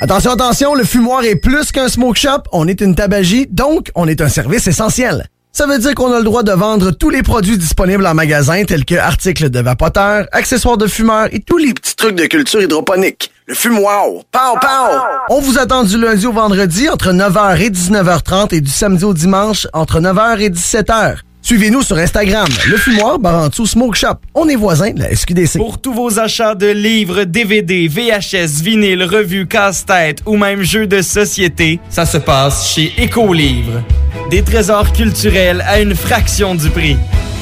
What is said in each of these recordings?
Attention, attention, le fumoir est plus qu'un smoke shop, on est une tabagie, donc on est un service essentiel. Ça veut dire qu'on a le droit de vendre tous les produits disponibles en magasin, tels que articles de vapoteurs, accessoires de fumeurs et tous les petits trucs de culture hydroponique. Le fumoir, pow pow! On vous attend du lundi au vendredi entre 9h et 19h30 et du samedi au dimanche entre 9h et 17h. Suivez-nous sur Instagram, le fumoir Barantou Smoke Shop. On est voisins de la SQDC. Pour tous vos achats de livres, DVD, VHS, vinyle, revues, casse-tête ou même jeux de société, ça se passe chez Écolivre. Des trésors culturels à une fraction du prix.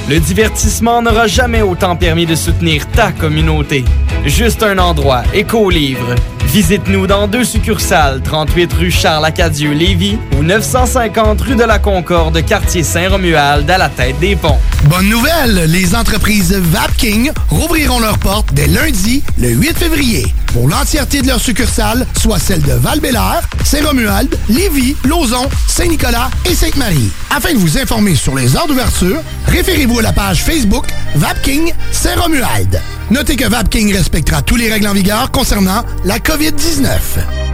Le divertissement n'aura jamais autant permis de soutenir ta communauté. Juste un endroit, Écolivre. Visite-nous dans deux succursales, 38 rue Charles-Acadieux, Lévis ou 950 rue de la Concorde, quartier Saint-Romuald, à la tête des ponts. Bonne nouvelle, les entreprises Vapking rouvriront leurs portes dès lundi, le 8 février, pour l'entièreté de leurs succursales, soit celles de val Saint-Romuald, Lévis, Lauson, Saint-Nicolas et Sainte-Marie. Afin de vous informer sur les heures d'ouverture, référez-vous à la page Facebook Vapking Saint-Romuald. Notez que Vapking respectera tous les règles en vigueur concernant la COVID-19.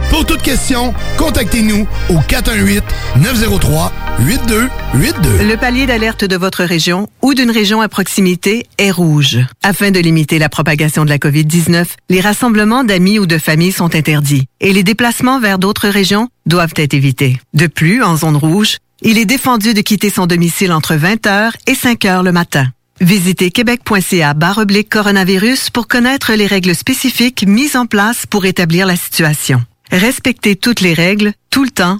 Pour toute question, contactez-nous au 418-903-8282. Le palier d'alerte de votre région ou d'une région à proximité est rouge. Afin de limiter la propagation de la COVID-19, les rassemblements d'amis ou de familles sont interdits et les déplacements vers d'autres régions doivent être évités. De plus, en zone rouge, il est défendu de quitter son domicile entre 20h et 5h le matin. Visitez québec.ca oblique coronavirus pour connaître les règles spécifiques mises en place pour établir la situation. Respectez toutes les règles, tout le temps,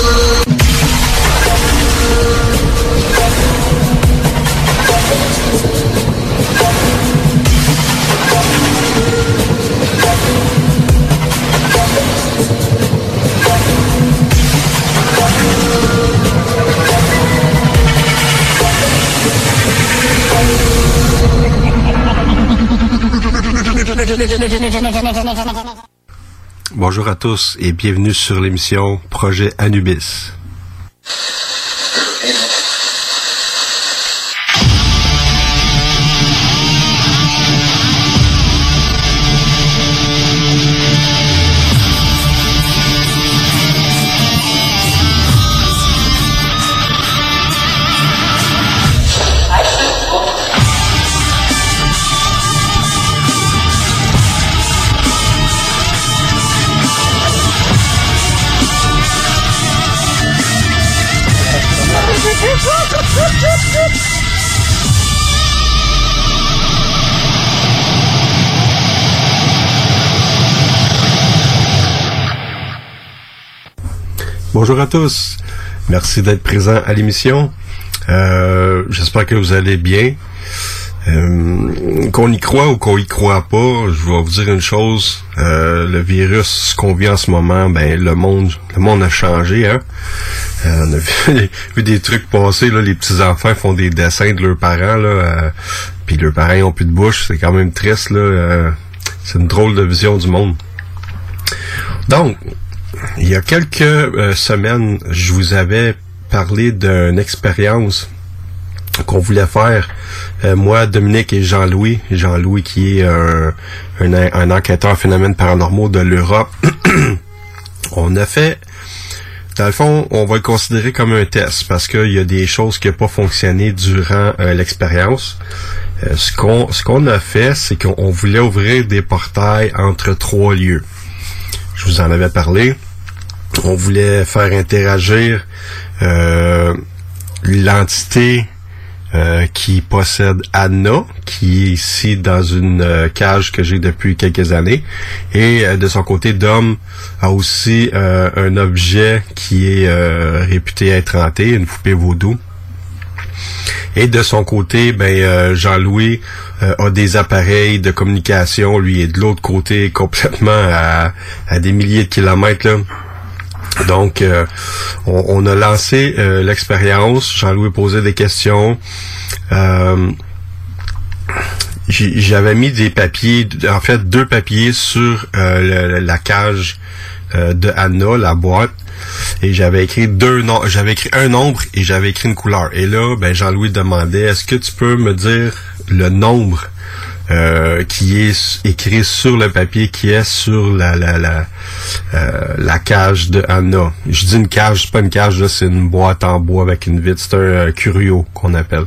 Bonjour à tous et bienvenue sur l'émission Projet Anubis. Bonjour à tous. Merci d'être présent à l'émission. Euh, J'espère que vous allez bien. Euh, qu'on y croit ou qu'on y croit pas, je vais vous dire une chose. Euh, le virus qu'on vit en ce moment, ben le monde, le monde a changé. Hein? On a vu, vu, des trucs passer. Là, les petits enfants font des dessins de leurs parents. Là, puis leurs parents ont plus de bouche. C'est quand même triste. Là. C'est une drôle de vision du monde. Donc, il y a quelques euh, semaines, je vous avais parlé d'une expérience qu'on voulait faire, euh, moi, Dominique et Jean-Louis. Jean-Louis qui est un, enquêteur phénomènes paranormaux de l'Europe. on a fait, dans le fond, on va le considérer comme un test parce qu'il y a des choses qui n'ont pas fonctionné durant euh, l'expérience. Ce qu'on a fait, c'est qu'on voulait ouvrir des portails entre trois lieux. Je vous en avais parlé. On voulait faire interagir euh, l'entité euh, qui possède Anna, qui est ici dans une euh, cage que j'ai depuis quelques années. Et de son côté, Dom a aussi un objet qui est réputé être hanté, une poupée vaudou. Et de son côté, ben Jean-Louis a des appareils de communication, lui est de l'autre côté complètement à, à, des milliers de kilomètres. Là. Donc, euh, on, a lancé euh, l'expérience. Jean-Louis posait des questions. Euh, J'avais mis des papiers, en fait deux papiers sur la cage de Anna, la boîte. Et j'avais écrit deux noms, j'avais écrit un nombre et j'avais écrit une couleur. Et là, ben Jean-Louis demandait est-ce que tu peux me dire le nombre euh, qui est écrit sur le papier qui est sur la la la, euh, la cage de Anna. Je dis une cage, c'est pas une cage, c'est une boîte en bois avec une vitre. C'est un euh, curio qu'on appelle.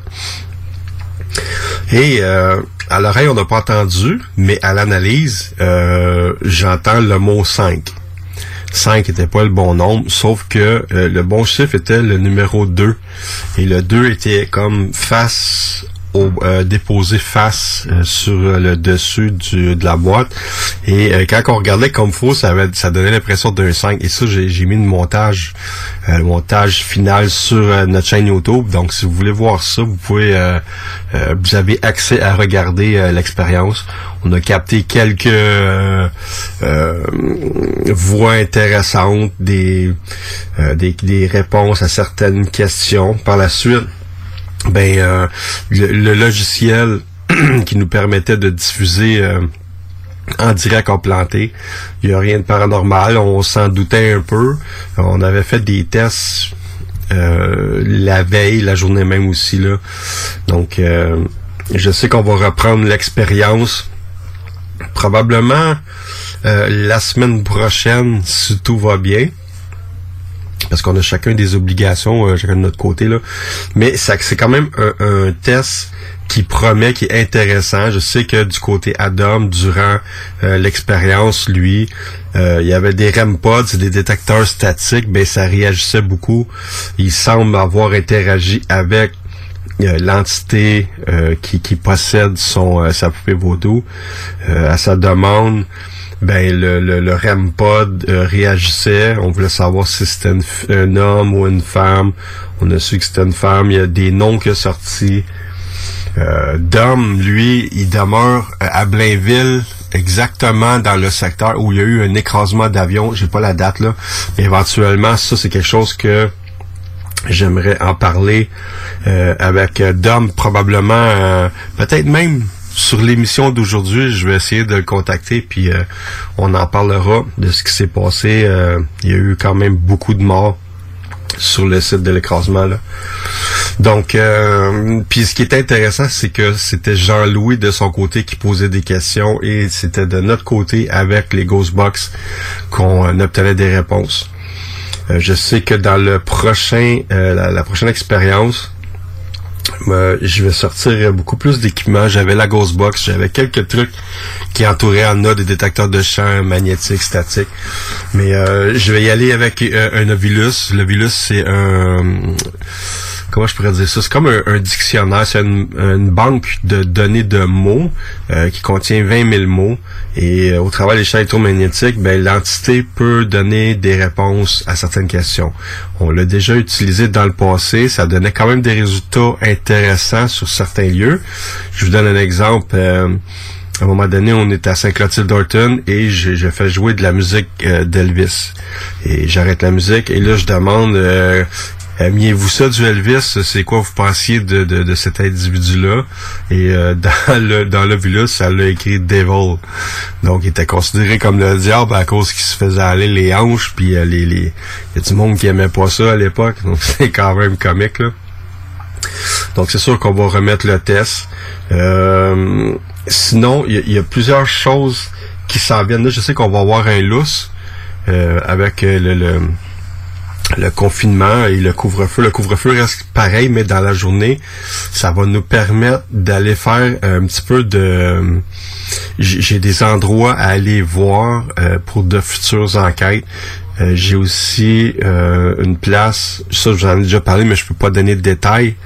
Et euh, à l'oreille, on n'a pas entendu, mais à l'analyse, j'entends le mot 5. 5 était pas le bon nombre, sauf que le bon chiffre était le numéro 2. Et le 2 était comme face au, euh, déposé face euh, sur le dessus du, de la boîte. Et euh, quand on regardait comme faux, ça, avait, ça donnait l'impression d'un 5. Et ça, j'ai mis le montage, le montage final sur notre chaîne YouTube. Donc, si vous voulez voir ça, vous pouvez, vous avez accès à regarder l'expérience. On a capté quelques voix intéressantes, des, des, des réponses à certaines questions. Par la suite, ben euh, le, le, logiciel qui nous permettait de diffuser euh, en direct en planté. Il n'y a rien de paranormal. On s'en doutait un peu. On avait fait des tests euh, la veille, la journée même aussi là. Donc je sais qu'on va reprendre l'expérience probablement la semaine prochaine si tout va bien parce qu'on a chacun des obligations, euh, chacun de notre côté là. Mais c'est quand même un, un, test qui promet, qui est intéressant. Je sais que du côté Adam, durant euh, l'expérience, lui, euh, il y avait des REM pods, des détecteurs statiques, ben ça réagissait beaucoup. Il semble avoir interagi avec l'entité qui, qui, possède son sa poupée vaudou à sa demande ben le, le, le REM pod euh, réagissait. On voulait savoir si c'était un homme ou une femme. On a su que c'était une femme. Il y a des noms qui sont sortis. Euh, Dom, lui, il demeure euh, à Blainville, exactement dans le secteur où il y a eu un écrasement d'avion. J'ai pas la date là. Éventuellement, ça c'est quelque chose que j'aimerais en parler euh, avec Dom probablement, peut-être même sur l'émission d'aujourd'hui, je vais essayer de le contacter, puis euh, on en parlera de ce qui s'est passé. Euh, il y a eu quand même beaucoup de morts sur le site de l'écrasement. Donc, euh, puis ce qui est intéressant, c'est que c'était Jean-Louis de son côté qui posait des questions et c'était de notre côté avec les Ghostbox qu'on obtenait des réponses. je sais que dans le prochain, la prochaine expérience, euh, je vais sortir beaucoup plus d'équipements. J'avais la Ghostbox, j'avais quelques trucs qui entouraient Anna des détecteurs de champ magnétiques, statiques. Mais euh, je vais y aller avec euh, un Ovilus. L'Ovilus, c'est un comment je pourrais dire ça? C'est comme un, dictionnaire, c'est une, banque de données de mots euh, qui contient 20 000 mots. Et euh, au travers des champs électromagnétiques, ben, l'entité peut donner des réponses à certaines questions. On l'a déjà utilisé dans le passé, ça donnait quand même des résultats intéressants sur certains lieux. Je vous donne un exemple. Euh, à un moment donné, on est à Saint-Clotilde-Dorton et j'ai fait jouer de la musique d'Elvis. Et j'arrête la musique et là, je demande Aimiez-vous ça du Elvis? C'est quoi vous pensiez de, de, cet individu-là? Et euh, dans le dans le ça l'a écrit Devil. Donc il était considéré comme le diable à cause qu'il se faisait aller les hanches, puis euh, les, les. Il y a du monde qui aimait pas ça à l'époque, donc c'est quand même comique là. Donc c'est sûr qu'on va remettre le test. Euh, sinon, il y, a plusieurs choses qui s'en viennent. Là, je sais qu'on va avoir un lousse avec le le confinement et le couvre-feu. Le couvre-feu reste pareil, mais dans la journée, ça va nous permettre d'aller faire un petit peu de... J'ai des endroits à aller voir euh, pour de futures enquêtes. Euh, j'ai aussi euh, une place, ça j'en ai déjà parlé, mais je peux pas donner de détails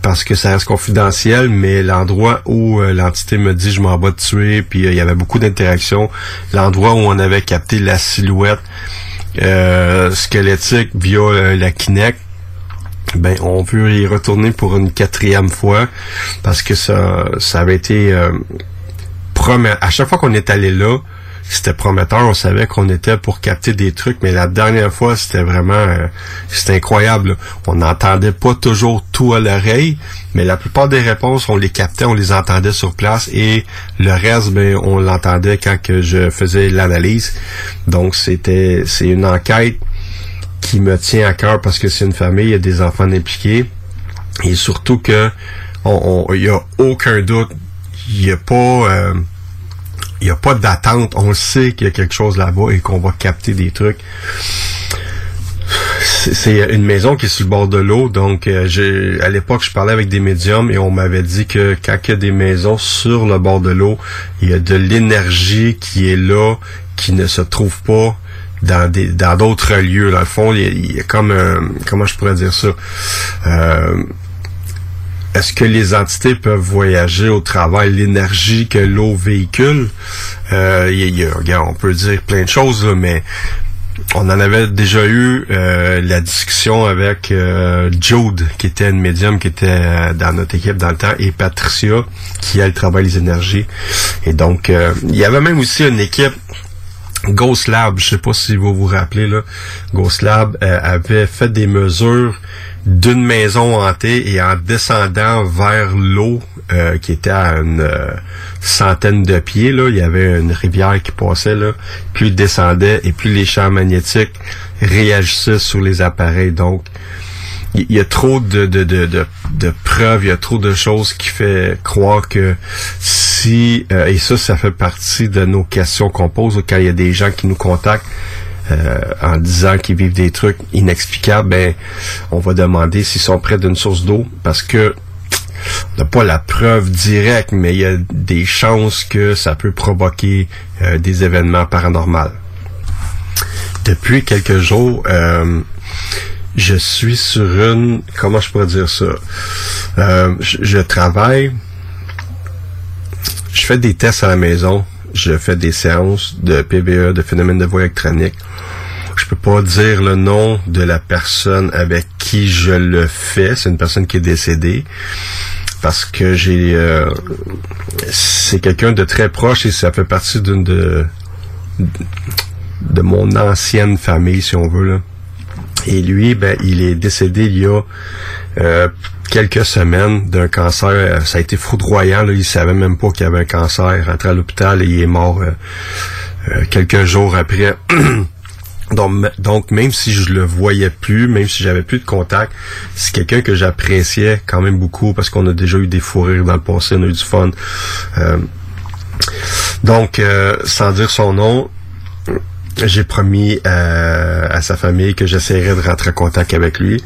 parce que ça reste confidentiel, mais l'endroit où l'entité me dit je m'en vais tuer, puis il y avait beaucoup d'interactions, l'endroit où on avait capté la silhouette euh, squelettique via euh, la Kinect, ben on veut y retourner pour une quatrième fois parce que ça, ça avait été euh, À chaque fois qu'on est allé là, c'était prometteur. On savait qu'on était pour capter des trucs, mais la dernière fois, c'était vraiment, euh, c'était incroyable. On n'entendait pas toujours tout à l'oreille, mais la plupart des réponses, on les captait, on les entendait sur place, et le reste, ben, on l'entendait quand je faisais l'analyse. Donc, c'était, c'est une enquête qui me tient à cœur parce que c'est une famille, il y a des enfants impliqués, et surtout que, il y a aucun doute, il n'y a pas euh, il n'y a pas d'attente. On sait qu'il y a quelque chose là-bas et qu'on va capter des trucs. C'est une maison qui est sur le bord de l'eau, donc euh, à l'époque je parlais avec des médiums et on m'avait dit que quand il y a des maisons sur le bord de l'eau, il y a de l'énergie qui est là, qui ne se trouve pas dans d'autres lieux. Dans le fond, il y a, comme comment je pourrais dire ça? Euh, est-ce que les entités peuvent voyager au travers l'énergie que l'eau véhicule? Euh, on peut dire plein de choses, mais on en avait déjà eu euh, la discussion avec euh, Jude, qui était une médium qui était dans notre équipe dans le temps, et Patricia, qui elle travaille les énergies. Et donc, il y avait même aussi une équipe Ghost Lab, je sais pas si vous vous rappelez là, Ghost Lab avait fait des mesures d'une maison hantée et en descendant vers l'eau euh, qui était à une euh, centaine de pieds, là, il y avait une rivière qui passait là, plus il descendait et plus les champs magnétiques réagissaient sur les appareils. Donc, il y, a trop de, de, de, de, preuves, il y a trop de choses qui fait croire que si, euh, et ça, ça fait partie de nos questions qu'on pose quand il y a des gens qui nous contactent, euh, en disant qu'ils vivent des trucs inexplicables, ben on va demander s'ils sont près d'une source d'eau parce que on n'a pas la preuve directe, mais il y a des chances que ça peut provoquer euh, des événements paranormaux. Depuis quelques jours, euh, je suis sur une, comment je pourrais dire ça, je, je travaille, je fais des tests à la maison je fais des séances de PVE, de phénomène de voix électronique. Je peux pas dire le nom de la personne avec qui je le fais. C'est une personne qui est décédée parce que j'ai euh, c'est quelqu'un de très proche et ça fait partie d'une de de mon ancienne famille si on veut là. Et lui, ben, il est décédé il y a euh, quelques semaines d'un cancer. Euh, ça a été foudroyant. Là. Il savait même pas qu'il y avait un cancer. Rentré à l'hôpital et il est mort euh, euh, quelques jours après. donc, même si je le voyais plus, même si j'avais plus de contact, c'est quelqu'un que j'appréciais quand même beaucoup parce qu'on a déjà eu des fous rires dans le passé, on a eu du fun. donc, sans dire son nom, j'ai promis euh, à sa famille que j'essaierai de rentrer en contact avec lui.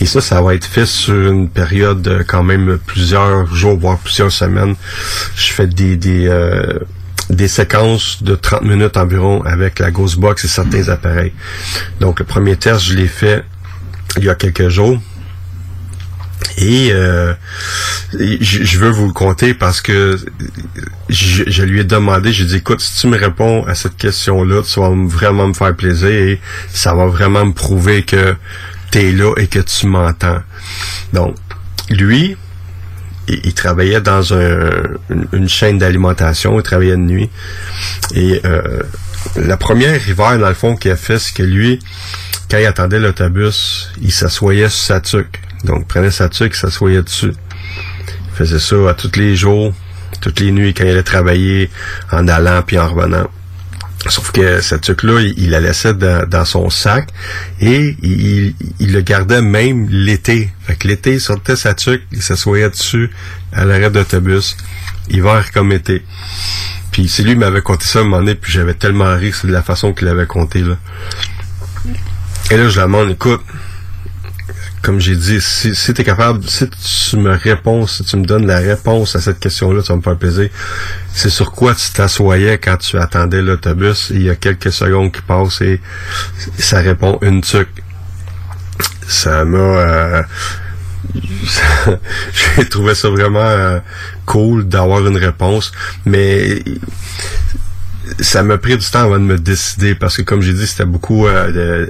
Et ça, ça va être fait sur une période de quand même plusieurs jours, voire plusieurs semaines. Je fais des des, euh, des séquences de 30 minutes environ avec la Ghostbox et certains appareils. Donc le premier test, je l'ai fait il y a quelques jours. Et euh, je veux vous le conter parce que je, lui ai demandé, j'ai dit, écoute, si tu me réponds à cette question-là, tu vas vraiment me faire plaisir et ça va vraiment me prouver que tu es là et que tu m'entends. Donc, lui, il, il travaillait dans un- une, une chaîne d'alimentation, il travaillait de nuit. Et euh, la première hiver, dans le fond, qu'il a fait, c'est que lui, quand il attendait l'autobus, il s'assoyait sur sa tuque. Donc, prenait sa tuque, s'assoyait dessus. Il faisait ça à tous les jours, toutes les nuits, quand il allait travailler, en allant puis en revenant. Sauf que cette tuque-là, il, la laissait dans, son sac et il, le gardait même l'été. Fait que l'été, il sortait sa tuque, il s'assoyait dessus à l'arrêt d'autobus, hiver comme été. Puis c'est lui qui m'avait conté ça à un moment donné, puis j'avais tellement ri, de la façon qu'il avait compté, là. Et là, je la demande, écoute, comme j'ai dit, si, si tu es capable, si tu me réponds, si tu me donnes la réponse à cette question-là, ça va me faire plaisir. C'est sur quoi tu t'assoyais quand tu attendais l'autobus, il y a quelques secondes qui passent et ça répond une tuque. Ça m'a... euh, j'ai trouvé ça vraiment euh, cool d'avoir une réponse, mais ça m'a pris du temps avant de me décider parce que comme j'ai dit c'était beaucoup euh, euh,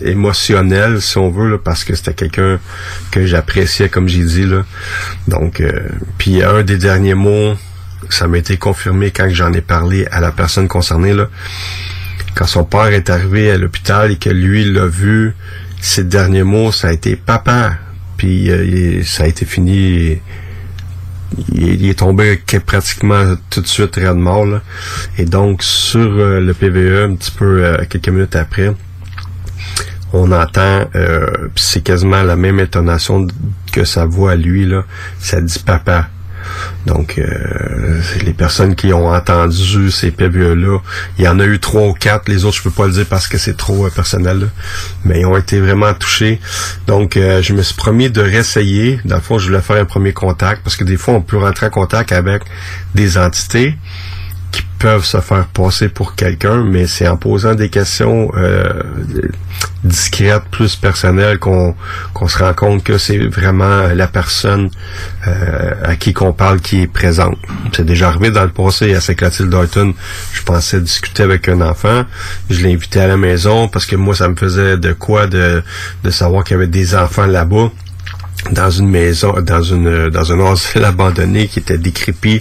émotionnel si on veut là, parce que c'était quelqu'un que j'appréciais comme j'ai dit là. Donc euh, puis un des derniers mots ça m'a été confirmé quand j'en ai parlé à la personne concernée là. Quand son père est arrivé à l'hôpital et que lui l'a vu ses derniers mots ça a été papa puis euh, ça a été fini il, est tombé que- pratiquement tout de suite raide mort. là. Et donc, sur euh, le PVE, un petit peu euh, quelques minutes après, on entend, euh, c'est quasiment la même intonation que sa voix à lui, là. Ça dit papa. Donc, euh, les personnes qui ont entendu ces PVE-là, il y en a eu trois ou quatre. Les autres, je peux pas le dire parce que c'est trop euh, personnel. Mais ils ont été vraiment touchés. Donc, euh, je me suis promis de réessayer. Dans le fond, je voulais faire un premier contact parce que des fois, on peut rentrer en contact avec des entités qui peuvent se faire passer pour quelqu'un, mais c'est en posant des questions euh, discrètes, plus personnelles, qu'on se rend compte que c'est vraiment la personne euh, à qui qu'on parle qui est présente. C'est déjà arrivé dans le passé à Saint-Clotilde d'Orton. Je pensais discuter avec un enfant. Je l'ai invité à la maison parce que moi, ça me faisait de quoi de, de savoir qu'il y avait des enfants là-bas dans une maison, dans une dans un asile abandonné qui était décrépit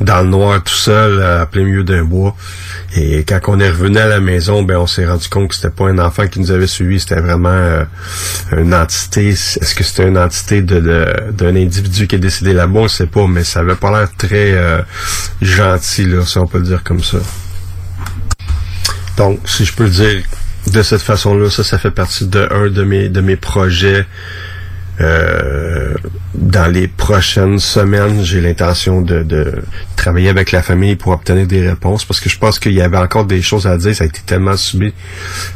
dans le noir tout seul à plein milieu d'un bois. Et quand on est revenu à la maison, ben on s'est rendu compte que c'était pas un enfant qui nous avait suivi, c'était vraiment euh, une entité. Est-ce que c'était une entité de de- d'un individu qui est décédé là-bas, on sait pas, mais ça avait pas l'air très euh, gentil là, si on peut le dire comme ça. Donc, si je peux le dire de cette façon-là, ça, ça fait partie de un de mes de mes projets. Euh, dans les prochaines semaines, j'ai l'intention de, de travailler avec la famille pour obtenir des réponses parce que je pense qu'il y avait encore des choses à dire. Ça a été tellement subit,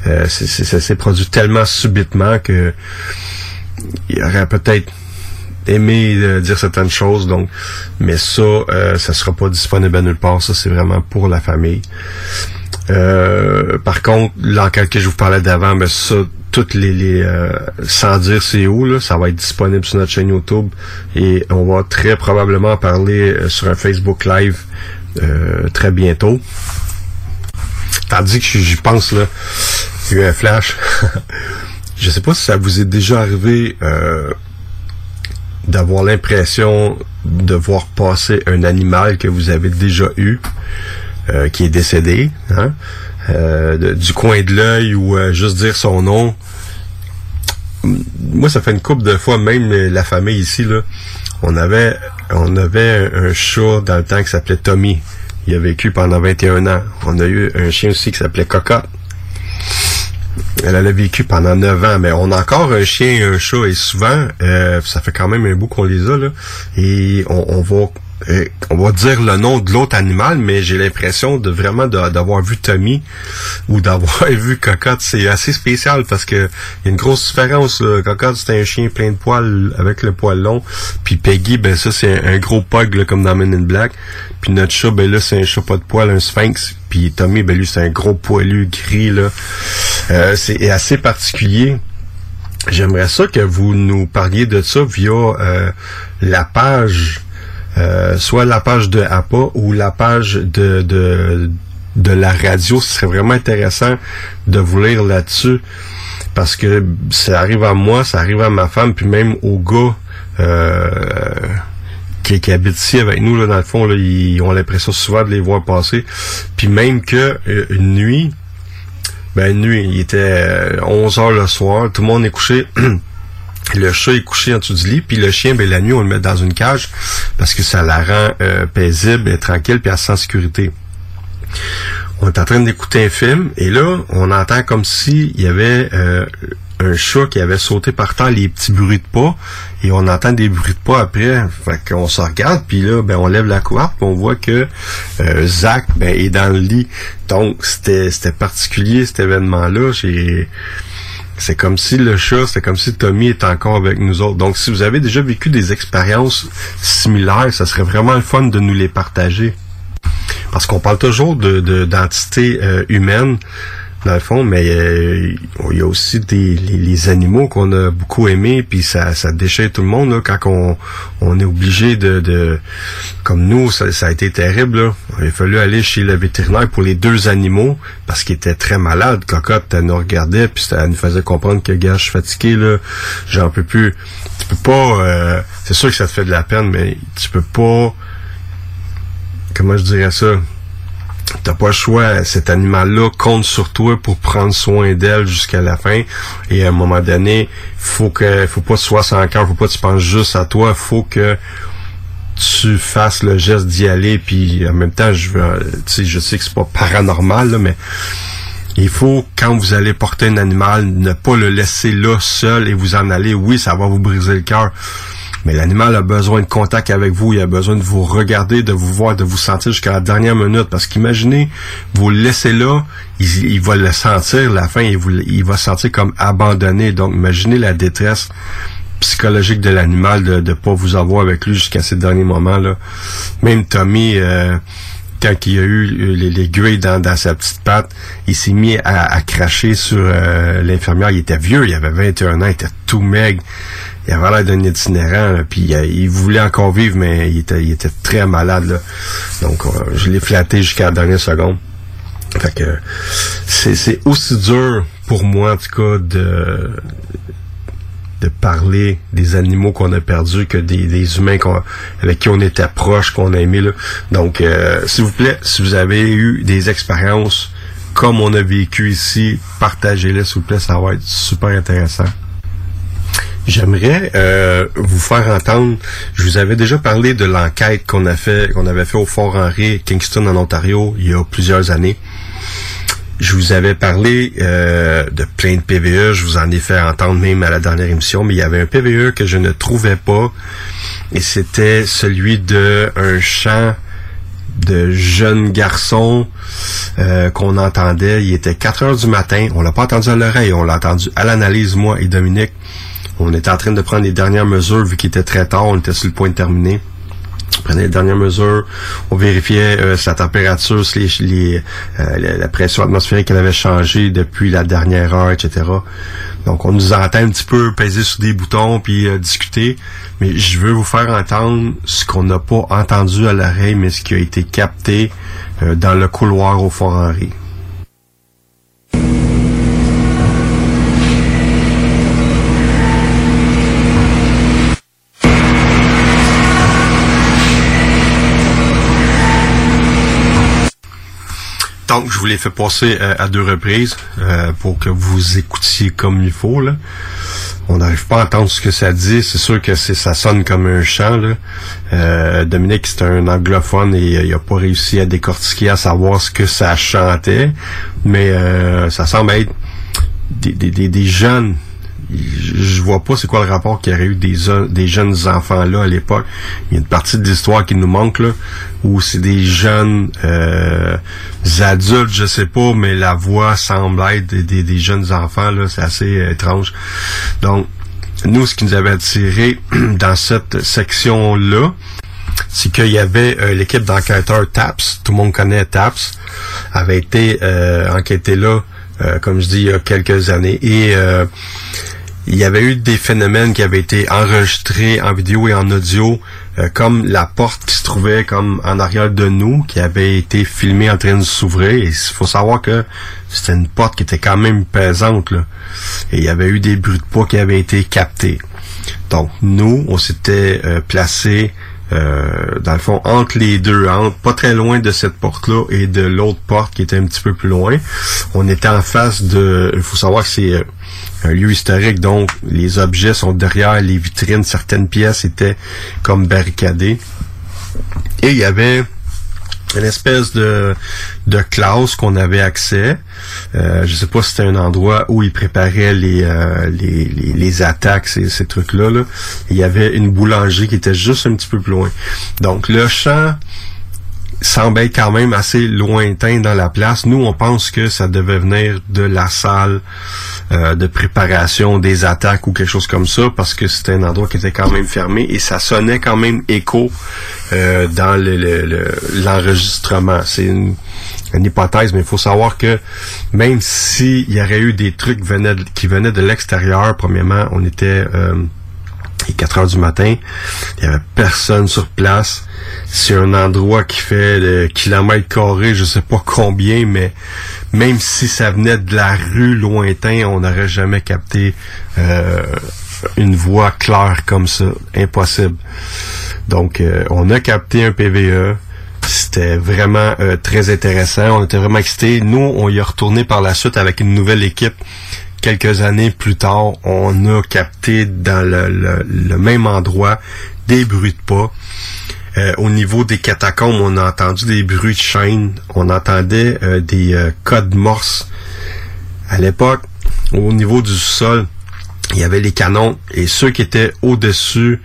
euh, ça s'est produit tellement subitement que il aurait peut-être aimé euh, dire certaines choses. Donc, mais ça, euh, ça sera pas disponible à nulle part. Ça, c'est vraiment pour la famille. Euh, par contre, l'enquête que je vous parlais d'avant, mais ça, toutes les, les euh, sans dire c'est où, là, ça va être disponible sur notre chaîne YouTube et on va très probablement parler euh, sur un Facebook Live euh, très bientôt. Tandis que j'y pense là, a eu un flash. je sais pas si ça vous est déjà arrivé d'avoir l'impression de voir passer un animal que vous avez déjà eu euh, qui est décédé, hein, euh, du coin de l'œil ou euh, juste dire son nom. Moi, ça fait une couple de fois, même la famille ici, là, on avait on avait un, un chat dans le temps qui s'appelait Tommy. Il a vécu pendant 21 ans. On a eu un chien aussi qui s'appelait Cocotte. Elle, elle a vécu pendant 9 ans, mais on a encore un chien et un chat, et souvent, euh, ça fait quand même un bout qu'on les a, là, et on, on va on va dire le nom de l'autre animal, mais j'ai l'impression de vraiment d'avoir vu Tommy ou d'avoir vu Cocotte. C'est assez spécial parce que y a une grosse différence. là. Cocotte, c'est un chien plein de poils avec le poil long. Puis Peggy, ben ça, c'est un, un gros pug là, comme dans Men in Black. Puis notre chat, ben là, c'est un chat pas de poil, un sphinx. Puis Tommy, ben lui, c'est un gros poilu gris. là. Euh, c'est assez particulier. j'aimerais ça que vous nous parliez de ça via euh, la page, euh, soit la page de APA ou la page de, de, la radio. Ce serait vraiment intéressant de vous lire là-dessus parce que ça arrive à moi, ça arrive à ma femme, puis même aux gars euh, qui, qui habitent ici avec nous, là, dans le fond, là, ils ont l'impression souvent de les voir passer. Puis même que euh, une nuit, ben une nuit, il était 11 heures le soir, tout le monde est couché. Le chat est couché en dessous du lit, puis le chien, ben la nuit, on le met dans une cage parce que ça la rend euh, paisible et tranquille, puis elle sécurité on est en train d'écouter un film et là, on entend comme s'il y avait euh, un chat qui avait sauté par les petits bruits de pas, et on entend des bruits de pas après. Fait qu'on se regarde, puis là, ben on lève la couette, puis on voit que euh, Zach ben, est dans le lit. Donc, c'était c'était particulier cet événement-là. J'ai c'est comme si le chat, c'est comme si Tommy est encore avec nous autres. Donc, si vous avez déjà vécu des expériences similaires, ça serait vraiment le fun de nous les partager. Parce qu'on parle toujours de d'entité euh, humaine dans le fond, mais euh, il y a aussi des les, animaux qu'on a beaucoup aimés, puis ça, ça déchire tout le monde là, quand on, on est obligé de, comme nous, ça, a été terrible. Il a fallu aller chez le vétérinaire pour les deux animaux parce qu'ils étaient très malades. Cocotte, elle nous regardait, puis elle nous faisait comprendre que gars, je suis fatigué, là, j'en peux plus. Tu peux pas euh, c'est sûr que ça te fait de la peine, mais tu peux pas comment je dirais ça? T'as pas le choix. Cet animal-là compte sur toi pour prendre soin d'elle jusqu'à la fin. Et à un moment donné, faut que, faut pas que tu sois sans cœur, faut pas que tu penses juste à toi. Faut que tu fasses le geste d'y aller. Puis en même temps, je veux, je sais que c'est pas paranormal, mais il faut, quand vous allez porter un animal, ne pas le laisser là seul et vous en aller. Oui, ça va vous briser le cœur mais l'animal a besoin de contact avec vous, il a besoin de vous regarder, de vous voir, de vous sentir jusqu'à la dernière minute. Parce qu'imaginez, vous le laissez là, il, va le sentir, la fin, il, va se sentir comme abandonné. Donc imaginez la détresse psychologique de l'animal de ne pas vous avoir avec lui jusqu'à ces derniers moments-là. Même Tommy... Euh, quand il a eu les, les dans, dans, sa petite patte, il s'est mis à, cracher sur euh, l'infirmière. Il était vieux, il avait 21 ans, il était tout maigre il avait l'air d'un itinérant, puis euh, il voulait encore vivre, mais il était, il était très malade. Là. Donc, euh, je l'ai flatté jusqu'à la dernière seconde. Fait que c'est aussi dur pour moi, en tout cas, de de parler des animaux qu'on a perdus que des, des humains avec qui on était proche, qu'on a aimé. Là. Donc, euh, s'il vous plaît, si vous avez eu des expériences comme on a vécu ici, partagez-les, s'il vous plaît, ça va être super intéressant. J'aimerais euh, vous faire entendre. Je vous avais déjà parlé de l'enquête qu'on a fait, qu'on avait fait au Fort Henry, Kingston, en Ontario, il y a plusieurs années. Je vous avais parlé euh, de plein de PVE, je vous en ai fait entendre même à la dernière émission, mais il y avait un PVE que je ne trouvais pas, et c'était celui de un chant de jeunes garçons euh, qu'on entendait. Il était 4 heures du matin. On l'a pas entendu à l'oreille, on l'a entendu à l'analyse, moi et Dominique. On était en train de prendre les dernières mesures vu qu'il était très tard, on était sur le point de terminer. On prenait les dernières mesures, on vérifiait euh, sa température, les, euh, la pression atmosphérique qu'elle avait changé depuis la dernière heure, etc. Donc on nous entend un petit peu peser sur des boutons puis euh, discuter, mais je veux vous faire entendre ce qu'on n'a pas entendu à l'oreille, mais ce qui a été capté dans le couloir au Fort Henri. Donc, je vous l'ai fait passer euh, à deux reprises euh, pour que vous écoutiez comme il faut. Là. On n'arrive pas à entendre ce que ça dit. C'est sûr que ça sonne comme un chant. Là. Euh, Dominique, c'est un anglophone et il n'a pas réussi à décortiquer, à savoir ce que ça chantait. Mais ça semble être des jeunes je vois pas c'est quoi le rapport qu'il y aurait eu des, des jeunes enfants là à l'époque. Il y a une partie de l'histoire qui nous manque là, où c'est des jeunes euh, adultes, je sais pas, mais la voix semble être des, des, jeunes enfants là, c'est assez euh, étrange. Donc, nous, ce qui nous avait attiré dans cette section là, c'est qu'il y avait euh, l'équipe d'enquêteurs TAPS, tout le monde connaît TAPS, avait été enquêté là, comme je dis, il y a quelques années. Et il y avait eu des phénomènes qui avaient été enregistrés en vidéo et en audio, euh, comme la porte qui se trouvait comme en arrière de nous, qui avait été filmée en train de s'ouvrir. Il faut savoir que c'était une porte qui était quand même pesante. Là. Et il y avait eu des bruits de poids qui avaient été captés. Donc nous, on s'était euh, placé euh, dans le fond entre les deux, pas très loin de cette porte-là et de l'autre porte qui était un petit peu plus loin. On était en face de, il faut savoir que c'est euh, un lieu historique, donc les objets sont derrière les vitrines, certaines pièces étaient comme barricadées. Et il y avait une espèce de, de classe qu'on avait accès. Euh, je sais pas si c'était un endroit où ils préparaient les, euh, les, les, attaques, ces, ces trucs-là. Là. Il y avait une boulangerie qui était juste un petit peu plus loin. Donc le champ semble être quand même assez lointain dans la place. Nous, on pense que ça devait venir de la salle euh, de préparation des attaques ou quelque chose comme ça, parce que c'était un endroit qui était quand même fermé et ça sonnait quand même écho euh, dans l'enregistrement. Le, C'est une, hypothèse, mais il faut savoir que même s'il y aurait eu des trucs qui venaient de l'extérieur, premièrement, on était... Euh, et 4 heures du matin, il y avait personne sur place. C'est un endroit qui fait de kilomètres carrés, je sais pas combien, mais même si ça venait de la rue lointain, on n'aurait jamais capté euh, une voix claire comme ça. Impossible. Donc, euh, on a capté un PVE. C'était vraiment euh, très intéressant. On était vraiment excités. Nous, on y a retourné par la suite avec une nouvelle équipe quelques années plus tard, on a capté dans le, même endroit des bruits de pas. Euh, au niveau des catacombes, on a entendu des bruits de chaînes, on entendait euh, des euh, codes morse. À l'époque, au niveau du sol, il y avait les canons et ceux qui étaient au-dessus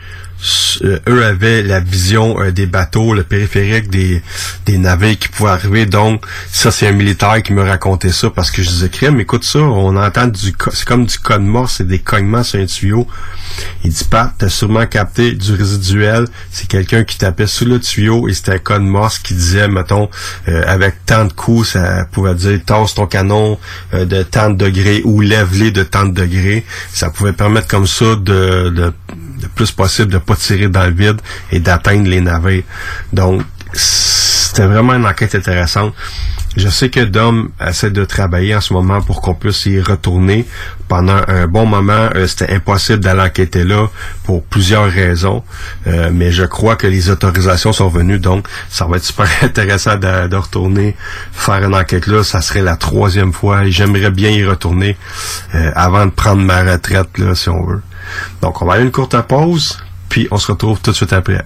euh, eux avaient la vision euh, des bateaux, le périphérique des, des navires qui pouvaient arriver. Donc, ça, c'est un militaire qui me racontait ça parce que je disais, crème, écoute ça, on entend du, c'est comme du code mort, c'est des cognements sur un tuyau. Il dit, pas, t'as sûrement capté du résiduel. C'est quelqu'un qui tapait sous le tuyau et c'était un code morse qui disait, mettons, euh, avec tant de coups, ça pouvait dire, tasse ton canon de tant de degrés ou lève-les de tant de degrés. Ça pouvait permettre comme ça de, de le plus possible de pas tirer dans le vide et d'atteindre les navires. Donc, c'était vraiment une enquête intéressante. Je sais que Dom essaie de travailler en ce moment pour qu'on puisse y retourner. Pendant un bon moment, euh, c'était impossible d'aller enquêter là pour plusieurs raisons. Euh, mais je crois que les autorisations sont venues, donc ça va être super intéressant de, retourner faire une enquête là. Ça serait la troisième fois et j'aimerais bien y retourner euh, avant de prendre ma retraite, là, si on veut. Donc, on va aller une courte pause, puis on se retrouve tout de suite après.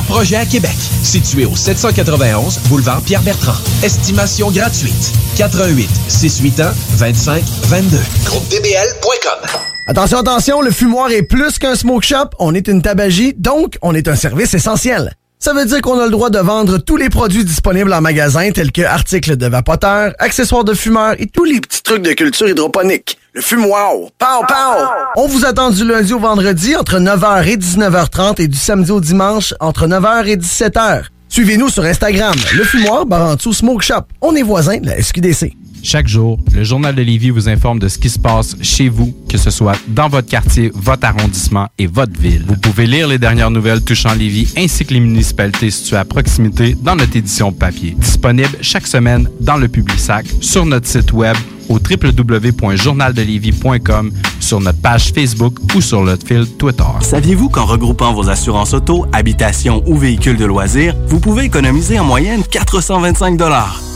projet à Québec. Situé au 791 boulevard Pierre-Bertrand. Estimation gratuite. 88 681 25 22. GroupeDBL.com. Attention, attention, le fumoir est plus qu'un smoke shop. On est une tabagie, donc on est un service essentiel. Ça veut dire qu'on a le droit de vendre tous les produits disponibles en magasin, tels que articles de vapoteurs, accessoires de fumeurs et tous les petits trucs de culture hydroponique. Le fumoir, pow pow! On vous attend du lundi au vendredi entre 9h et 19h30 et du samedi au dimanche entre 9h et 17h. Suivez-nous sur Instagram, le fumoir Barantou Smoke Shop. On est voisins de la SQDC. Chaque jour, le Journal de Lévis vous informe de ce qui se passe chez vous, que ce soit dans votre quartier, votre arrondissement et votre ville. Vous pouvez lire les dernières nouvelles touchant Lévis ainsi que les municipalités situées à proximité dans notre édition papier. Disponible chaque semaine dans le Publisac, sur notre site web au www.journaldelévis.com, sur notre page Facebook ou sur notre fil Twitter. Saviez-vous qu'en regroupant vos assurances auto, habitation ou véhicules de loisirs, vous pouvez économiser en moyenne 425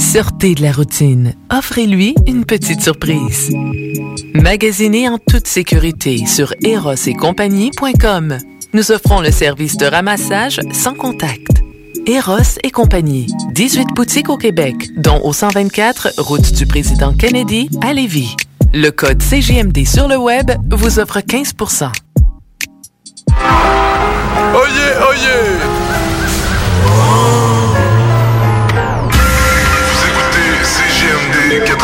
Sortez de la routine. Offrez-lui une petite surprise. Magasinez en toute sécurité sur erosetcompagnie.com. Nous offrons le service de ramassage sans contact. Eros et compagnie. 18 boutiques au Québec, dont au 124 route du président Kennedy à Lévis. Le code CGMD sur le web vous offre 15% Oyez, oyez! Vous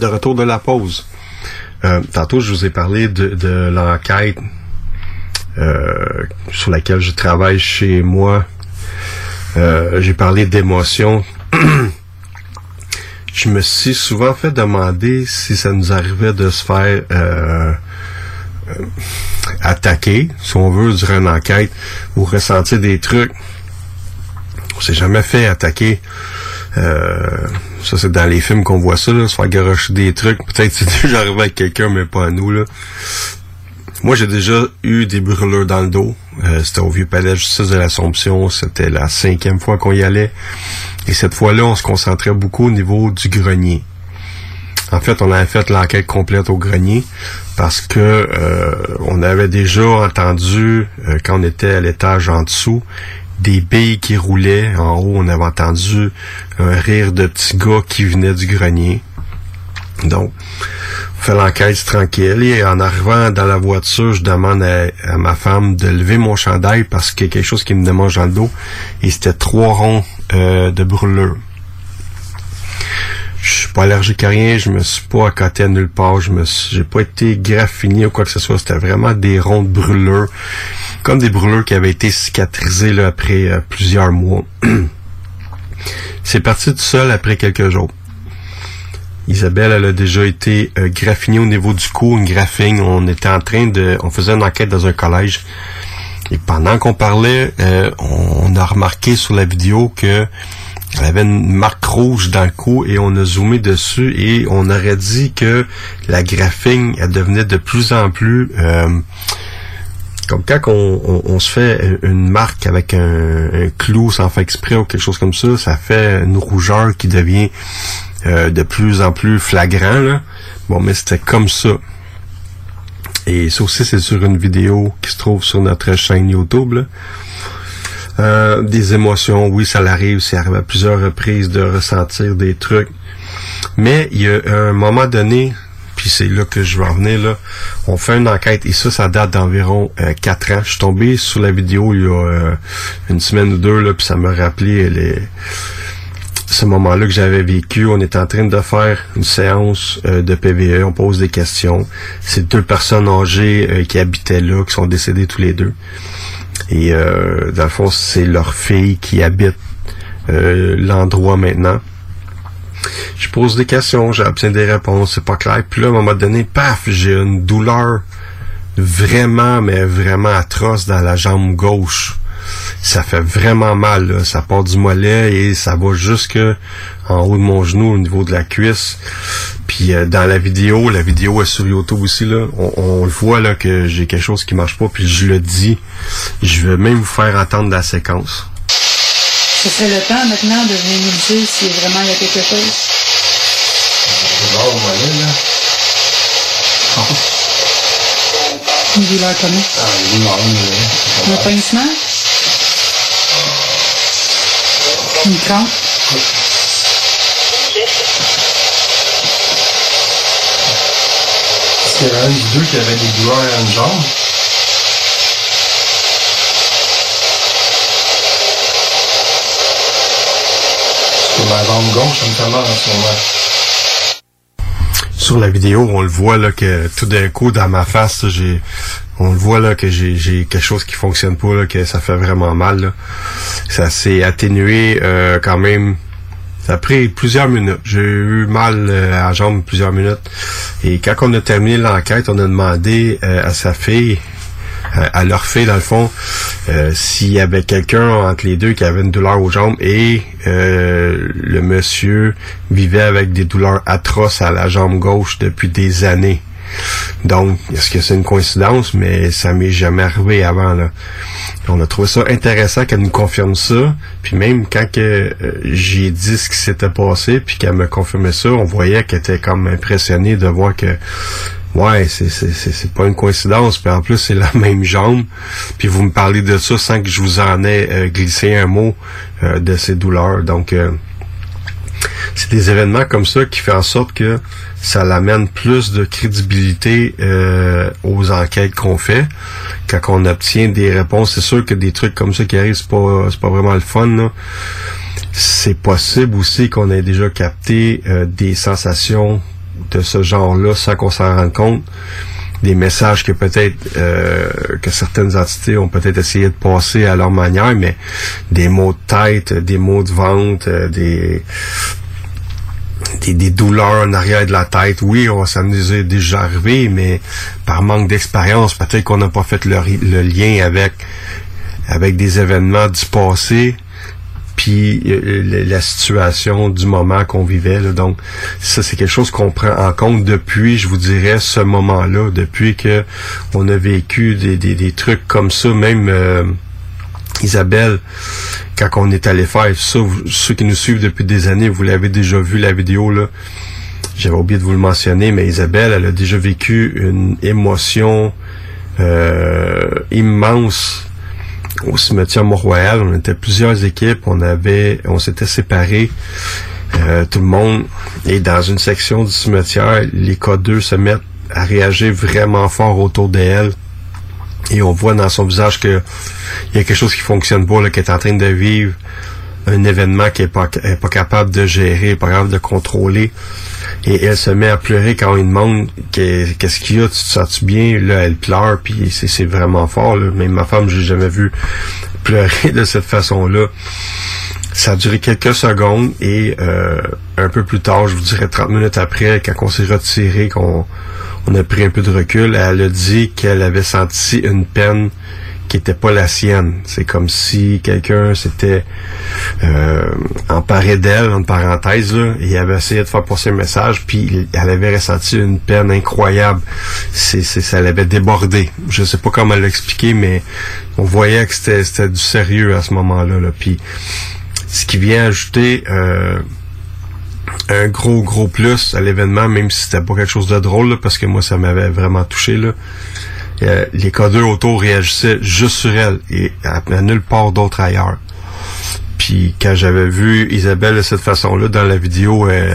De retour de la pause. Euh, tantôt, je vous ai parlé de, l'enquête euh, sur laquelle je travaille chez moi. Euh, J'ai parlé d'émotions. je me suis souvent fait demander si ça nous arrivait de se faire attaquer, si on veut, durant une enquête, ou ressentir des trucs. On s'est jamais fait attaquer. Ça, c'est dans les films qu'on voit ça, là, se faire garocher des trucs. Peut-être c'est déjà arrivé avec quelqu'un, mais pas à nous. Là. Moi, j'ai déjà eu des brûlures dans le dos. Euh, c'était au Vieux Palais de Justice de l'Assomption. C'était la cinquième fois qu'on y allait. Et cette fois-là, on se concentrait beaucoup au niveau du grenier. En fait, on avait fait l'enquête complète au grenier parce que euh, on avait déjà entendu, euh, quand on était à l'étage en dessous, des billes qui roulaient. En haut, on avait entendu un rire de petit gars qui venait du grenier. Donc, on fait l'enquête tranquille et en arrivant dans la voiture, je demande à, ma femme de lever mon chandail parce qu'il y a quelque chose qui me démange dans le dos et c'était trois ronds euh, de brûlure. Je suis pas allergique à rien, je me suis pas accoté à nulle part, je me suis, j'ai pas été graffiné ou quoi que ce soit, c'était vraiment des ronds de brûlure, comme des brûlures qui avaient été cicatrisées là, après euh, plusieurs mois. C'est parti tout seul après quelques jours. Isabelle, elle a déjà été euh, graffinée au niveau du cou, une graphine. On était en train de, on faisait une enquête dans un collège. Et pendant qu'on parlait, euh, on a remarqué sur la vidéo que elle avait une marque rouge dans le cou et on a zoomé dessus et on aurait dit que la graphine, elle devenait de plus en plus euh, comme quand on, se fait une marque avec un, un, clou sans faire exprès ou quelque chose comme ça, ça fait une rougeur qui devient euh, de plus en plus flagrant. Là. Bon, mais c'était comme ça. Et ça aussi, c'est sur une vidéo qui se trouve sur notre chaîne YouTube. là. Euh, des émotions, oui, ça l'arrive, c'est arrivé à plusieurs reprises de ressentir des trucs. Mais il y a un moment donné, puis c'est là que je vais en venir, là, on fait une enquête, et ça, ça date d'environ euh, 4 ans. Je suis tombé sur la vidéo il y a euh, une semaine ou deux, là, puis ça m'a rappelé ce moment-là que j'avais vécu, on est en train de faire une séance de PVE, on pose des questions. C'est deux personnes âgées qui habitaient là, qui sont décédées tous les deux. Et euh, dans le fond, c'est leur fille qui habite euh, l'endroit maintenant. Je pose des questions, j'obtiens des réponses, c'est pas clair. Puis là, à un moment donné, paf, j'ai une douleur vraiment, mais vraiment atroce dans la jambe gauche. Ça fait vraiment mal, ça part du mollet et ça va jusque en haut de mon genou au niveau de la cuisse. Puis euh, dans la vidéo, la vidéo est sur YouTube aussi là, on, on le voit là que j'ai quelque chose qui marche pas puis je le dis. Je vais même vous faire entendre la séquence. Ce serait le temps maintenant de venir nous dire si vraiment il y a quelque chose. Une douleur comment? Un pincement? Une crampe? Qu'il y en a un des deux qui avait des douleurs à une jambe? Sur ma jambe gauche, notamment en ce moment. Sur la vidéo, on le voit là que tout d'un coup dans ma face, j'ai on le voit là que j'ai quelque chose qui fonctionne pas là, que ça fait vraiment mal. là. Ça s'est atténué euh, quand même. Ça a pris plusieurs minutes. J'ai eu mal euh, à la jambe plusieurs minutes. Et quand on a terminé l'enquête, on a demandé euh, à sa fille, euh, à leur fille dans le fond, euh, s'il y avait quelqu'un entre les deux qui avait une douleur aux jambes et le monsieur vivait avec des douleurs atroces à la jambe gauche depuis des années. Donc, est-ce que c'est une coïncidence? Mais ça m'est jamais arrivé avant. Là. On a trouvé ça intéressant qu'elle nous confirme ça. Puis même quand que euh, j'ai dit ce qui s'était passé, puis qu'elle me confirmait ça, on voyait qu'elle était comme impressionnée de voir que Ouais, c'est c'est c'est pas une coïncidence. Puis en plus, c'est la même jambe. Puis vous me parlez de ça sans que je vous en ai euh, glissé un mot euh, de ces douleurs. Donc c'est des événements comme ça qui font en sorte que ça l'amène plus de crédibilité euh, aux enquêtes qu'on fait. Quand on obtient des réponses, c'est sûr que des trucs comme ça qui arrivent, c'est pas pas vraiment le fun. là. C'est possible aussi qu'on ait déjà capté euh, des sensations de ce genre-là sans qu'on s'en rende compte. Des messages que peut-être euh, que certaines entités ont peut-être essayé de passer à leur manière, mais des mots de tête, des mots de vente, euh, des des, douleurs en arrière de la tête. Oui, on, ça nous est déjà arrivé, mais par manque d'expérience, peut-être qu'on n'a pas fait le, lien avec avec des événements du passé puis euh, la situation du moment qu'on vivait. Donc, ça, c'est quelque chose qu'on prend en compte depuis, je vous dirais, ce moment-là, depuis que on a vécu des, des, des trucs comme ça, même euh, Isabelle, quand on est allé faire ça, ceux qui nous suivent depuis des années, vous l'avez déjà vu la vidéo là. J'avais oublié de vous le mentionner, mais Isabelle, elle a déjà vécu une émotion euh, immense au cimetière Mont-Royal. On était plusieurs équipes, on avait, on s'était séparés. Euh, tout le monde est dans une section du cimetière. Les K2 se mettent à réagir vraiment fort autour d'elle. Et on voit dans son visage que il y a quelque chose qui fonctionne pas, là, qu'elle est en train de vivre un événement qu'elle est pas, est pas capable de gérer, pas capable de contrôler. Et elle se met à pleurer quand on lui demande qu'est- qu'est-ce qu'il y a, tu te sens-tu bien? Là, elle pleure, puis c'est c'est vraiment fort. Là. Même ma femme, j'ai jamais vu pleurer de cette façon-là. Ça a duré quelques secondes et euh, un peu plus tard, je vous dirais 30 minutes après, quand on s'est retiré, qu'on on a pris un peu de recul, elle a dit qu'elle avait senti une peine qui était pas la sienne. C'est comme si quelqu'un s'était euh, emparé d'elle, en parenthèse, là, et avait essayé de faire passer un message, puis elle avait ressenti une peine incroyable. C'est, c'est, ça l'avait débordé. Je sais pas comment l'expliquer, mais on voyait que c'était, c'était du sérieux à ce moment-là. Là. Puis ce qui vient ajouter euh, un gros, gros plus à l'événement, même si c'était pas quelque chose de drôle, parce que moi, ça m'avait vraiment touché. Là. Euh, les codeurs autour réagissaient juste sur elle et à, nulle part d'autre ailleurs. Puis quand j'avais vu Isabelle de cette façon-là dans la vidéo, euh,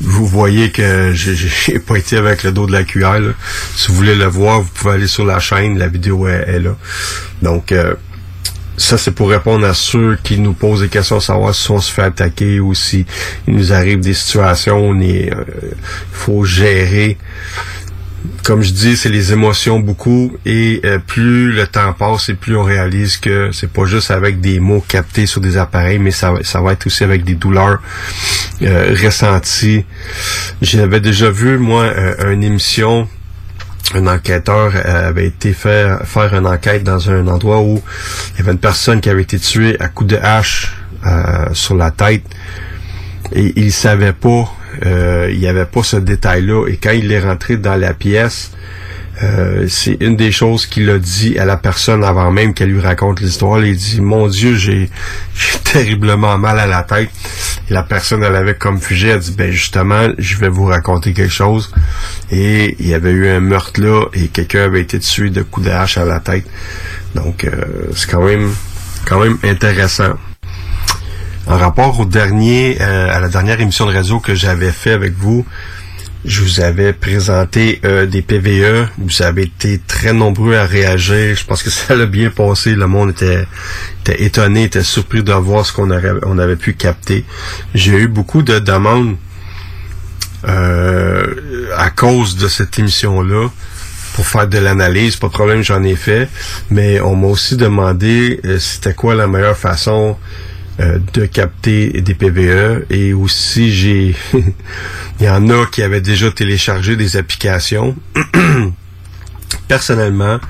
vous voyez que j'ai- pas été avec le dos de la cuillère. Si vous voulez le voir, vous pouvez aller sur la chaîne, la vidéo est, est là. Donc euh, ça, c'est pour répondre à ceux qui nous posent des questions, savoir si on se fait attaquer ou si il nous arrive des situations où est, euh, il faut gérer. Comme je dis, c'est les émotions beaucoup et euh, plus le temps passe et plus on réalise que c'est pas juste avec des mots captés sur des appareils, mais ça, va- ça va être aussi avec des douleurs euh, ressenties. J'avais déjà vu, moi, euh, une émission un enquêteur euh, avait été faire faire une enquête dans un endroit où il y avait une personne qui avait été tuée à coups de hache euh, sur la tête. Et il savait pas euh, il y avait pas ce détail là et quand il est rentré dans la pièce euh, c'est une des choses qu'il a dit à la personne avant même qu'elle lui raconte l'histoire. Il dit Mon Dieu, j'ai terriblement mal à la tête. La personne, elle avait comme fugé, elle dit Ben justement, je vais vous raconter quelque chose. Et il y avait eu un meurtre là et quelqu'un avait été tué de coups de hache à la tête. Donc euh, c'est quand même quand même intéressant. En rapport au dernier, euh, à la dernière émission de radio que j'avais fait avec vous, je vous avais présenté euh, des PVE. Vous avez été très nombreux à réagir. Je pense que ça a bien passé. Le monde était, était étonné, était surpris de voir ce qu'on on avait pu capter. J'ai eu beaucoup de demandes euh, à cause de cette émission-là pour faire de l'analyse. Pas de problème, j'en ai fait. Mais on m'a aussi demandé euh, c'était quoi la meilleure façon euh, de capter des PVE et aussi j'ai il y en a qui avaient déjà téléchargé des applications. Personnellement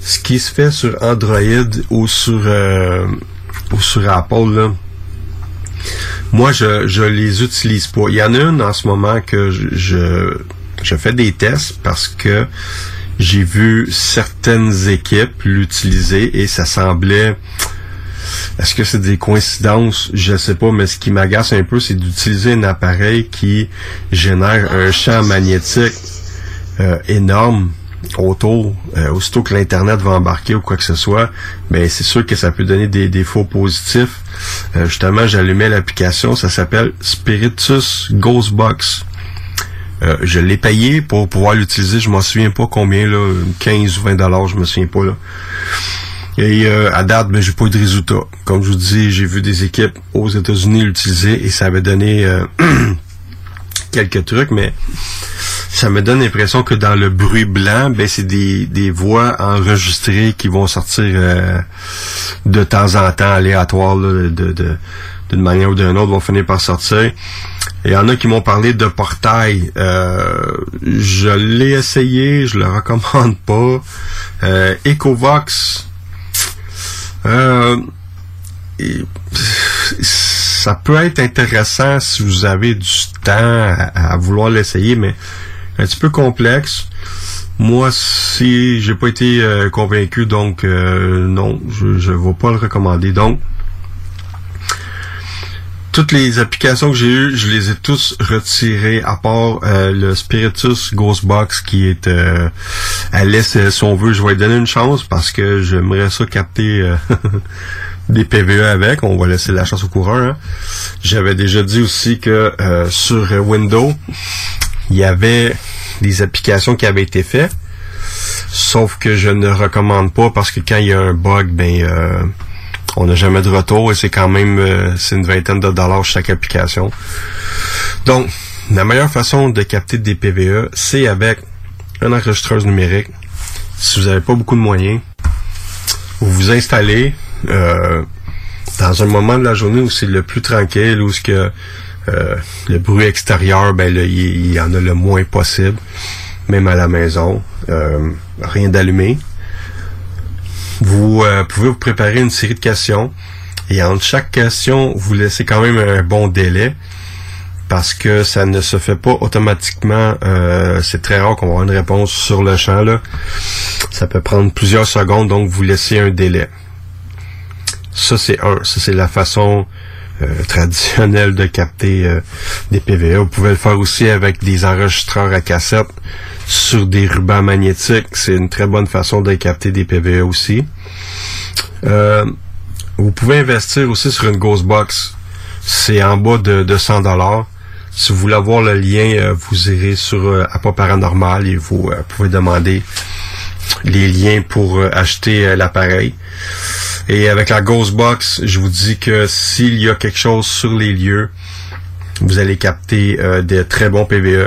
ce qui se fait sur Android ou sur euh, Apple moi je les utilise pas. Il y en a une en ce moment que je fais des tests parce que j'ai vu certaines équipes l'utiliser et ça semblait est-ce que c'est des coïncidences? Je sais pas, mais ce qui m'agace un peu, c'est d'utiliser un appareil qui génère un champ magnétique euh, énorme autour, euh, aussitôt que l'Internet va embarquer ou quoi que ce soit, mais c'est sûr que ça peut donner des défauts positifs. Euh, justement, j'allumais l'application, ça s'appelle Spiritus Ghostbox. Euh, je l'ai payé pour pouvoir l'utiliser, je m'en souviens pas combien, là, 15 ou 20 dollars, je me souviens pas là. Et euh, à date, ben, j'ai pas eu de résultat. Comme je vous dis, j'ai vu des équipes aux États-Unis l'utiliser et ça avait donné euh, quelques trucs, mais ça me donne l'impression que dans le bruit blanc, ben c'est des, des voix enregistrées qui vont sortir euh, de temps en temps aléatoires de, de, d'une manière ou d'une autre, vont finir par sortir. Il y en a qui m'ont parlé de portail. Euh, je l'ai essayé, je le recommande pas. Euh, Ecovox, euh, ça peut être intéressant si vous avez du temps à, vouloir l'essayer, mais un petit peu complexe. Moi, si j'ai pas été euh, convaincu, donc euh, non, je je vais pas le recommander. Donc, toutes les applications que j'ai eues, je les ai tous retirées, à part euh, le Spiritus Ghostbox qui est euh, à l'est, si on veut, je vais lui donner une chance parce que j'aimerais ça capter euh, des PVE avec. On va laisser la chance au coureur. hein. J'avais déjà dit aussi que euh, sur Windows, il y avait des applications qui avaient été faites. Sauf que je ne recommande pas parce que quand il y a un bug, ben euh, on n'a jamais de retour et c'est quand même euh, c'est une vingtaine de dollars chaque application. Donc, la meilleure façon de capter des PVE, c'est avec une enregistreuse numérique. Si vous n'avez pas beaucoup de moyens, vous vous installez euh, dans un moment de la journée où c'est le plus tranquille, où ce que euh, le bruit extérieur, ben là, il y en a le moins possible, même à la maison. Rien d'allumé. Vous euh, pouvez vous préparer une série de questions et entre chaque question, vous laissez quand même un bon délai parce que ça ne se fait pas automatiquement. Euh, c'est très rare qu'on va avoir une réponse sur le champ. Là. Ça peut prendre plusieurs secondes, donc vous laissez un délai. Ça, c'est un. Ça, c'est la façon traditionnel de capter euh, des PVE. Vous pouvez le faire aussi avec des enregistreurs à cassette sur des rubans magnétiques. C'est une très bonne façon de capter des PVE aussi. Euh, vous pouvez investir aussi sur une Ghostbox. C'est en bas de, de 100 dollars. Si vous voulez avoir le lien, euh, vous irez sur euh, Paranormal et vous euh, pouvez demander les liens pour euh, acheter euh, l'appareil. Et avec la Ghostbox, je vous dis que s'il y a quelque chose sur les lieux, vous allez capter euh, des très bons PVE.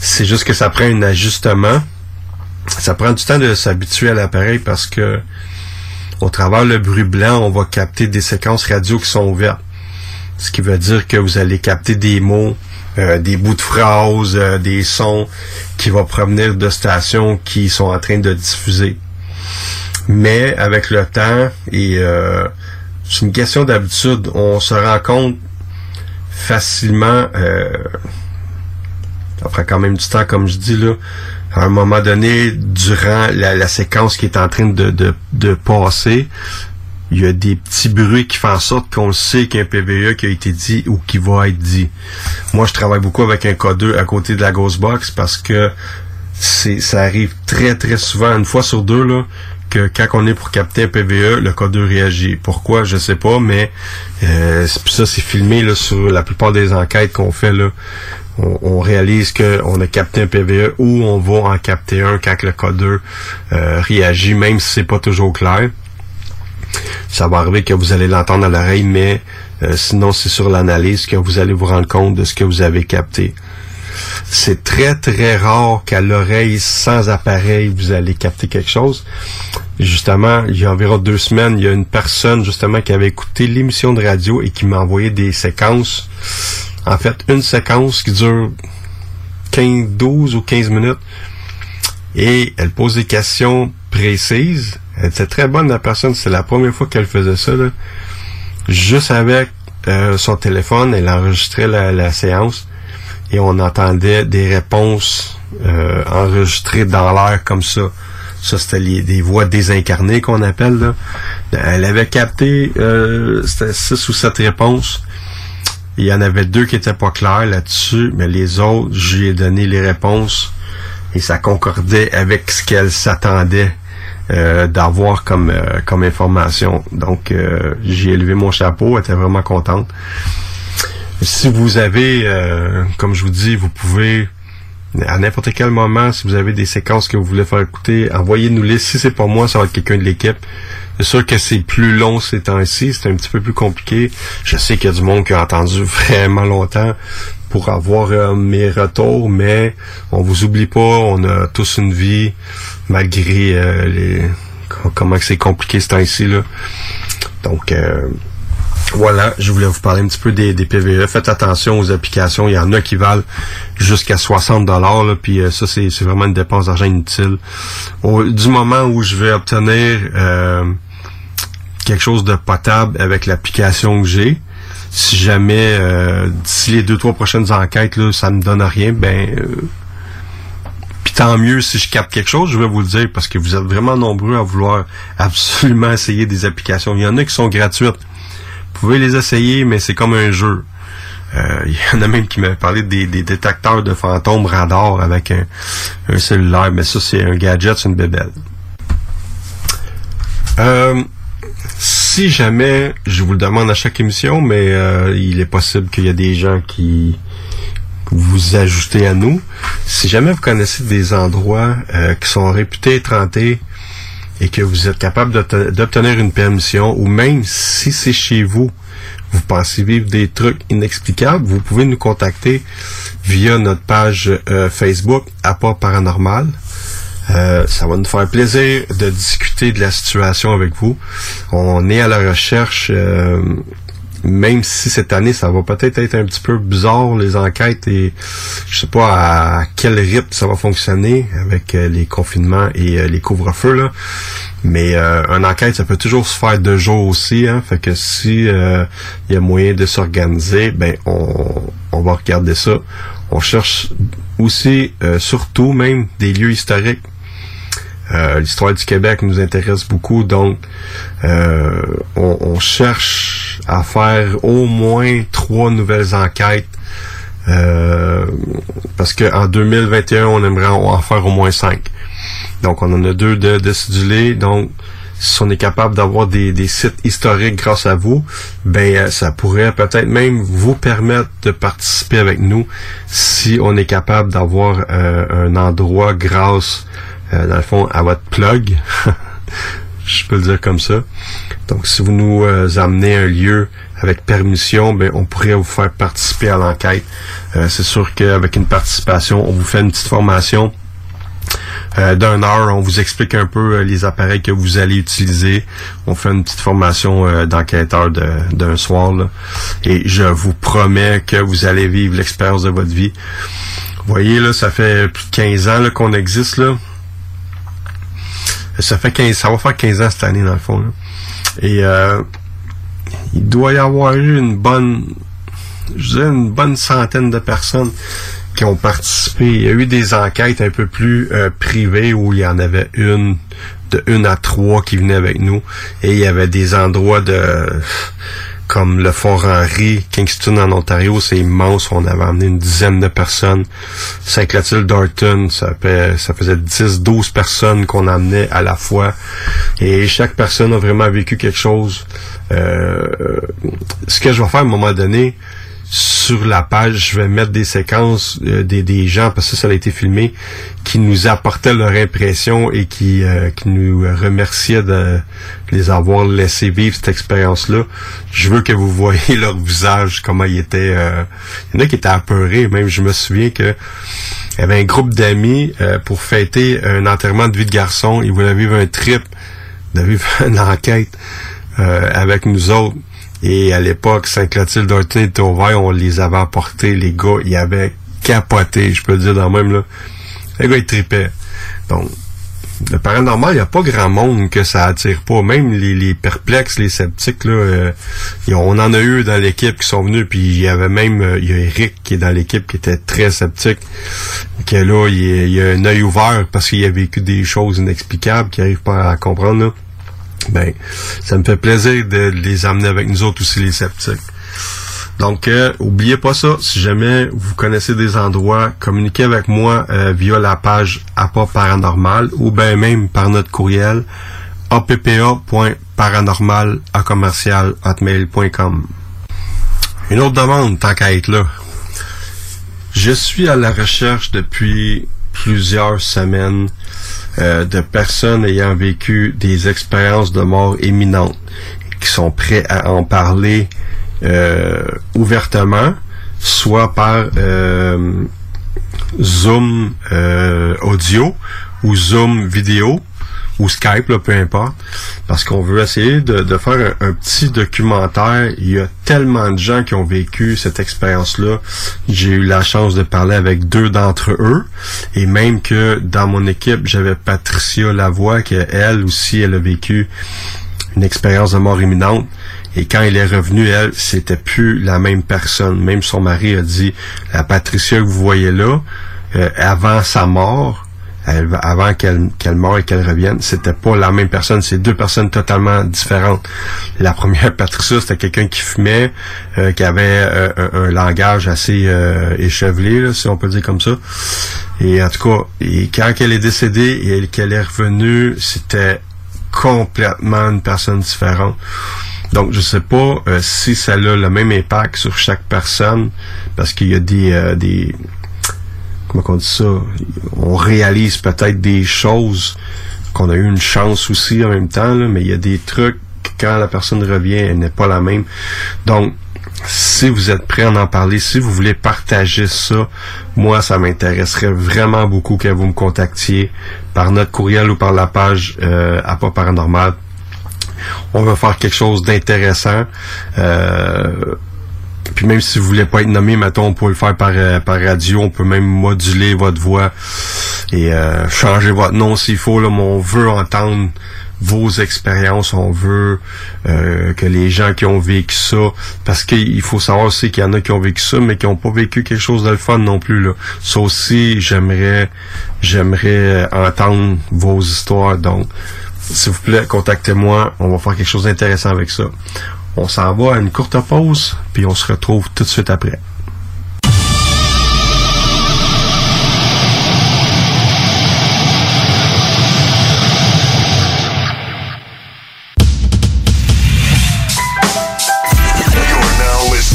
C'est juste que ça prend un ajustement. Ça prend du temps de s'habituer à l'appareil parce que au travers le bruit blanc, on va capter des séquences radio qui sont ouvertes. Ce qui veut dire que vous allez capter des mots, euh, des bouts de phrases, euh, des sons qui vont provenir de stations qui sont en train de diffuser. Mais avec le temps, et euh, c'est une question d'habitude, on se rend compte facilement, euh, ça prend quand même du temps comme je dis là, à un moment donné, durant la, séquence qui est en train de, passer, il y a des petits bruits qui font en sorte qu'on sait qu'il y a un PVE qui a été dit ou qui va être dit. Moi, je travaille beaucoup avec un codeur à côté de la Ghostbox parce que ça arrive très très souvent, une fois sur deux, là, que quand on est pour capter un PVE, le codeur réagit. Pourquoi, je sais pas, mais euh, ça, c'est filmé là, sur la plupart des enquêtes qu'on fait. Là. On, réalise qu'on a capté un PVE ou on va en capter un quand le codeur euh, réagit, même si c'est pas toujours clair. Ça va arriver que vous allez l'entendre à l'oreille, mais euh, sinon c'est sur l'analyse que vous allez vous rendre compte de ce que vous avez capté. C'est très très rare qu'à l'oreille sans appareil vous allez capter quelque chose. Justement, il y a environ deux semaines, il y a une personne justement qui avait écouté l'émission de radio et qui m'a envoyé des séquences. En fait, une séquence qui dure 15, 12 ou 15 minutes. Et elle pose des questions précises. Elle était très bonne la personne, c'est la première fois qu'elle faisait ça. Juste avec euh, son téléphone, elle enregistrait la séance et on entendait des réponses euh, enregistrées dans l'air comme ça. Ça, c'était les- des voix désincarnées qu'on appelle. Là. Elle avait capté euh, six ou sept réponses. Il y en avait deux qui étaient pas claires là-dessus, mais les autres, lui ai donné les réponses et ça concordait avec ce qu'elle s'attendait euh, d'avoir comme euh, comme information. Donc euh, j'ai élevé mon chapeau, elle était vraiment contente. Si vous avez, euh, comme je vous dis, vous pouvez à n'importe quel moment, si vous avez des séquences que vous voulez faire écouter, envoyez-nous-les. Si c'est pas moi, ça va être quelqu'un de l'équipe. C'est sûr que c'est plus long ces temps-ci, c'est un petit peu plus compliqué. Je sais qu'il y a du monde qui a entendu vraiment longtemps pour avoir euh, mes retours, mais on vous oublie pas, on a tous une vie, malgré euh, les co- comment c'est compliqué ce temps-ci. Donc euh, voilà, je voulais vous parler un petit peu des, PVE. Faites attention aux applications. Il y en a qui valent jusqu'à 60 dollars. Puis euh, ça, c'est vraiment une dépense d'argent inutile. Du moment où je vais obtenir euh, quelque chose de potable avec l'application que j'ai, si jamais euh, d'ici les deux trois prochaines enquêtes là, ça me donne rien, ben euh, puis tant mieux si je capte quelque chose, je vais vous le dire parce que vous êtes vraiment nombreux à vouloir absolument essayer des applications. Il y en a qui sont gratuites. Vous pouvez les essayer, mais c'est comme un jeu. Euh, Il y en a même qui m'avaient parlé des, détecteurs de fantômes radar avec un, un cellulaire, mais ça c'est un gadget, c'est une bébelle. Euh, si jamais, je vous le demande à chaque émission, mais euh, il est possible qu'il y a des gens qui vous ajoutez à nous. Si jamais vous connaissez des endroits qui sont réputés être hantés et que vous êtes capable d'obte- d'obtenir une permission, ou même si c'est chez vous, vous pensez vivre des trucs inexplicables, vous pouvez nous contacter via notre page euh, Facebook Apport Paranormal. Euh, ça va nous faire plaisir de discuter de la situation avec vous. On est à la recherche, euh, même si cette année ça va peut-être être un petit peu bizarre les enquêtes et je sais pas à quel rythme ça va fonctionner avec euh, les confinements et euh, les couvre-feux là. Mais euh, une enquête ça peut toujours se faire deux jours aussi, hein. Fait que si euh, il y a moyen de s'organiser, ben on, on va regarder ça. On cherche aussi, surtout même des lieux historiques. Euh, L'histoire du Québec nous intéresse beaucoup, donc euh, on, on cherche à faire au moins trois nouvelles enquêtes. Euh, parce qu'en 2021, on aimerait en faire au moins cinq. Donc, on en a deux de, de Donc, si on est capable d'avoir des, des, sites historiques grâce à vous, ben euh, ça pourrait peut-être même vous permettre de participer avec nous si on est capable d'avoir euh, un endroit grâce, euh, dans le fond, à votre plug. Je peux le dire comme ça. Donc, si vous nous amenez un lieu avec permission, ben on pourrait vous faire participer à l'enquête. C'est sûr qu'avec une participation, on vous fait une petite formation euh, d'un heure. On vous explique un peu euh, les appareils que vous allez utiliser. On fait une petite formation euh, d'enquêteur d'un soir. Et je vous promets que vous allez vivre l'expérience de votre vie. Vous voyez, là, ça fait plus de 15 ans qu'on existe. là. Ça fait 15, ça va faire 15 ans cette année, dans le fond. Et il doit y avoir eu une bonne je dirais une bonne centaine de personnes qui ont participé. Il y a eu des enquêtes un peu plus euh, privées où il y en avait une de une à trois qui venaient avec nous et il y avait des endroits de comme le Fort Henry, Kingston en Ontario, c'est immense. On avait amené une dizaine de personnes. Saint-Clotilde Darton, ça, ça faisait 10, 12 personnes qu'on amenait à la fois. Et chaque personne a vraiment vécu quelque chose. Euh, ce que je vais faire à un moment donné, sur la page, je vais mettre des séquences euh, des, des gens, parce que ça, a été filmé, qui nous apportaient leur impression et qui, euh, qui nous remerciaient de les avoir laissé vivre cette expérience-là. Je veux que vous voyez leur visage, comment ils étaient... Euh, il y en a qui étaient apeurés, même je me souviens que il y avait un groupe d'amis pour fêter un enterrement de vie de garçon. Ils voulaient vivre un trip, de vivre une enquête avec nous autres. Et à l'époque, Saint-Clotilde d'Orton était ouvert, on les avait apportés, les gars, ils avaient capoté, je peux le dire dans le même, là. Les gars, ils tripaient. Donc, le paranormal, il n'y a pas grand monde que ça attire pas. Même les, perplexes, les sceptiques, là, euh, on en a eu dans l'équipe qui sont venus, puis il y avait même, euh, il y a Eric qui est dans l'équipe qui était très sceptique, que là, il, il a un œil ouvert parce qu'il a vécu des choses inexplicables qu'il n'arrive pas à comprendre, là ben, ça me fait plaisir de les amener avec nous autres aussi, les sceptiques. Donc, euh, oubliez pas ça. Si jamais vous connaissez des endroits, communiquez avec moi euh, via la page APA Paranormal ou bien même par notre courriel appa.paranormal Une autre demande, tant qu'à être là. Je suis à la recherche depuis plusieurs semaines euh, de personnes ayant vécu des expériences de mort imminente, qui sont prêts à en parler euh, ouvertement, soit par euh, Zoom audio ou Zoom vidéo, ou Skype, là, peu importe, parce qu'on veut essayer de, faire un, petit documentaire. Il y a tellement de gens qui ont vécu cette expérience-là. J'ai eu la chance de parler avec deux d'entre eux, et même que dans mon équipe, j'avais Patricia Lavoie, qui elle aussi, elle a vécu une expérience de mort imminente. Et quand elle est revenue, elle, c'était plus la même personne. Même son mari a dit, la Patricia que vous voyez là, euh, avant sa mort, avant qu'elle qu'elle meure et qu'elle revienne, c'était pas la même personne, c'est deux personnes totalement différentes. La première Patricia, c'était quelqu'un qui fumait, euh, qui avait euh, un, langage assez euh, échevelé, si on peut dire comme ça. Et en tout cas, quand elle est décédée et qu'elle est revenue, c'était complètement une personne différente. Donc, je sais pas si ça a le même impact sur chaque personne, parce qu'il y a des, des comment on dit ça, on réalise peut-être des choses qu'on a eu une chance aussi en même temps, mais il y a des trucs quand la personne revient, elle n'est pas la même. Donc, si vous êtes prêt à en parler, si vous voulez partager ça, moi, ça m'intéresserait vraiment beaucoup que vous me contactiez par notre courriel ou par la page euh, à pas paranormal. On va faire quelque chose d'intéressant. Euh, puis même si vous voulez pas être nommé, mettons, on peut le faire par, euh, par radio, on peut même moduler votre voix et euh, changer votre nom s'il faut, là, mais on veut entendre vos expériences, on veut euh, que les gens qui ont vécu ça, parce qu'il faut savoir aussi qu'il y en a qui ont vécu ça, mais qui n'ont pas vécu quelque chose de fun non plus. Là. Ça aussi, j'aimerais j'aimerais entendre vos histoires. Donc, s'il vous plaît, contactez-moi. On va faire quelque chose d'intéressant avec ça. On s'en va à une courte pause, puis on se retrouve tout de suite après.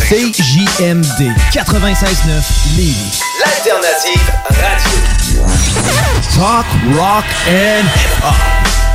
CJMD 96.9 Lévis. L'alternative radio. Talk, rock and hip-hop.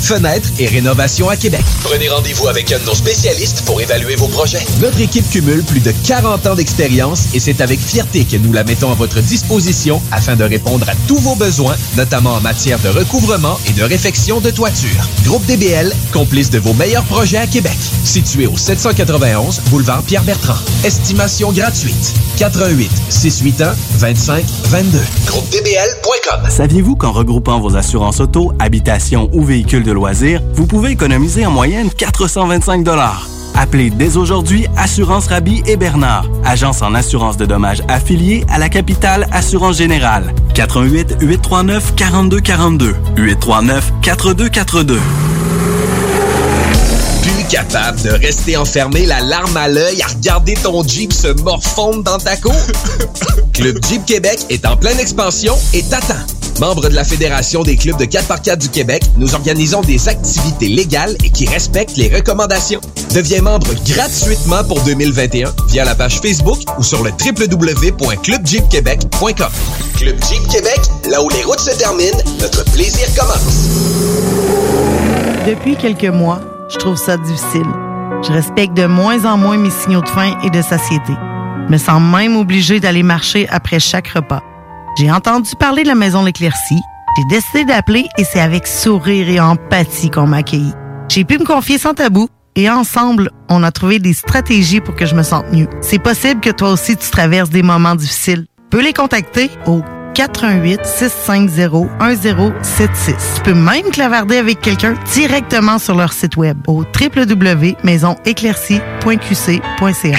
fenêtres et rénovation à Québec. Prenez rendez-vous avec un de nos spécialistes pour évaluer vos projets. Notre équipe cumule plus de 40 ans d'expérience et c'est avec fierté que nous la mettons à votre disposition afin de répondre à tous vos besoins, notamment en matière de recouvrement et de réfection de toiture. Groupe DBL, complice de vos meilleurs projets à Québec. Situé au 791 boulevard Pierre-Bertrand. Estimation gratuite. 88 681 25 22. GroupeDBL.com. Saviez-vous qu'en regroupant vos assurances auto, habitation ou véhicules de loisirs, vous pouvez économiser en moyenne 425 Appelez dès aujourd'hui Assurance Rabi et Bernard, agence en assurance de dommages affiliée à la capitale Assurance Générale. 88 839 4242 839 4242. Plus capable de rester enfermé la larme à l'œil à regarder ton Jeep se morfondre dans ta cour? Club Jeep Québec est en pleine expansion et t'attend. Membre de la Fédération des clubs de 4x4 du Québec, nous organisons des activités légales et qui respectent les recommandations. Deviens membre gratuitement pour 2021 via la page Facebook ou sur le www.clubjeepquebec.com. Club Jeep Québec, là où les routes se terminent, notre plaisir commence. Depuis quelques mois, je trouve ça difficile. Je respecte de moins en moins mes signaux de faim et de satiété. Je me sens même obligée d'aller marcher après chaque repas. J'ai entendu parler de la maison L'Éclaircie. J'ai décidé d'appeler et c'est avec sourire et empathie qu'on m'a accueilli. J'ai pu me confier sans tabou et ensemble, on a trouvé des stratégies pour que je me sente mieux. C'est possible que toi aussi tu traverses des moments difficiles. Tu peux les contacter au 418 650 1076. Tu peux même clavarder avec quelqu'un directement sur leur site web au www.maisonéclaircie.qc.ca.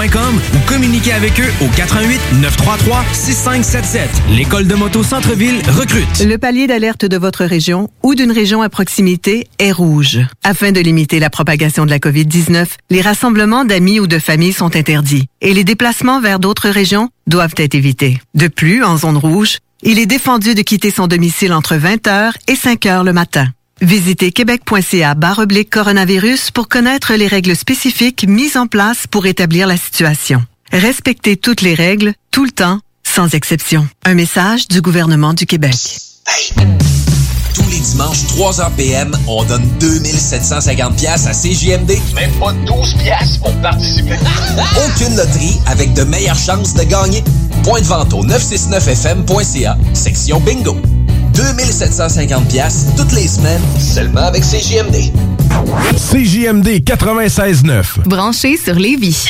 ou communiquez avec eux au 88 933 6577. L'école de moto Centre-ville recrute. Le palier d'alerte de votre région ou d'une région à proximité est rouge. Afin de limiter la propagation de la COVID-19, les rassemblements d'amis ou de familles sont interdits et les déplacements vers d'autres régions doivent être évités. De plus, en zone rouge, il est défendu de quitter son domicile entre 20h et 5h le matin. Visitez québec.ca oblique coronavirus pour connaître les règles spécifiques mises en place pour établir la situation. Respectez toutes les règles, tout le temps, sans exception. Un message du gouvernement du Québec. Tous les dimanches, 3h PM, on donne 2750 pièces à CJMD. Même pas 12 pièces pour participer. Aucune loterie avec de meilleures chances de gagner. Point de vente au 969fm.ca, section bingo. 2750 pièces toutes les semaines, seulement avec CJMD. CJMD 96.9. Branché sur Lévis.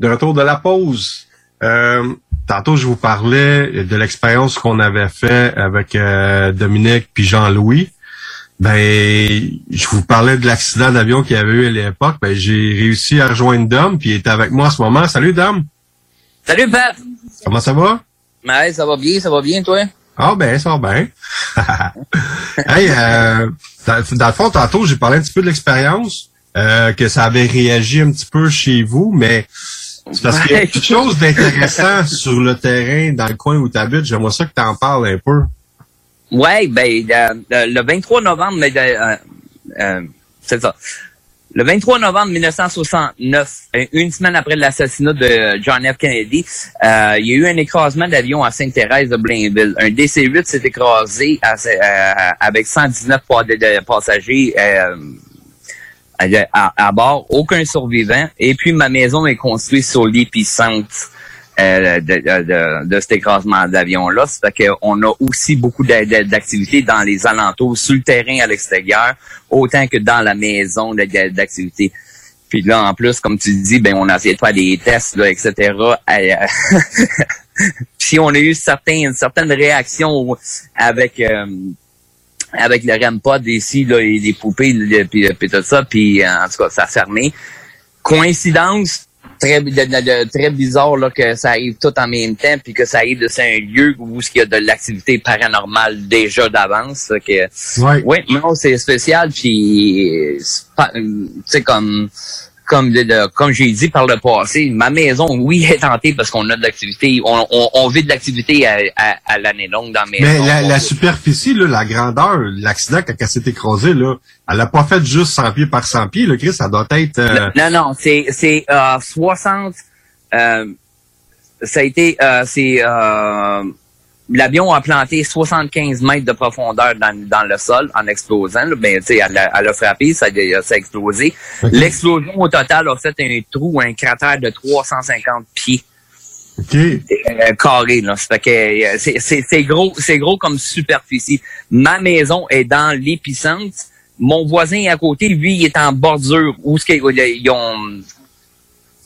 De retour de la pause. Euh, tantôt, je vous parlais de l'expérience qu'on avait fait avec euh, Dominique puis Jean-Louis. Ben, je vous parlais de l'accident d'avion qu'il y avait eu à l'époque. Ben, j'ai réussi à rejoindre Dom, puis il est avec moi en ce moment. Salut, Dom. Salut, Pat. Comment ça va? Ouais, ça va bien, ça va bien, toi? Ah ben, ça va bien. hey, euh, dans, dans le fond, tantôt, j'ai parlé un petit peu de l'expérience, euh, que ça avait réagi un petit peu chez vous, mais c'est parce qu'il y a quelque chose d'intéressant sur le terrain, dans le coin où tu habites. J'aimerais ça que tu en parles un peu. Ouais, ben, euh, euh, le 23 novembre, mais, euh, euh, c'est ça. Le 23 novembre 1969, euh, une semaine après l'assassinat de John F. Kennedy, euh, il y a eu un écrasement d'avion à Sainte-Thérèse de Blainville. Un DC-8 s'est écrasé à- euh, avec 119 pa- de, de passagers euh, à, à- à bord, aucun survivant. Et puis ma maison est construite sur l'épicentre euh, de, de, de- cet écrasement d'avion-là. Ça fait qu'on a aussi beaucoup d'a- d'a- d'activités dans les alentours, sur le terrain à l'extérieur, autant que dans la maison d'activités. Puis là, en plus, comme tu dis, ben on a essayé de faire des tests, là, etc. Euh, Puis on a eu certains, certaines réactions avec euh, avec le REM pod ici, là, et les poupées, là, puis, puis tout ça, puis euh, en tout cas, ça a fermé. Coïncidence, très, de- de- de- très bizarre là, que ça arrive tout en même temps, puis que ça arrive de un lieu où il y a de l'activité paranormale déjà d'avance. Que, ouais. Oui, non, c'est spécial, puis c'est comme comme le- le- comme j'ai dit par le passé, ma maison, oui, est tentée parce qu'on a de l'activité, on, on, on vit de l'activité à, à, à l'année longue dans la Mais maison. la, la superficie, là, la grandeur, l'accident quand elle s'est écrasée, là, elle a pas fait juste 100 pieds par 100 pieds, là, Chris, ça doit être... euh, Non, non, c'est c'est euh, 60. euh, ça a été euh, c'est euh, l'avion a planté 75 mètres de profondeur dans, dans le sol en explosant. Là. Ben, elle, a- elle a frappé, ça, a- ça a explosé. L'explosion au total a fait un trou, un cratère de 350 pieds. Euh, carré là. Euh, c'est- gros, c'est gros comme superficie. Ma maison est dans l'épicentre. Mon voisin à côté, lui, il est en bordure. Où ce qu'ils ils ont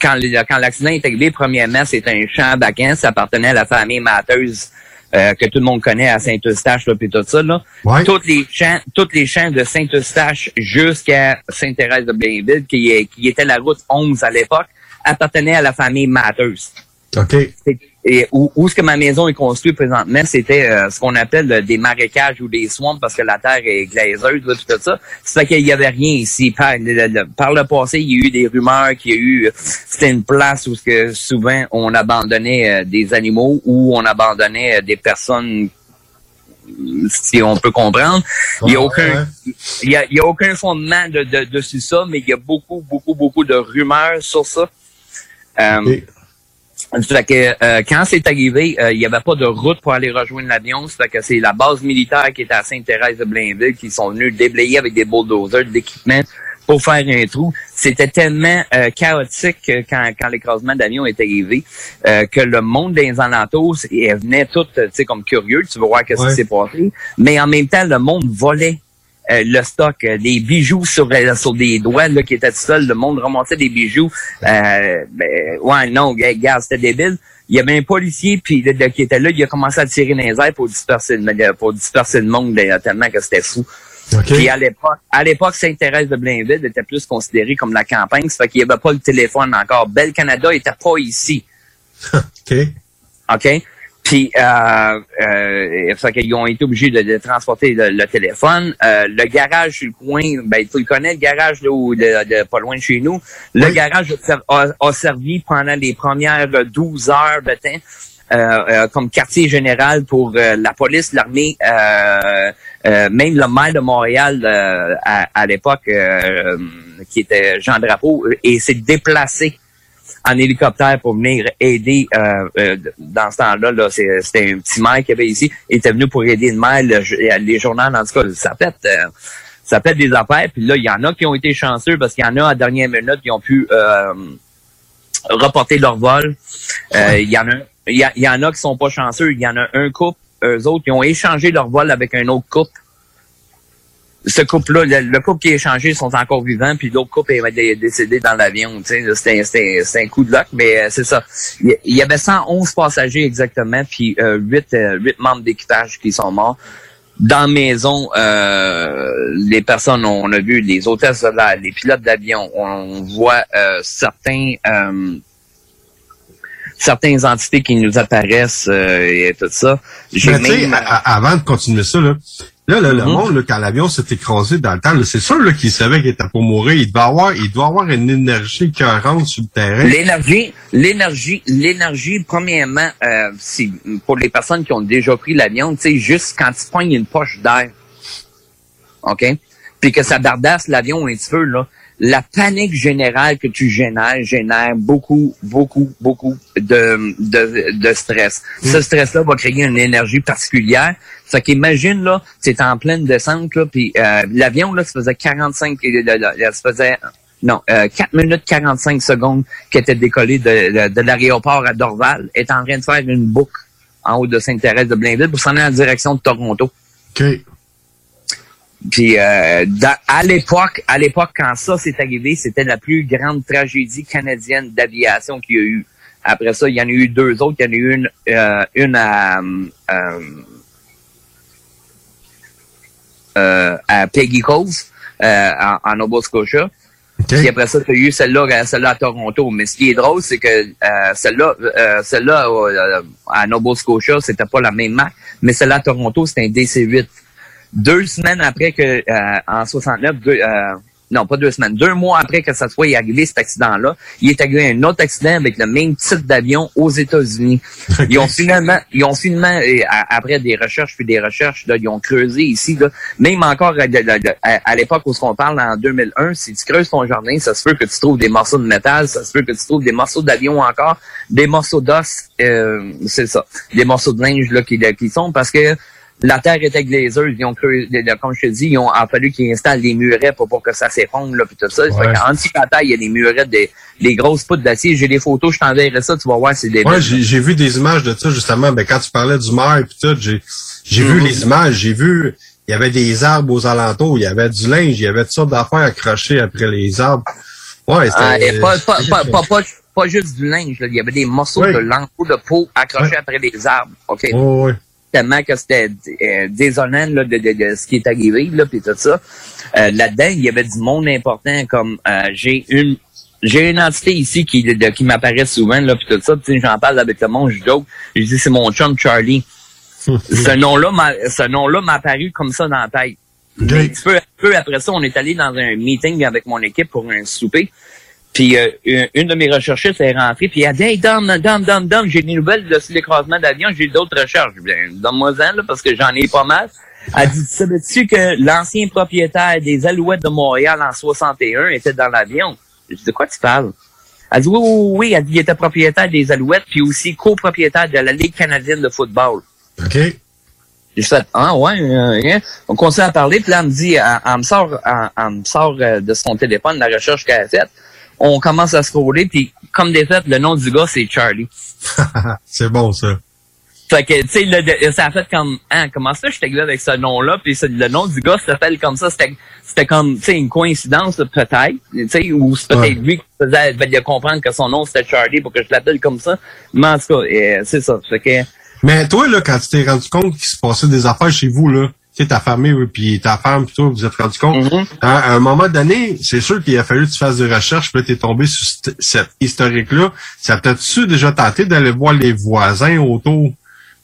quand, l'accident est arrivé, premièrement, c'est un champ à vacances, ça appartenait à la famille Matteuse, euh, que tout le monde connaît à Saint-Eustache, là, puis tout ça, là. Toutes les champs, toutes les champs de Saint-Eustache jusqu'à Sainte-Thérèse de Blainville, qui, est- qui était la route 11 à l'époque, appartenaient à la famille Matteuse. OK. Et où, où ce que ma maison est construite présentement, c'était euh, ce qu'on appelle euh, des marécages ou des swamps parce que la terre est glaiseuse, puis tout ça. Fait qu'il y avait rien ici. Par le, le- par le passé, il y a eu des rumeurs qu'il y a eu... C'était une place où ce que souvent on abandonnait euh, des animaux ou on abandonnait euh, des personnes si on peut comprendre. Il y a aucun, il y a, il y a aucun fondement de, de, dessus ça, mais il y a beaucoup, beaucoup, beaucoup de rumeurs sur ça. Euh, ça fait que euh, quand c'est arrivé, euh, il n'y avait pas de route pour aller rejoindre l'avion. Fait que c'est la base militaire qui était à Sainte-Thérèse de Blainville qui sont venus déblayer avec des bulldozers de l'équipement pour faire un trou. C'était tellement euh, chaotique euh, quand, quand l'écrasement d'avion est arrivé euh, que le monde des alentours venait tout, tu sais, comme curieux. Tu veux voir qu'est-ce qui s'est passé. Mais en même temps, le monde volait euh, le stock, euh, des bijoux sur, euh, sur des doigts là, qui étaient tout seuls. Le monde ramassait des bijoux. Euh, ben, ouais, non, gars, gars, c'était débile. Il y avait un policier puis qui était là, il a commencé à tirer dans les airs pour disperser, le- pour disperser le monde là, tellement que c'était fou. Puis à l'époque, à l'époque, Sainte-Thérèse de Blainville était plus considérée comme la campagne, ça fait qu'il n'y avait pas le téléphone encore. Bel Canada était pas ici. OK. OK? Puis, euh, euh, fait qu'ils ont été obligés de, de transporter le, le téléphone. Euh, le garage sur le coin, ben, tu le connais, le garage là, où, de, de- pas loin de chez nous. Le garage a, a- servi pendant les premières 12 heures de temps euh, euh, comme quartier général pour euh, la police, l'armée, euh, euh, même le maire de Montréal euh, à, à l'époque, euh, qui était Jean Drapeau, et s'est déplacé en hélicoptère pour venir aider euh, euh, dans ce temps-là. Là, c'est- c'était un petit maire qui avait ici. Il était venu pour aider le maire. le- les journaux, en tout cas, ça pète. euh, ça pète des affaires. Puis là, il y en a qui ont été chanceux parce qu'il y en a à la dernière minute qui ont pu euh, reporter leur vol. Euh, Il y en a il y, y en a qui sont pas chanceux. Il y en a un couple, eux autres, qui ont échangé leur vol avec un autre couple. Ce couple-là, le, le couple qui est échangé sont encore vivants, puis l'autre couple est, décédé dans l'avion. tu sais, là, C'était c'était un coup de luck, mais euh, c'est ça. Il y- avait 111 passagers exactement, puis euh, 8, euh, huit membres d'équipage qui sont morts. Dans la maison, euh, les personnes, on a vu les hôtesses de l'air, les pilotes d'avion, on voit euh, certains euh, certaines entités qui nous apparaissent euh, et tout ça. J'ai Mais tu sais, même- avant de continuer ça, là, là, le, le Mhm. monde, là, quand l'avion s'est écrasé dans le temps, là, c'est sûr là, qu'il savait qu'il était pour mourir. Il devait avoir, il doit avoir une énergie écœurante sur le terrain. L'énergie, l'énergie, l'énergie, premièrement, euh, c'est pour les personnes qui ont déjà pris l'avion, tu sais, juste quand tu pognes une poche d'air, OK? Puis que ça dardasse l'avion un petit peu, là, la panique générale que tu génères génère beaucoup, beaucoup, beaucoup de, de, de stress. Ce stress-là va créer une énergie particulière. Fait qu'imagine, là, c'est en pleine descente, là, puis euh, l'avion, là, ça faisait 45, euh, ça faisait non, euh, 4 minutes 45 secondes qui était décollé de, de, de l'aéroport à Dorval, est en train de faire une boucle en haut de Sainte-Thérèse de Blainville pour s'en aller en direction de Toronto. OK. Puis euh, dans- à l'époque, à l'époque quand ça s'est arrivé, c'était la plus grande tragédie canadienne d'aviation qu'il y a eu. Après ça, il y en a eu deux autres. Il y en a eu une, euh, une à, euh, euh, à Peggy Cove, euh, en, en Nova Scotia. Puis après ça, tu as eu celle-là, celle-là à Toronto. Mais ce qui est drôle, c'est que euh, celle-là, euh, celle-là euh, à Nova Scotia, c'était pas la même marque, mais celle-là à Toronto, c'était un DC-8. Deux semaines après que, euh, en 69, deux, euh, non, pas deux semaines, deux mois après que ça soit arrivé, cet accident-là, il est arrivé un autre accident avec le même type d'avion aux États-Unis. Ils ont finalement, ils ont finalement, après des recherches puis des recherches, là, ils ont creusé ici, là, même encore à l'époque où on parle en 2001, si tu creuses ton jardin, ça se peut que tu trouves des morceaux de métal, ça se peut que tu trouves des morceaux d'avion encore, des morceaux d'os, euh, c'est ça, des morceaux de linge là qui, qui sont parce que la terre était glaiseuse, ils ont creusé, comme je te dis, ils ont a fallu qu'ils installent des murets pour, pour que ça s'effondre là puis tout ça. Ouais. Qu'en dessous de la terre, il y a des murets, des, des grosses poutres d'acier. J'ai des photos, je t'enverrai ça, tu vas voir, c'est des Ouais, j'ai vu des images de ça justement. Ben quand tu parlais du maire et tout, j'ai j'ai vu Mhm. les images. J'ai vu il y avait des arbres aux alentours, il y avait du linge, il y avait toutes sortes d'affaires accrochées après les arbres. Ouais, Ah, c'était. pas, pas, pas, pas, pas, juste du linge, là. il y avait des morceaux de lampeaux de peau accrochés après les arbres. OK? Oh, ouais. Tellement que c'était euh, désolant là, de, de, de ce qui est arrivé, là, puis tout ça. Euh, Là-dedans, il y avait du monde important comme euh, j'ai une j'ai une entité ici qui, de- qui m'apparaît souvent, là, puis tout ça, puis j'en parle avec le monde, je joke, je dis c'est mon chum Charlie. ce nom-là m'a ce nom-là m'a apparu comme ça dans la tête. Peu, peu après ça, on est allé dans un meeting avec mon équipe pour un souper. Puis euh, une, de mes recherchistes est rentrée, puis elle a dit Hey Dom, Dom, Dom, Dom, j'ai des nouvelles de l'écrasement d'avion, j'ai d'autres recherches. Ben, donne-moi-en, là, parce que j'en ai pas mal. Elle dit Savais-tu que l'ancien propriétaire des Alouettes de Montréal en 61 était dans l'avion? Je dis De quoi tu parles? Elle dit Oui, oui, oui, oui. Elle dit il était propriétaire des Alouettes, puis aussi copropriétaire de la Ligue canadienne de football. OK. J'ai fait, ah ouais, euh, hein. on continue à parler, puis là, elle me dit, elle, elle me sort, elle, elle me sort euh, de son téléphone la recherche qu'elle a faite. On commence à scroller, puis comme des faits, le nom du gars, c'est Charlie. c'est bon ça. Fait que, tu sais, ça a fait comme, hein, comment ça, j'étais là avec ce nom-là, puis le nom du gars s'appelle comme ça, c'était c'était comme, tu sais, une coïncidence, peut-être, tu sais, ou c'est peut-être lui qui faisait ben, comprendre que son nom, c'était Charlie, pour que je l'appelle comme ça. Mais en tout cas, euh, c'est ça. Fait que, Mais toi, là, quand tu t'es rendu compte qu'il se passait des affaires chez vous, là, sais, ta famille, oui, puis ta femme, puis toi, vous êtes rendu compte, Mm-hmm. à, à un moment donné, c'est sûr qu'il a fallu que tu fasses des recherches, puis t'es tombé sur cette, historique-là. Ça peut-être-tu déjà tenté d'aller voir les voisins autour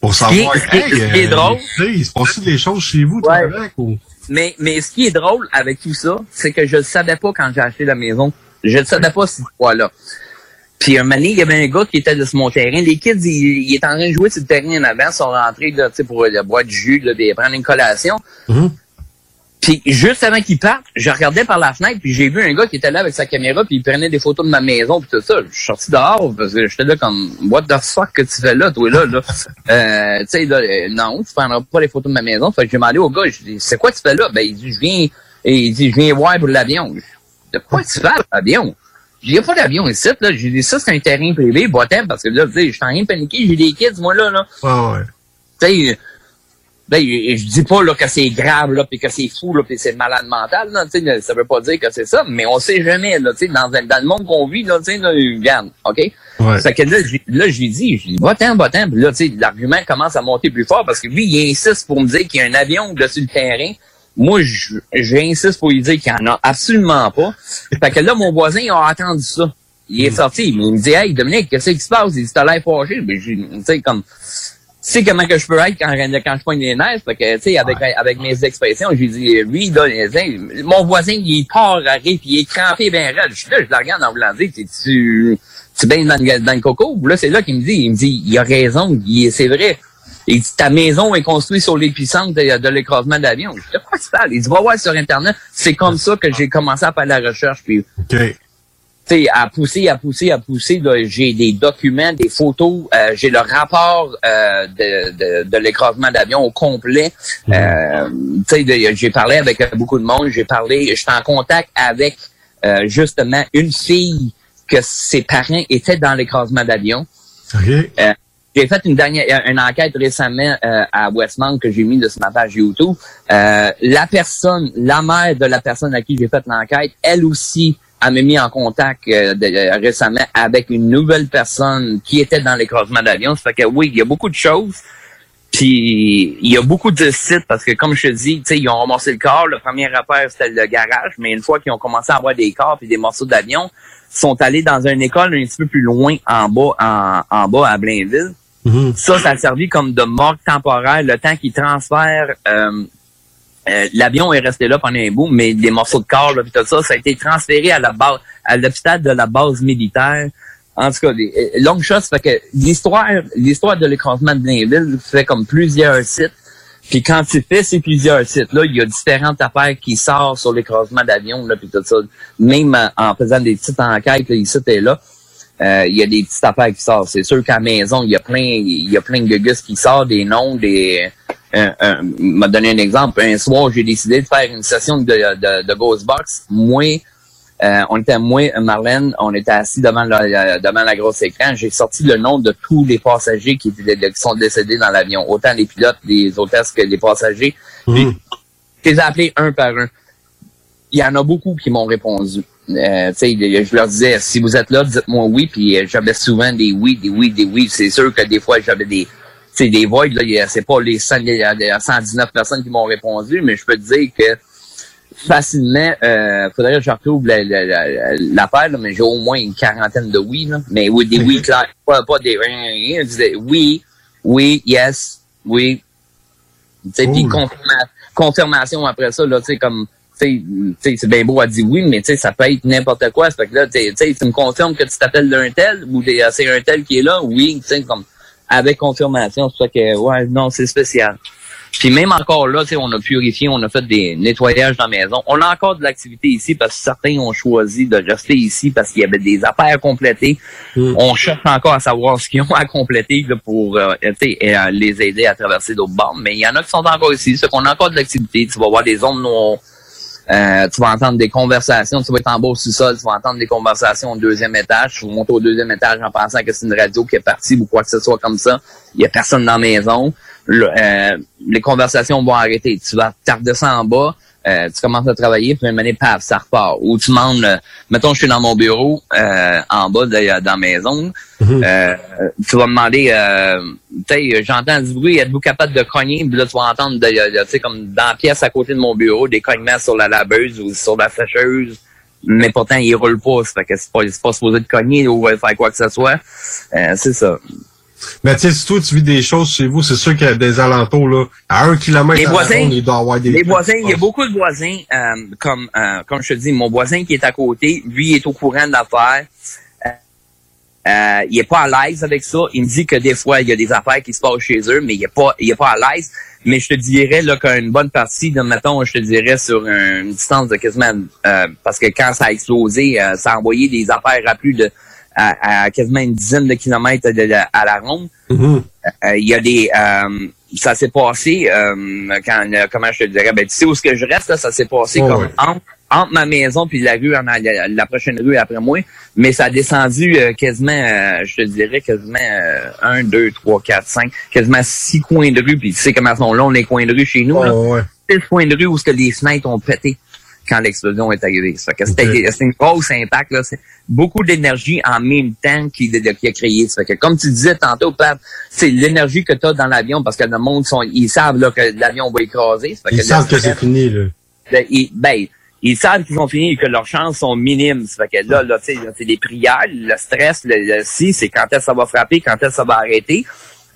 pour Ce qui est- savoir, ce qui est- ce qui est euh, drôle- tu sais, il se passe des choses chez vous, toi, avec, ou? Mais, mais ce qui est drôle avec tout ça, c'est que je ne savais pas quand j'ai acheté la maison. Je ne savais pas cette fois-là. Puis un moment donné, il y avait un gars qui était de mon terrain. Les kids, ils, ils étaient en train de jouer sur le terrain en avant, ils sont rentrés là, tu sais, pour euh, boire du jus, là, puis prendre une collation. Puis juste avant qu'ils partent, je regardais par la fenêtre, puis j'ai vu un gars qui était là avec sa caméra, puis il prenait des photos de ma maison, puis tout ça. Je suis sorti dehors, parce que j'étais là comme « What the fuck que tu fais là, toi, là? là? Euh, tu sais, là, euh, non, tu prendras pas les photos de ma maison. » Fait que j'ai demandé au gars, je dis « C'est quoi tu fais là? » Ben, il dit « Je viens... » Et il dit « Je viens voir pour l'avion. » De quoi tu fais l'avion? Il n'y a pas d'avion ici, là. J'ai dit, ça, c'est un terrain privé, boitem, parce que là, tu sais, je suis en train de paniquer, j'ai des kids, moi, là, là. Ouais, ouais. Tu sais, Ben, je, dis pas là, que c'est grave, là, puis que c'est fou, là, puis c'est malade mental, là, tu sais, ça veut pas dire que c'est ça, mais on sait jamais, là, tu sais, dans, dans le monde qu'on vit, là, tu sais, là, regarde, OK? Ouais. Fait que là, je- là, je lui dis, je lui dis, va-t'en, va-t'en, puis là, tu sais, l'argument commence à monter plus fort parce que lui, il insiste pour me dire qu'il y a un avion dessus le terrain. Moi, je- j'insiste pour lui dire qu'il y en a absolument pas. Fait que là, mon voisin, il a attendu ça. Il est sorti, il me dit, hey, Dominique, qu'est-ce qui se passe? Il dit, t'as l'air fâché. Ben, tu sais, comme, tu sais comment que je peux être quand, quand je pogne les nerfs, fait que, tu sais, avec, avec mes expressions, j'ai dit, lui, là, mon voisin, il est part à rire, puis il est crampé ben raide. Je suis là, je le regarde en voulant dire, tu, tu, baignes dans, le- dans le coco? Là, c'est là qu'il me dit, il me dit, il a raison, c'est vrai. Il dit, ta maison est construite sur l'épicentre de, de l'écrasement d'avion. Je dis, de quoi tu parles? Il dit, va voir sur Internet. C'est comme ça que j'ai commencé à faire la recherche, puis tu sais, à pousser, à pousser, à pousser, j'ai des documents, des photos, euh, j'ai le rapport euh, de, de, de l'écrasement d'avion au complet. Euh, tu sais, de- j'ai parlé avec euh, beaucoup de monde, j'ai parlé, j'étais en contact avec euh, justement une fille que ses parents étaient dans l'écrasement d'avion. Euh, j'ai fait une dernière une enquête récemment euh, à Westmount que j'ai mis de ma page YouTube. Euh, la personne, la mère de la personne à qui j'ai fait l'enquête, elle aussi m'a mis en contact euh, euh, récemment avec une nouvelle personne qui était dans l'écrasement d'avion. Ça fait que oui, il y a beaucoup de choses. Puis il y a beaucoup de sites parce que comme je te dis, ils ont ramassé le corps. Le premier affaire, c'était le garage, mais une fois qu'ils ont commencé à avoir des corps et des morceaux d'avion, sont allés dans une école un petit peu plus loin en bas, en, en bas à Blainville. Ça, ça a servi comme de morgue temporaire, le temps qu'ils transfèrent. euh, euh, L'avion est resté là pendant un bout, mais des morceaux de corps, là, pis tout ça, ça a été transféré à la base, à l'hôpital de la base militaire. En tout cas, euh, long shot, ça fait que l'histoire, l'histoire de l'écrasement de Blainville fait comme plusieurs sites. Puis quand tu fais ces plusieurs sites-là, il y a différentes affaires qui sortent sur l'écrasement d'avion, là, puis tout ça. Même en, en faisant des petites enquêtes, là, ici là, euh, il y a des petites affaires qui sortent. C'est sûr qu'à la maison, il y a plein, il y a plein de gus qui sortent, des noms, des. Un, un, m'a donné un exemple. Un soir, j'ai décidé de faire une session de, de, de Ghostbox. Moi, euh, on était moi, Marlène, on était assis devant la, devant la grosse écran. J'ai sorti le nom de tous les passagers qui, étaient, qui sont décédés dans l'avion, autant les pilotes, les hôtesses que les passagers. Puis, je les ai appelés un par un. Il y en a beaucoup qui m'ont répondu. Euh, tu sais, je leur disais, si vous êtes là, dites-moi oui. Puis euh, j'avais souvent des oui, des oui, des oui. C'est sûr que des fois, j'avais des c'est des voids. Là, c'est pas les 100 il y a- il y a 119 personnes qui m'ont répondu, mais je peux te dire que facilement, euh, faudrait que je retrouve la- la- la- l'affaire, là, mais j'ai au moins une quarantaine de oui. Là. Mais oui, des oui clairs, pas, pas des je disais oui, oui, yes, oui. Tu sais, puis confirma- confirmation après ça, là, tu sais, comme c'est bien beau à dire oui, mais ça peut être n'importe quoi. Fait que là, tu me confirmes que tu t'appelles d'un tel ou des- c'est un tel qui est là, oui, tu sais, comme avec confirmation. C'est ça que ouais, non, c'est spécial. Puis même encore là, on a purifié, on a fait des nettoyages dans la maison. On a encore de l'activité ici parce que certains ont choisi de rester ici parce qu'il y avait des affaires à compléter. On cherche encore à savoir ce qu'ils ont à compléter là, pour euh, euh, les aider à traverser d'autres bornes. Mais il y en a qui sont encore ici, c'est qu'on a encore de l'activité. Tu vas voir des zones noires. Euh, tu vas entendre des conversations, tu vas être en bas au sous-sol, tu vas entendre des conversations au deuxième étage, tu vas monter au deuxième étage en pensant que c'est une radio qui est partie ou quoi que ce soit comme ça. Il y a personne dans la maison. Euh, les conversations vont arrêter. Tu vas tarder ça en bas, euh, tu commences à travailler, puis une année, paf, ça repart. Ou tu demandes, euh, mettons, je suis dans mon bureau, euh, en bas de, dans la maison, euh, tu vas me demander, euh, j'entends du bruit, êtes-vous capable de cogner? Puis là, tu vas entendre, tu sais, comme dans la pièce à côté de mon bureau, des cognements sur la laveuse ou sur la sécheuse. Mais pourtant, il roule pas. Ça fait que c'est pas, pas supposé de cogner ou faire quoi que ce soit. Euh, c'est ça. Mais tu sais, si toi tu vis des choses chez vous, c'est sûr qu'il y a des alentours, là, à un kilomètre Les voisins, ronde, il doit y avoir des les voisins, il y a beaucoup de voisins, euh, comme euh, comme je te dis, mon voisin qui est à côté, lui il est au courant de l'affaire. Euh, euh, il est pas à l'aise avec ça. Il me dit que des fois, il y a des affaires qui se passent chez eux, mais il est pas, il est pas à l'aise. Mais je te dirais là qu'une bonne partie, de, mettons, je te dirais sur une distance de quasiment, euh, parce que quand ça a explosé, euh, ça a envoyé des affaires à plus de, à, à quasiment une dizaine de kilomètres de la- à la ronde. Euh, Il y a des, euh, ça s'est passé euh, quand, euh, comment je te dirais, ben tu sais où est-ce que je reste là, ça s'est passé Ouais, comme ouais. entre entre ma maison puis la rue, en, la, la prochaine rue après moi, mais ça a descendu euh, quasiment, euh, je te dirais, quasiment euh, un, deux, trois, quatre, cinq, quasiment six coins de rue, puis tu sais comment sont longs les coins de rue chez nous, là. Six coins de rue où ce que les fenêtres ont pété quand l'explosion est arrivée. C'était c'était une grosse impact, là. C'est beaucoup d'énergie en même temps qui, a créé. Ça fait que, comme tu disais tantôt, Pat, c'est l'énergie que tu as dans l'avion parce que le monde, sont, ils savent là, que l'avion va écraser. Ça fait Ils savent que c'est fini, là. ben, ils, ben, ils savent qu'ils ont fini et que leurs chances sont minimes. Ça fait que là, là, c'est des prières, le stress, le, le si, c'est quand est-ce que ça va frapper, quand est-ce que ça va arrêter.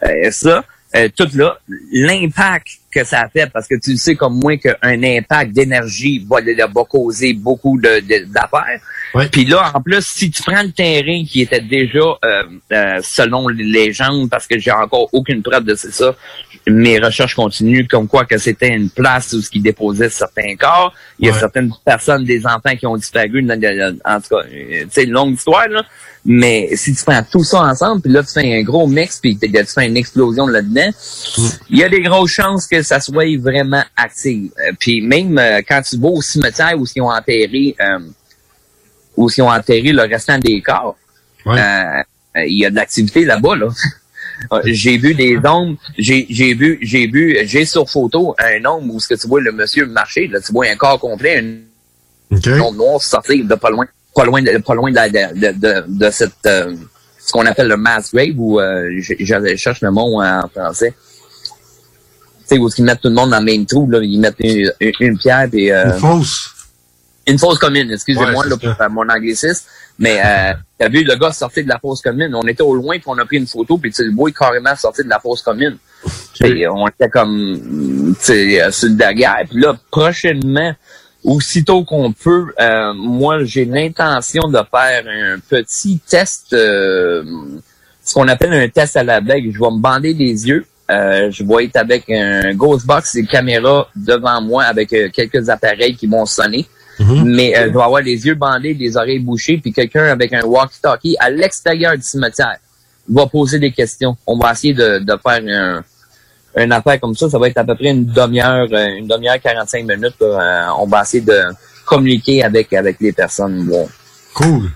Euh, ça, euh, tout là, l'impact que ça a fait, parce que tu le sais comme moi qu'un impact d'énergie va, va causer beaucoup de, de- d'affaires. Puis là, en plus, si tu prends le terrain qui était déjà, euh, euh, selon les légendes, parce que j'ai encore aucune preuve de c'est ça, mes recherches continuent comme quoi que c'était une place où ce qui déposait certains corps. Il y a Ouais. certaines personnes, des enfants qui ont disparu. En tout cas, euh, tu sais, une longue histoire, là. Mais si tu prends tout ça ensemble, puis là, tu fais un gros mix, puis tu fais une explosion là-dedans, il y a des grosses chances que ça soit vraiment actif. Euh, puis même euh, quand tu vas au cimetière où ils ont enterré euh, où ils ont enterré le restant des corps, euh, euh, il y a de l'activité là-bas, là. Euh, J'ai vu des ombres, j'ai j'ai vu, j'ai vu, j'ai sur photo un ombre où ce que tu vois le monsieur marcher, là, tu vois un corps complet, un ombre noire sortir de pas loin, pas loin de, pas loin de, la- de, de, de, de cette, euh, ce qu'on appelle le mass grave, ou euh, je, je cherche le mot en français. Tu sais, où ils mettent tout le monde dans le même trou, là, ils mettent une, une, une pierre puis euh, Une fausse. Une fausse commune, excusez-moi Ouais, là, pour faire mon anglicisme. Mais euh, t'as vu le gars sortir de la fosse commune. On était au loin puis on a pris une photo puis tu le vois carrément sortir de la fosse commune. Puis, on était comme euh, sur le daguerre. Puis là, prochainement, aussitôt qu'on peut, euh, moi j'ai l'intention de faire un petit test, euh, ce qu'on appelle un test à la blague. Je vais me bander les yeux. Euh, je vais être avec un ghost box et caméra devant moi avec euh, quelques appareils qui vont sonner. Mais euh, vais avoir les yeux bandés, les oreilles bouchées, puis quelqu'un avec un walkie-talkie à l'extérieur du cimetière va poser des questions. On va essayer de, de faire un, une affaire comme ça. Ça va être à peu près une demi-heure, euh, une demi-heure, 45 minutes. Euh, on va essayer de communiquer avec avec les personnes. Bon. Cool.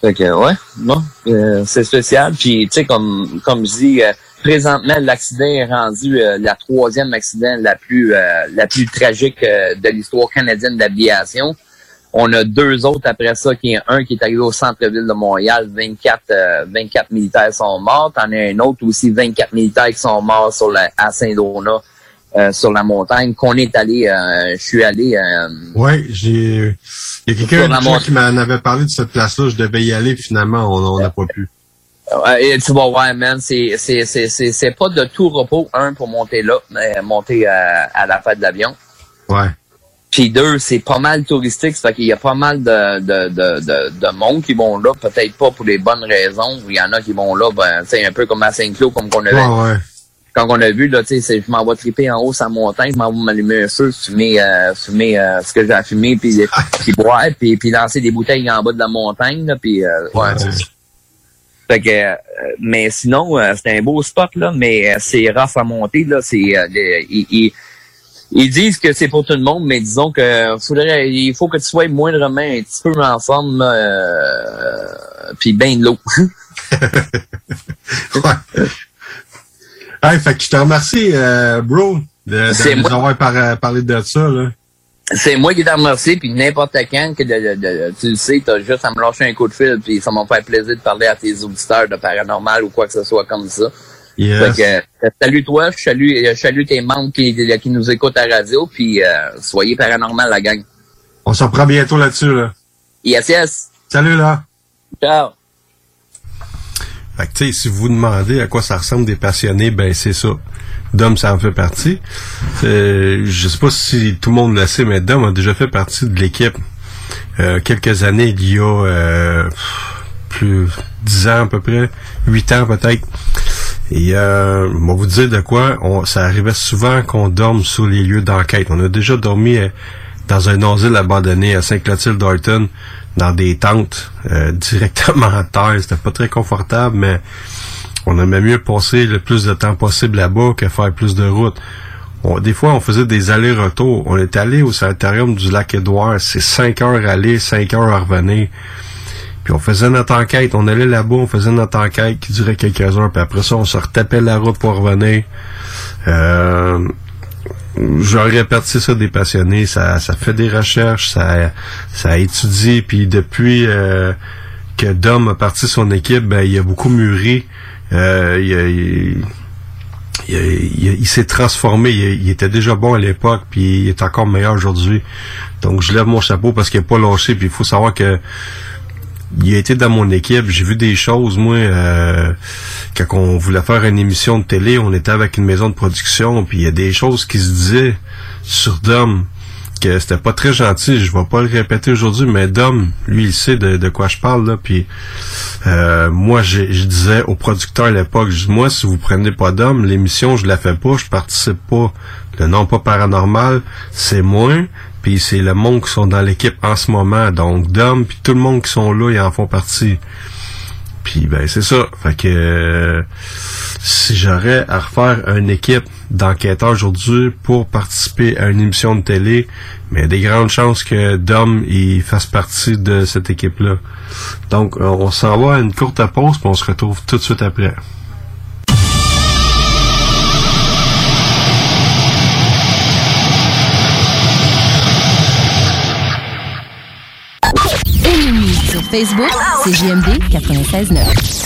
Fait que, ouais, non, euh, c'est spécial. Puis, tu sais, comme, comme je dis, présentement, l'accident est rendu euh, la troisième accident la plus, euh, la plus tragique euh, de l'histoire canadienne d'aviation. On a deux autres après ça, qui est un qui est arrivé au centre-ville de Montréal, 24, euh, 24 militaires sont morts. T'en as un autre aussi, 24 militaires qui sont morts sur la, à Saint-Donat, euh, sur la montagne, qu'on est allé, euh, je suis allé, euh, Ouais, j'ai. Il y a quelqu'un qui m'en avait parlé de cette place-là. Je devais y aller, finalement, on n'a pas pu. Ouais, et tu vas voir, man, c'est, c'est, c'est, c'est, c'est pas de tout repos, un, pour monter là, mais monter à, à la fête de l'avion. Ouais. Puis deux, c'est pas mal touristique, ça fait qu'il y a pas mal de, de, de, de, de monde qui vont là, peut-être pas pour les bonnes raisons. Il y en a qui vont là, ben, tu sais, un peu comme à Saint-Cloud, comme qu'on avait, Ouais, ouais. quand on a vu, là, tu sais, c'est- je m'en vais triper en haut la montagne, je m'en vais m'allumer un feu, fumer, euh, fumer euh, ce que j'ai à fumer, puis, puis boire, puis, puis lancer des bouteilles en bas de la montagne, là, puis euh, ouais, c'est ça. Fait que, euh, mais sinon, euh, c'est un beau spot, là, mais euh, c'est rough à monter, là, c'est, ils, ils- ils disent que c'est pour tout le monde, mais disons que faudrait, il faut que tu sois moindrement un petit peu en forme, puis ben de l'eau. Hey, fait que je te remercie, euh, bro, de, nous avoir par- parlé de ça, là. C'est moi qui t'en remercie, puis n'importe quand que de, de- de- tu le sais, t'as juste à me lâcher un coup de fil, puis ça m'a fait plaisir de parler à tes auditeurs de paranormal ou quoi que ce soit comme ça. Yes. Fait que, euh, salut toi, je salue, je salue tes membres qui, qui nous écoutent à la radio, puis euh, soyez paranormal la gang. On se reprend bientôt là-dessus, là. Yes, yes. Salut, là. Ciao. Fait que, tu sais, si vous vous demandez à quoi ça ressemble des passionnés, ben, c'est ça. Dom, ça en fait partie. Euh, je sais pas si tout le monde le sait, mais Dom a déjà fait partie de l'équipe. Euh, quelques années, il y a euh, plus dix ans à peu près, huit ans peut-être. Et euh, on va vous dire de quoi. On, ça arrivait souvent qu'on dorme sur les lieux d'enquête. On a déjà dormi euh, dans un asile abandonné à Saint-Clotilde-Darton, dans des tentes euh, directement à terre. C'était pas très confortable, mais on aimait mieux passer le plus de temps possible là-bas que faire plus de route. on- des fois, on faisait des allers-retours. On est allé au sanitarium du lac Édouard. C'est 5 heures aller, 5 heures à revenir. Puis on faisait notre enquête. On allait là-bas, on faisait notre enquête qui durait quelques heures. Puis après ça, on se retapait la route pour revenir. Euh, J'aurais réparti ça des passionnés. Ça, ça fait des recherches, ça, ça étudie. Puis depuis euh, que Dom a parti son équipe, ben, il a beaucoup mûri. Euh, il, s'est transformé. Il était déjà bon à l'époque, puis il est encore meilleur aujourd'hui. Donc je lève mon chapeau parce qu'il n'a pas lâché. Puis il faut savoir que il a été dans mon équipe. J'ai vu des choses, moi, euh, quand on voulait faire une émission de télé, on était avec une maison de production, puis il y a des choses qui se disaient sur Dom que c'était pas très gentil. Je vais pas le répéter aujourd'hui, mais Dom, lui, il sait de, de quoi je parle là. Puis euh, moi, je disais au producteur à l'époque, je dis, moi, si vous prenez pas Dom, l'émission, je la fais pas, je participe pas. Le nom pas paranormal, c'est moi. Puis c'est le monde qui sont dans l'équipe en ce moment. Donc Dom, puis tout le monde qui sont là, ils en font partie. Puis ben c'est ça. Fait que si j'aurais à refaire une équipe d'enquêteurs aujourd'hui pour participer à une émission de télé, mais des grandes chances que Dom il fasse partie de cette équipe-là. Donc on s'en va à une courte pause puis on se retrouve tout de suite après. Facebook, c'est JMD 96.9.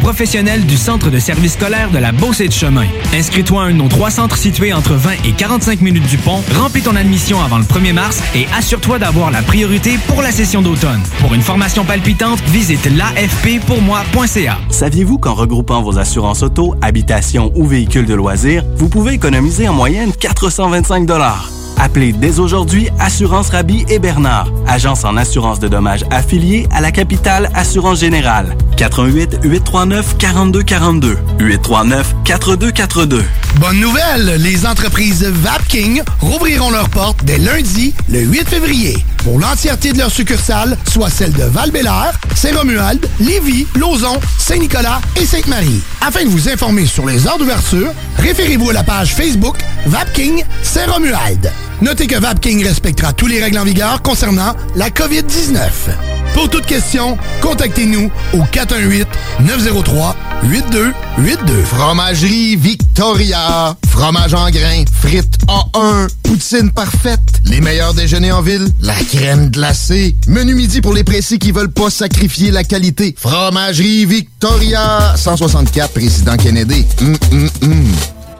professionnelle du Centre de services scolaires de la Beauce de Chemin. Inscris-toi à un de nos trois centres situés entre 20 et 45 minutes du pont, remplis ton admission avant le 1er mars et assure-toi d'avoir la priorité pour la session d'automne. Pour une formation palpitante, visite l'afppourmoi.ca. Saviez-vous qu'en regroupant vos assurances auto, habitation ou véhicules de loisirs, vous pouvez économiser en moyenne 425 Appelez dès aujourd'hui Assurance Rabi et Bernard, agence en assurance de dommages affiliée à la capitale Assurance Générale. 88 839 4242 839 4242. Bonne nouvelle, les entreprises Vapking rouvriront leurs portes dès lundi, le 8 février, pour l'entièreté de leurs succursales, soit celles de val Saint-Romuald, Lévis, Lauson, Saint-Nicolas et Sainte-Marie. Afin de vous informer sur les heures d'ouverture, référez-vous à la page Facebook Vapking Saint-Romuald. Notez que Vapking respectera tous les règles en vigueur concernant la COVID-19. Pour toute question, contactez-nous au 418-903-8282. Fromagerie Victoria. Fromage en grains. Frites A1. Poutine parfaite. Les meilleurs déjeuners en ville. La crème glacée. Menu midi pour les précis qui veulent pas sacrifier la qualité. Fromagerie Victoria. 164 Président Kennedy. Hum, hum, hum.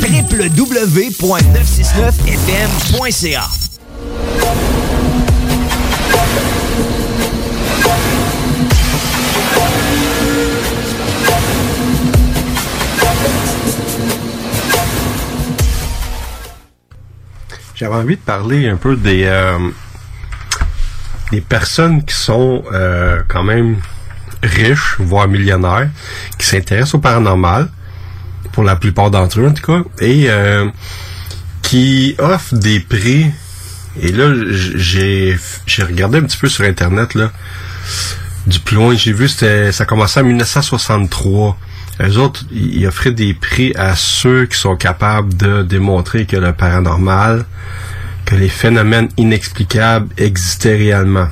www.969fm.ca J'avais envie de parler un peu des euh, des personnes qui sont euh, quand même riches, voire millionnaires, qui s'intéressent au paranormal, pour la plupart d'entre eux en tout cas, et euh, qui offrent des prix. Et là, j'ai regardé un petit peu sur internet là, du plus loin que j'ai vu, c'était ça commençait en 1963. Eux autres, ils offraient des prix à ceux qui sont capables de démontrer que le paranormal, que les phénomènes inexplicables existaient réellement.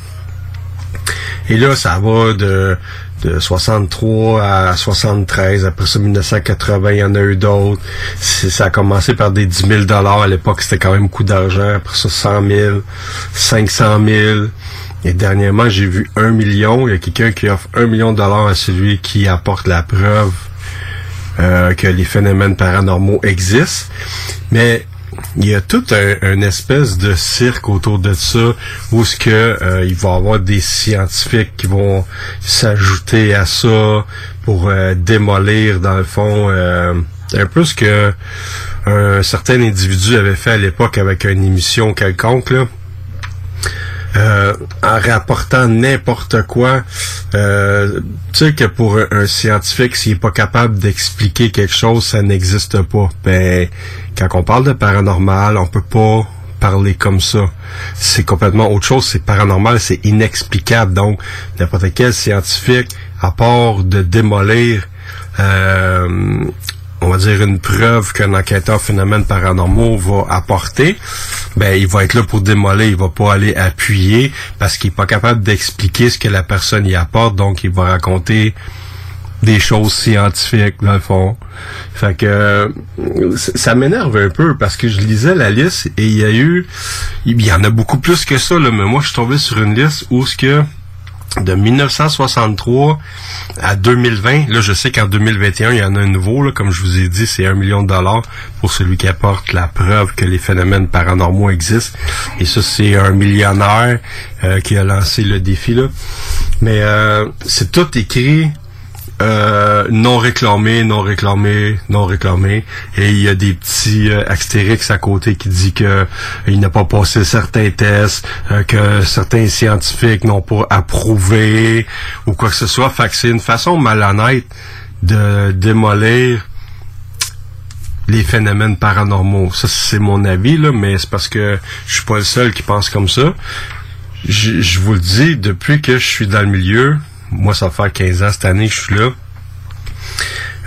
Et là, ça va de, de 63 à 73. Après ça, 1980, il y en a eu d'autres. Ça a commencé par des 10 000 À l'époque, c'était quand même beaucoup d'argent. Après ça, 100 000, 500 000. Et dernièrement, j'ai vu 1 million. Il y a quelqu'un qui offre 1 million de dollars à celui qui apporte la preuve euh, que les phénomènes paranormaux existent. Mais il y a tout un, un espèce de cirque autour de ça où ce que euh, il va y avoir des scientifiques qui vont s'ajouter à ça pour euh, démolir dans le fond euh, un peu ce que un certain individu avait fait à l'époque avec une émission quelconque là. Euh, en rapportant n'importe quoi, euh, tu sais que pour un, scientifique, s'il est pas capable d'expliquer quelque chose, ça n'existe pas. Ben, quand on parle de paranormal, on peut pas parler comme ça. C'est complètement autre chose. C'est paranormal, c'est inexplicable. Donc, n'importe quel scientifique, à part de démolir euh, on va dire une preuve qu'un enquêteur phénomène paranormaux va apporter, ben il va être là pour démolir, il va pas aller appuyer parce qu'il est pas capable d'expliquer ce que la personne y apporte, donc il va raconter des choses scientifiques dans le fond. Fait que euh, ça m'énerve un peu parce que je lisais la liste et il y a eu il y en a beaucoup plus que ça là, mais moi je suis tombé sur une liste où ce que de 1963 à 2020, là je sais qu'en 2021 il y en a un nouveau, là, comme je vous ai dit, c'est un million de dollars pour celui qui apporte la preuve que les phénomènes paranormaux existent. Et ça c'est un millionnaire euh, qui a lancé le défi là. Mais euh, c'est tout écrit euh, non réclamé, non réclamé, non réclamé. Et il y a des petits euh, astérix à côté qui dit que il n'a pas passé certains tests, euh, que certains scientifiques n'ont pas approuvé ou quoi que ce soit. Fait que c'est une façon malhonnête de démolir les phénomènes paranormaux. Ça, c'est mon avis, mais c'est parce que je suis pas le seul qui pense comme ça. Je vous le dis, depuis que je suis dans le milieu, moi, ça va faire 15 ans cette année que je suis là.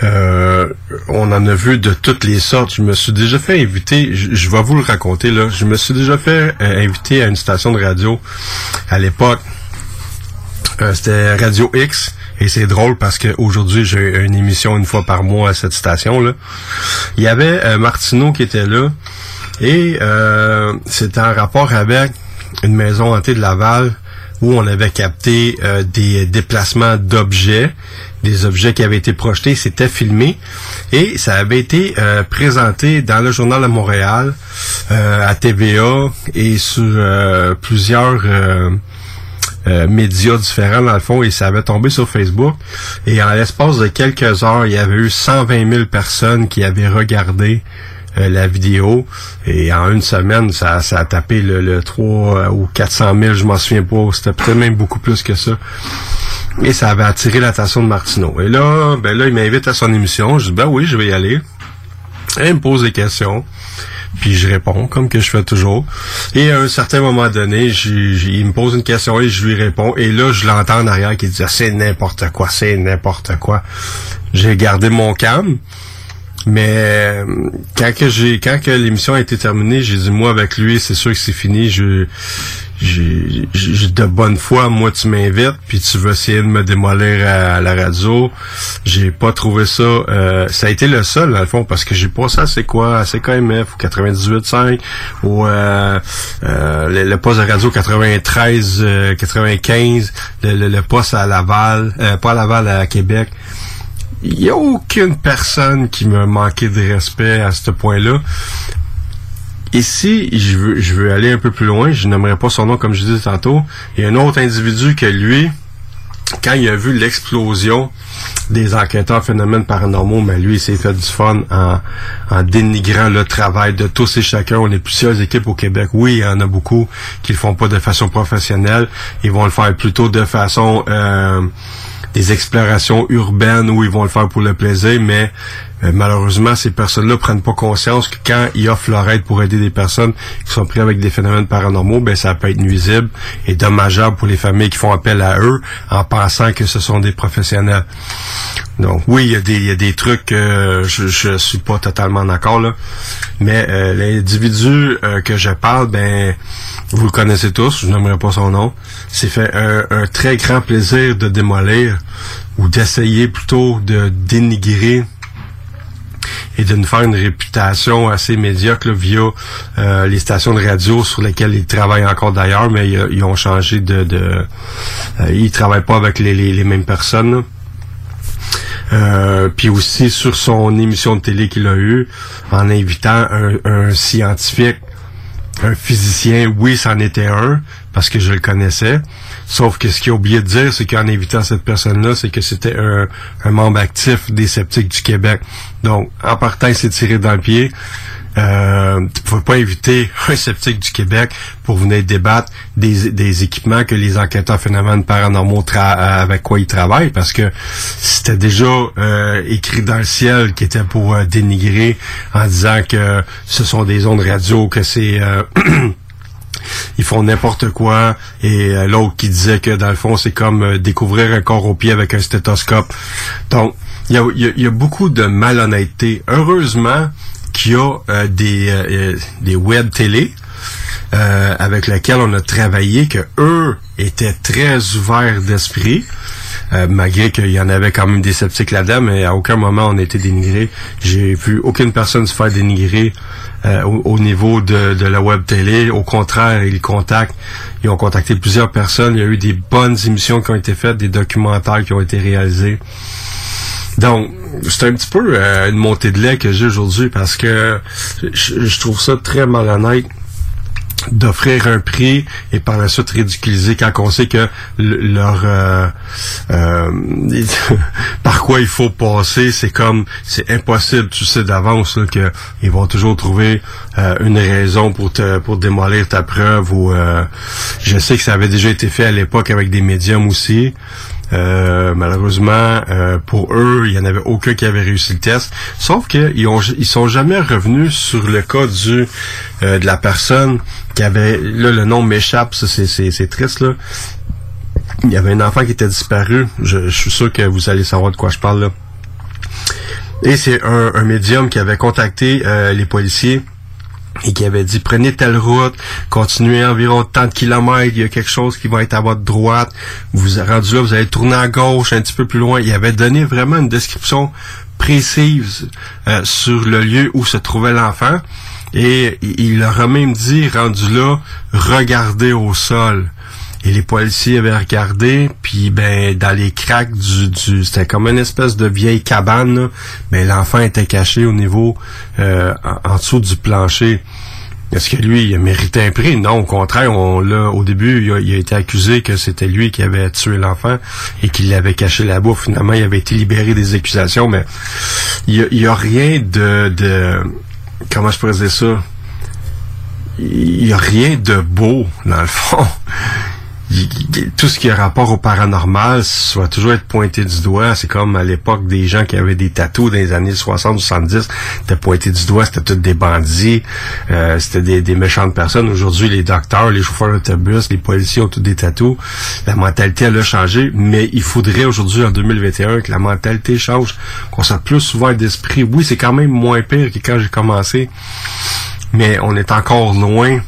Euh, on en a vu de toutes les sortes. Je me suis déjà fait inviter, je, vais vous le raconter là, je me suis déjà fait euh, inviter à une station de radio à l'époque. Euh, C'était Radio X. Et c'est drôle parce qu'aujourd'hui, j'ai une émission une fois par mois à cette station-là. Il y avait Martineau qui était là. Et c'était en rapport avec une maison hantée de Laval où on avait capté euh, des déplacements d'objets, des objets qui avaient été projetés, c'était filmé. Et ça avait été euh, présenté dans le journal de Montréal, euh, à TVA et sur plusieurs médias différents dans le fond et ça avait tombé sur Facebook. Et en l'espace de quelques heures il y avait eu 120 000 personnes qui avaient regardé euh, la vidéo et en une semaine ça, ça a tapé le, le 3 ou 400 000 je m'en souviens pas c'était peut-être même beaucoup plus que ça et ça avait attiré l'attention de Martineau et là ben là il m'invite à son émission je dis ben oui je vais y aller il me pose des questions puis je réponds comme que je fais toujours. Et à un certain moment donné, il me pose une question et je lui réponds. Et là, je l'entends en arrière qui dit Ah, c'est n'importe quoi, c'est n'importe quoi. J'ai gardé mon calme. Mais euh, quand que j'ai quand que l'émission a été terminée, j'ai dit moi avec lui, c'est sûr que c'est fini. Je j'ai de bonne foi, moi tu m'invites, puis tu veux essayer de me démolir à, la radio. J'ai pas trouvé ça. euh, ça a été le seul dans le fond parce que j'ai pas ça. C'est quoi C'est KMF ou 98.5 ou euh, euh, le, poste de radio 93, euh, 95, le, le, le poste à Laval, euh, pas à Laval à Québec il n'y a aucune personne qui m'a manqué de respect à ce point-là. Ici, je veux, je veux aller un peu plus loin. Je n'aimerais pas son nom comme je disais tantôt. Il y a un autre individu que lui, quand il a vu l'explosion des enquêteurs phénomènes paranormaux, mais lui, il s'est fait du fun en, en dénigrant le travail de tous et chacun. On est plusieurs équipes au Québec. Oui, il y en a beaucoup qui le font pas de façon professionnelle. Ils vont le faire plutôt de façon euh, des explorations urbaines où ils vont le faire pour le plaisir, mais euh, malheureusement, ces personnes-là prennent pas conscience que quand ils offrent leur aide pour aider des personnes qui sont prises avec des phénomènes paranormaux, ben ça peut être nuisible et dommageable pour les familles qui font appel à eux en pensant que ce sont des professionnels. Donc oui, il y a des, trucs que je, je suis pas totalement d'accord là, mais euh, l'individu euh, que je parle, ben vous le connaissez tous, je n'aimerais pas son nom. C'est fait un, un très grand plaisir de démolir ou d'essayer plutôt de dénigrer et de nous faire une réputation assez médiocre là, via euh, les stations de radio sur lesquelles ils travaillent encore d'ailleurs, mais ils, ils ont changé de... de euh, ils travaillent pas avec les, mêmes personnes. Euh, puis aussi sur son émission de télé qu'il a eue, en invitant un, un scientifique, un physicien, oui, c'en était un, parce que je le connaissais. Sauf que ce qu'il a oublié de dire, c'est qu'en invitant cette personne-là, c'est que c'était un, un membre actif des sceptiques du Québec. Donc, en partant, il s'est tiré dans le pied. Euh, tu pouvais pas inviter un sceptique du Québec pour venir débattre des, des équipements que les enquêteurs phénomènes paranormaux tra- avec quoi ils travaillent parce que c'était déjà euh, écrit dans le ciel qui était pour euh, dénigrer en disant que ce sont des ondes radio, que c'est euh, ils font n'importe quoi et euh, l'autre qui disait que dans le fond c'est comme euh, découvrir un corps au pied avec un stéthoscope. Donc il y a, beaucoup de malhonnêteté. Heureusement qu'il y a euh, des, web télé avec lesquels on a travaillé que eux étaient très ouverts d'esprit. Malgré qu'il y en avait quand même des sceptiques là-dedans, mais à aucun moment on a été dénigré. J'ai vu aucune personne se faire dénigrer euh, au, au niveau de, la web télé. Au contraire, ils contactent. Ils ont contacté plusieurs personnes. Il y a eu des bonnes émissions qui ont été faites, des documentaires qui ont été réalisés. Donc, c'est un petit peu euh, une montée de lait que j'ai aujourd'hui parce que je trouve ça très malhonnête d'offrir un prix et par la suite ridiculiser quand on sait que le- leur euh, euh, par quoi il faut passer. C'est comme c'est impossible tu sais d'avance que ils vont toujours trouver euh, une raison pour te pour démolir ta preuve ou je sais que ça avait déjà été fait à l'époque avec des médiums aussi euh, malheureusement, euh, pour eux, il n'y en avait aucun qui avait réussi le test. Sauf qu'ils ils sont jamais revenus sur le cas du euh, de la personne qui avait là le nom m'échappe, c'est triste là. Il y avait un enfant qui était disparu. Je, je suis sûr que vous allez savoir de quoi je parle là. Et c'est un, un médium qui avait contacté euh, les policiers et qui avait dit prenez telle route, continuez environ tant de kilomètres, il y a quelque chose qui va être à votre droite, vous êtes rendu là, vous allez tourner à gauche un petit peu plus loin. Il avait donné vraiment une description précise euh, sur le lieu où se trouvait l'enfant et il leur a même dit rendu là, regardez au sol. Et les policiers avaient regardé, puis ben dans les craques du, c'était comme une espèce de vieille cabane, là. mais l'enfant était caché au niveau euh, en, dessous du plancher. Est-ce que lui, il a mérité un prix? Non, au contraire, on l'a, au début, il a, été accusé que c'était lui qui avait tué l'enfant et qu'il l'avait caché bouffe. Finalement, il avait été libéré des accusations, mais il y a, rien de, comment je pourrais dire ça? Il y a rien de beau, dans le fond. Tout ce qui a rapport au paranormal ça va toujours être pointé du doigt. C'est comme à l'époque des gens qui avaient des tatous dans les années 60-70, c'était pointé du doigt, c'était tous des bandits, euh, c'était des, méchantes personnes. Aujourd'hui, les docteurs, les chauffeurs d'autobus, les policiers ont tous des tatous. La mentalité, elle a changé, mais il faudrait aujourd'hui, en 2021, que la mentalité change, qu'on soit plus ouvert d'esprit. Oui, c'est quand même moins pire que quand j'ai commencé, mais on est encore loin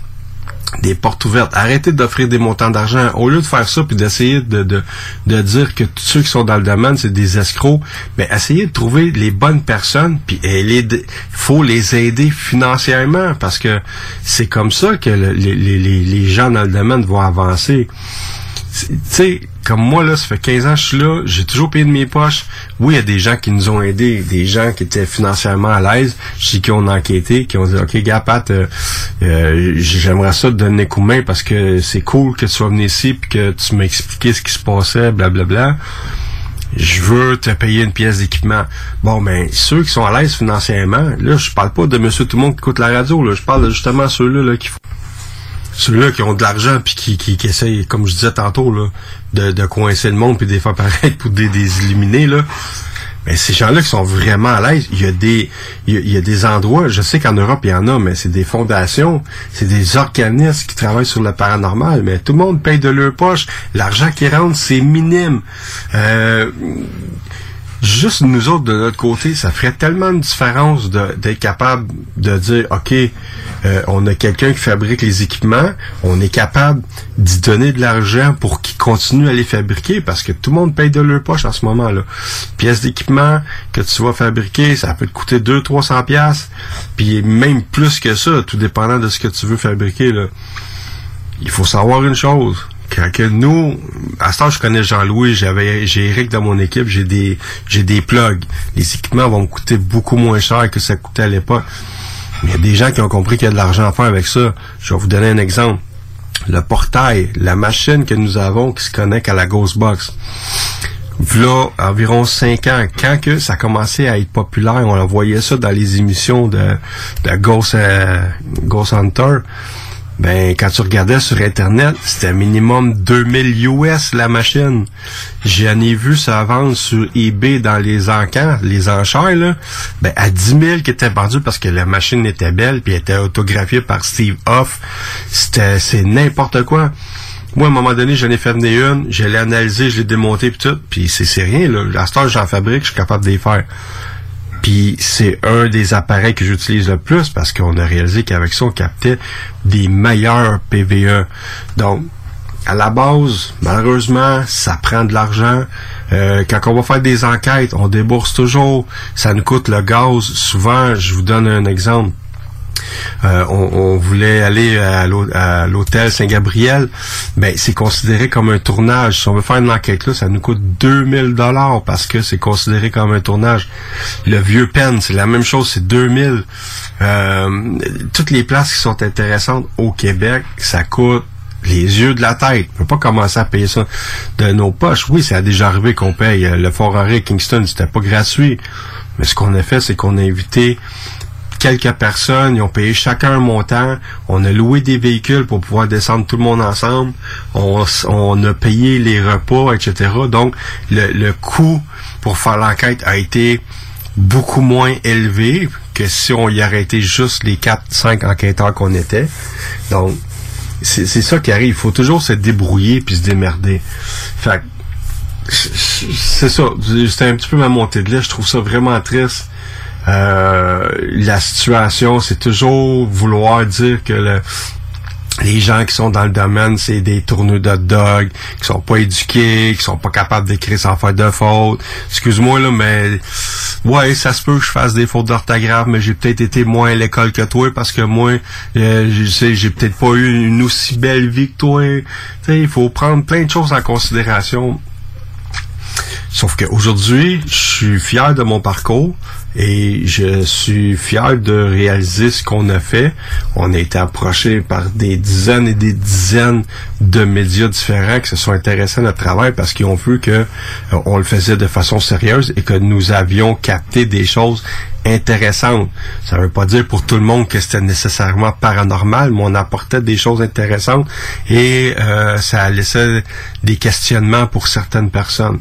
des portes ouvertes. Arrêtez d'offrir des montants d'argent. Au lieu de faire ça puis d'essayer de, de, de dire que tous ceux qui sont dans le domaine, c'est des escrocs, mais essayez de trouver les bonnes personnes puis il faut les aider financièrement parce que c'est comme ça que le- les, les, les, gens dans le domaine vont avancer. Tu sais, comme moi, là, ça fait 15 ans que je suis là, j'ai toujours payé de mes poches. Oui, il y a des gens qui nous ont aidés, des gens qui étaient financièrement à l'aise, qui ont enquêté, qui ont dit, OK, gars, Pat, euh, euh, j'aimerais ça te donner coup de main parce que c'est cool que tu sois venu ici puis que tu m'as expliqué ce qui se passait, blablabla. Je veux te payer une pièce d'équipement. Bon, ben, ceux qui sont à l'aise financièrement, là, je parle pas de monsieur tout le monde qui écoute la radio, là, je parle de ceux-là là, qui font ceux-là qui ont de l'argent puis qui, qui, qui essayent, comme je disais tantôt, là, de, de coincer le monde puis des faire paraître pour des, des là. Mais ces gens-là qui sont vraiment à l'aise, il y a des il y a, il y a des endroits, je sais qu'en Europe il y en a, mais c'est des fondations, c'est des organismes qui travaillent sur le paranormal, mais tout le monde paye de leur poche. L'argent qui rentre, c'est minime. Euh, juste nous autres de notre côté, ça ferait tellement une différence de- d'être capable de dire, OK, euh, on a quelqu'un qui fabrique les équipements, on est capable d'y donner de l'argent pour qu'il continue à les fabriquer parce que tout le monde paye de leur poche en ce moment-là. Pièces d'équipement que tu vas fabriquer, ça peut te coûter 200-300 pièces puis même plus que ça, tout dépendant de ce que tu veux fabriquer. Il faut savoir une chose, quand que nous, à ce temps, je connais Jean-Louis, j'avais, j'ai Eric dans mon équipe, j'ai des, j'ai des plugs. Les équipements vont me coûter beaucoup moins cher que ça coûtait à l'époque. Il y a des gens qui ont compris qu'il y a de l'argent à faire avec ça. Je vais vous donner un exemple. Le portail, la machine que nous avons qui se connecte à la Ghostbox. Là, environ 5 ans, quand que ça commençait à être populaire, on voyait ça dans les émissions de, de Ghost, euh, Ghost Hunter. Ben, quand tu regardais sur Internet, c'était minimum 2000 US la machine. J'en ai vu ça vendre sur eBay dans les encans, les enchères, là, ben, à 10 000 qui étaient vendus parce que la machine était belle puis était autographiée par Steve Hoff. C'était, c'est n'importe quoi. Moi, à un moment donné, j'en ai fait venir une, je l'ai analysé, je l'ai démonté puis tout, puis c'est, rien, là. À ce j'en fabrique, je suis capable de les faire. Puis c'est un des appareils que j'utilise le plus parce qu'on a réalisé qu'avec ça, on captait des meilleurs PVE. Donc, à la base, malheureusement, ça prend de l'argent. Euh, quand on va faire des enquêtes, on débourse toujours. Ça nous coûte le gaz. Souvent, je vous donne un exemple. Euh, on, voulait aller à l'hô- à l'hôtel Saint-Gabriel, ben c'est considéré comme un tournage. Si on veut faire une enquête là, ça nous coûte 2000 dollars parce que c'est considéré comme un tournage. Le vieux Pen, c'est la même chose, c'est 2000. Euh, toutes les places qui sont intéressantes au Québec, ça coûte les yeux de la tête. On peut pas commencer à payer ça de nos poches. Oui, ça a déjà arrivé qu'on paye. Euh, Le Fort Henry Kingston, c'était pas gratuit. Mais ce qu'on a fait, c'est qu'on a invité quelques personnes, ils ont payé chacun un montant, on a loué des véhicules pour pouvoir descendre tout le monde ensemble, on, a payé les repas, etc. Donc, le, le coût pour faire l'enquête a été beaucoup moins élevé que si on y arrêtait juste les 4-5 enquêteurs qu'on était. Donc, c'est ça qui arrive. Il faut toujours se débrouiller puis se démerder. Fait c'est ça. C'était un petit peu ma montée de lait. Je trouve ça vraiment triste. Euh, la situation, c'est toujours vouloir dire que le- les gens qui sont dans le domaine, c'est des tourneux de dog, qui sont pas éduqués, qui sont pas capables d'écrire sans faire de fautes. Excuse-moi là, mais ouais, ça se peut que je fasse des fautes d'orthographe, mais j'ai peut-être été moins à l'école que toi parce que moi, euh, je sais, j'ai peut-être pas eu une aussi belle vie que toi. Il faut prendre plein de choses en considération. Sauf qu'aujourd'hui, je suis fier de mon parcours et je suis fier de réaliser ce qu'on a fait. On a été approché par des dizaines et des dizaines de médias différents qui se sont intéressés à notre travail parce qu'ils ont vu que euh, on le faisait de façon sérieuse et que nous avions capté des choses intéressantes. Ça veut pas dire pour tout le monde que c'était nécessairement paranormal, mais on apportait des choses intéressantes et euh, ça laissait des questionnements pour certaines personnes.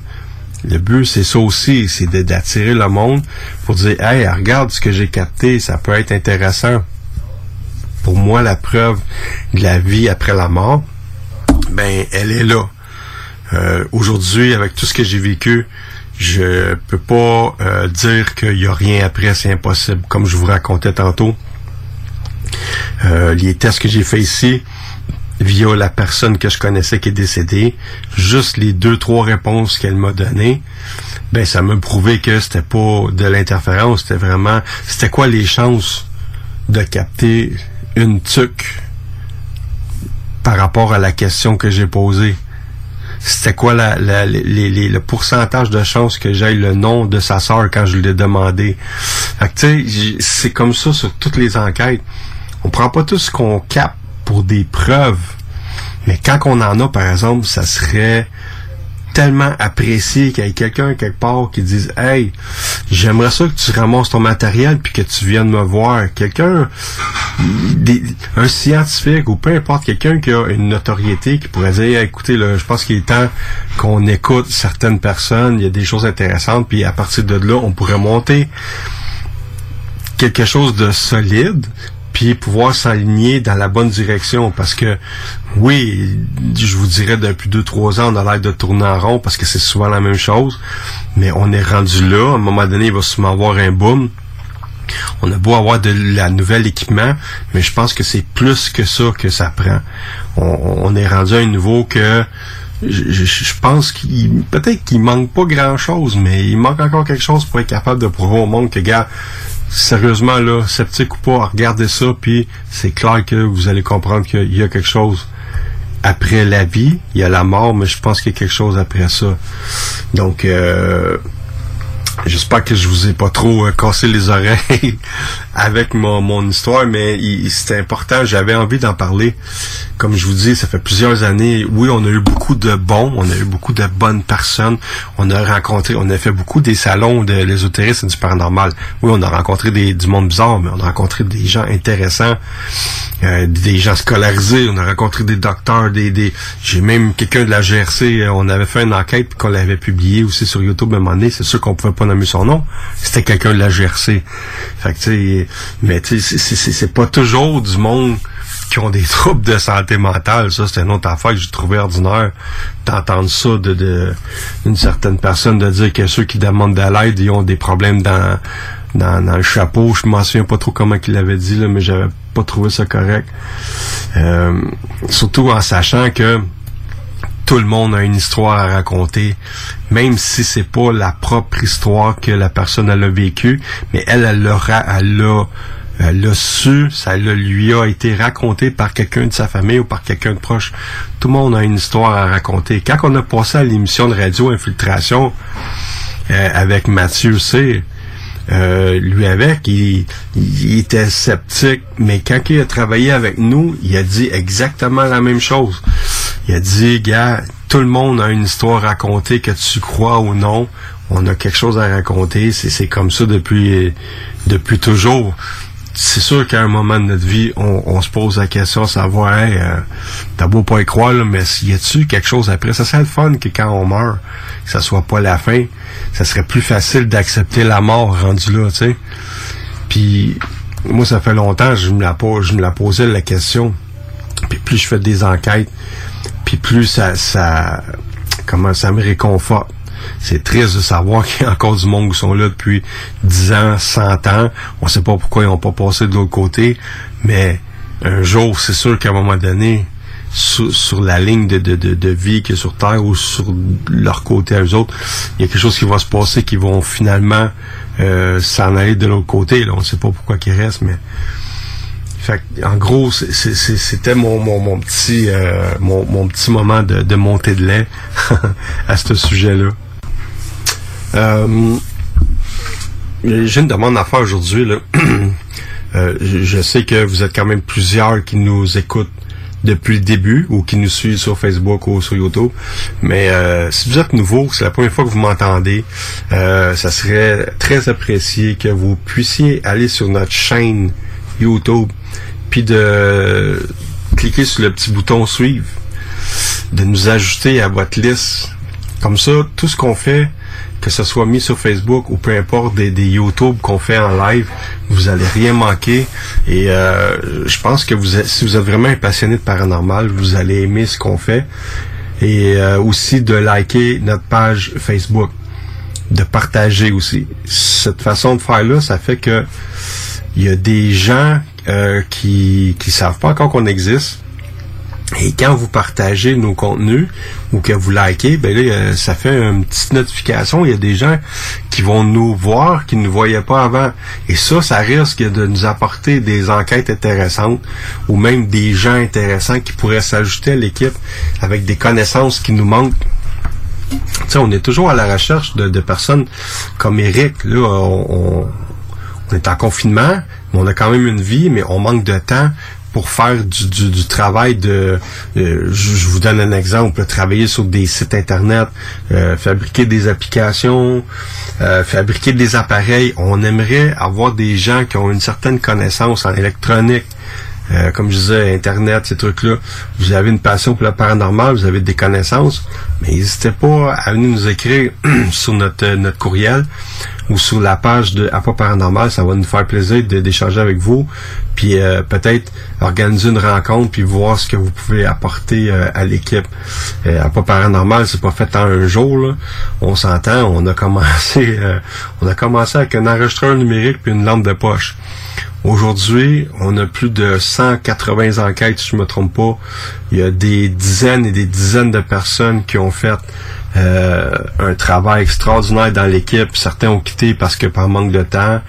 Le but, c'est ça aussi, c'est d'attirer le monde pour dire, hey, regarde ce que j'ai capté, ça peut être intéressant. Pour moi, la preuve de la vie après la mort, ben, elle est là. Euh, Aujourd'hui, avec tout ce que j'ai vécu, je peux pas euh, dire qu'il y a rien après, c'est impossible. Comme je vous racontais tantôt, euh, les tests que j'ai fait ici, via la personne que je connaissais qui est décédée, juste les deux, trois réponses qu'elle m'a données, ben ça m'a prouvé que c'était pas de l'interférence, c'était vraiment c'était quoi les chances de capter une tuque par rapport à la question que j'ai posée? C'était quoi le pourcentage de chances que j'aille le nom de sa sœur quand je lui ai demandé? Fait que, tu sais, c'est comme ça sur toutes les enquêtes. On prend pas tout ce qu'on capte pour des preuves. Mais quand on en a, par exemple, ça serait tellement apprécié qu'il y ait quelqu'un quelque part qui dise Hey, j'aimerais ça que tu ramasses ton matériel puis que tu viennes me voir. Quelqu'un, un scientifique ou peu importe, quelqu'un qui a une notoriété qui pourrait dire écoutez, là, je pense qu'il est temps qu'on écoute certaines personnes, il y a des choses intéressantes, puis à partir de là, on pourrait monter quelque chose de solide puis pouvoir s'aligner dans la bonne direction parce que oui, je vous dirais depuis deux trois ans on a l'air de tourner en rond parce que c'est souvent la même chose, mais on est rendu là. À un moment donné, il va sûrement avoir un boom. On a beau avoir de la nouvelle équipement, mais je pense que c'est plus que ça que ça prend. On, est rendu à un niveau que je, je- je pense qu'il peut-être qu'il manque pas grand chose, mais il manque encore quelque chose pour être capable de prouver au monde que gars, sérieusement là, sceptique ou pas, regardez ça, puis c'est clair que vous allez comprendre qu'il y a quelque chose après la vie, il y a la mort, mais je pense qu'il y a quelque chose après ça. Donc euh, J'espère que je vous ai pas trop euh, cassé les oreilles avec mon, histoire, mais c'était important. J'avais envie d'en parler. Comme je vous dis, ça fait plusieurs années. Oui, on a eu beaucoup de bons, on a eu beaucoup de bonnes personnes. On a rencontré, on a fait beaucoup des salons de l'ésotérisme du paranormal. Oui, on a rencontré du monde bizarre, mais on a rencontré des gens intéressants, euh, des gens scolarisés. On a rencontré des docteurs, des, des j'ai même quelqu'un de la GRC. euh, on avait fait une enquête qu'on l'avait publié aussi sur YouTube à un moment donné. C'est sûr qu'on pouvait pas nommer son nom. C'était quelqu'un de la GRC. Fait que mais tu sais, c'est- pas toujours du monde qui ont des troubles de santé mentale. Ça, c'est une autre affaire que j'ai trouvé ordinaire d'entendre ça de, certaine personne de dire que ceux qui demandent de l'aide, ils ont des problèmes dans dans, dans le chapeau. Je m'en souviens pas trop comment il l'avait dit, là, mais j'avais pas trouvé ça correct. Euh, surtout en sachant que tout le monde a une histoire à raconter, même si c'est pas la propre histoire que la personne a vécue, mais elle, elle l'aura, elle l'a, elle l'a su, ça lui a été raconté par quelqu'un de sa famille ou par quelqu'un de proche. Tout le monde a une histoire à raconter. Quand on a passé à l'émission de radio Infiltration euh, avec Mathieu C, euh, lui avec, il, il était sceptique, mais quand il a travaillé avec nous, il a dit exactement la même chose. Il a dit, gars, tout le monde a une histoire à raconter, que tu crois ou non, on a quelque chose à raconter. C'est, comme ça depuis, toujours. C'est sûr qu'à un moment de notre vie, on, se pose la question, savoir, hey, euh, t'as beau pas y croire, mais y a-tu quelque chose après? Ça serait le fun que quand on meurt, que ça soit pas la fin. Ça serait plus facile d'accepter la mort rendu là, tu sais. Puis, moi, ça fait longtemps, je je me la posais la question. Puis plus je fais des enquêtes, puis plus ça, ça, comment ça me réconforte. C'est triste de savoir qu'il y a encore du monde qui sont là depuis 10 ans, 100 ans. On sait pas pourquoi ils n'ont pas passé de l'autre côté, mais un jour, c'est sûr qu'à un moment donné, sur, la ligne de, de, de, vie qui est sur Terre ou sur leur côté à eux autres, il y a quelque chose qui va se passer qui vont finalement euh, s'en aller de l'autre côté. On ne sait pas pourquoi qu'ils restent, mais en gros, c'était mon, petit euh, mon, petit moment de, montée de lait à ce sujet-là. Euh, J'ai une demande à faire aujourd'hui. Euh, je, sais que vous êtes quand même plusieurs qui nous écoutent depuis le début ou qui nous suivent sur Facebook ou sur YouTube. Mais si vous êtes nouveau, c'est la première fois que vous m'entendez, ça serait très apprécié que vous puissiez aller sur notre chaîne YouTube puis de cliquer sur le petit bouton suivre, de nous ajouter à votre liste. Comme ça, tout ce qu'on fait, que ce soit mis sur Facebook ou peu importe des, YouTube qu'on fait en live, vous allez rien manquer. Et euh, je pense que si vous êtes vraiment un passionné de paranormal, vous allez aimer ce qu'on fait. Et euh, aussi de liker notre page Facebook, de partager aussi. Cette façon de faire là, ça fait que il y a des gens euh, qui qui savent pas encore qu'on existe. Et quand vous partagez nos contenus ou que vous likez, ben là, ça fait une petite notification. Il y a des gens qui vont nous voir, qui ne nous voyaient pas avant. Et ça, ça risque de nous apporter des enquêtes intéressantes ou même des gens intéressants qui pourraient s'ajouter à l'équipe avec des connaissances qui nous manquent. Tu sais, on est toujours à la recherche de, personnes comme Eric. Là, on, on- est en confinement, on a quand même une vie, mais on manque de temps pour faire du, travail de, euh, je, vous donne un exemple, travailler sur des sites internet, euh, fabriquer des applications, euh, fabriquer des appareils. On aimerait avoir des gens qui ont une certaine connaissance en électronique. Comme je disais, Internet, ces trucs-là. Vous avez une passion pour le paranormal, vous avez des connaissances, mais n'hésitez pas à venir nous écrire sur notre courriel ou sur la page de Apa Paranormal. Ça va nous faire plaisir d'échanger avec vous. Puis euh, peut-être organiser une rencontre puis voir ce que vous pouvez apporter euh, à l'équipe. Euh, Apa Paranormal, c'est pas fait en un jour. Là. On s'entend, on a commencé euh, on a commencé avec un enregistreur numérique puis une lampe de poche. Aujourd'hui, on a plus de 180 enquêtes, si je me trompe pas. Il y a des dizaines et des dizaines de personnes qui ont fait euh, un travail extraordinaire dans l'équipe. Certains ont quitté parce que par manque de temps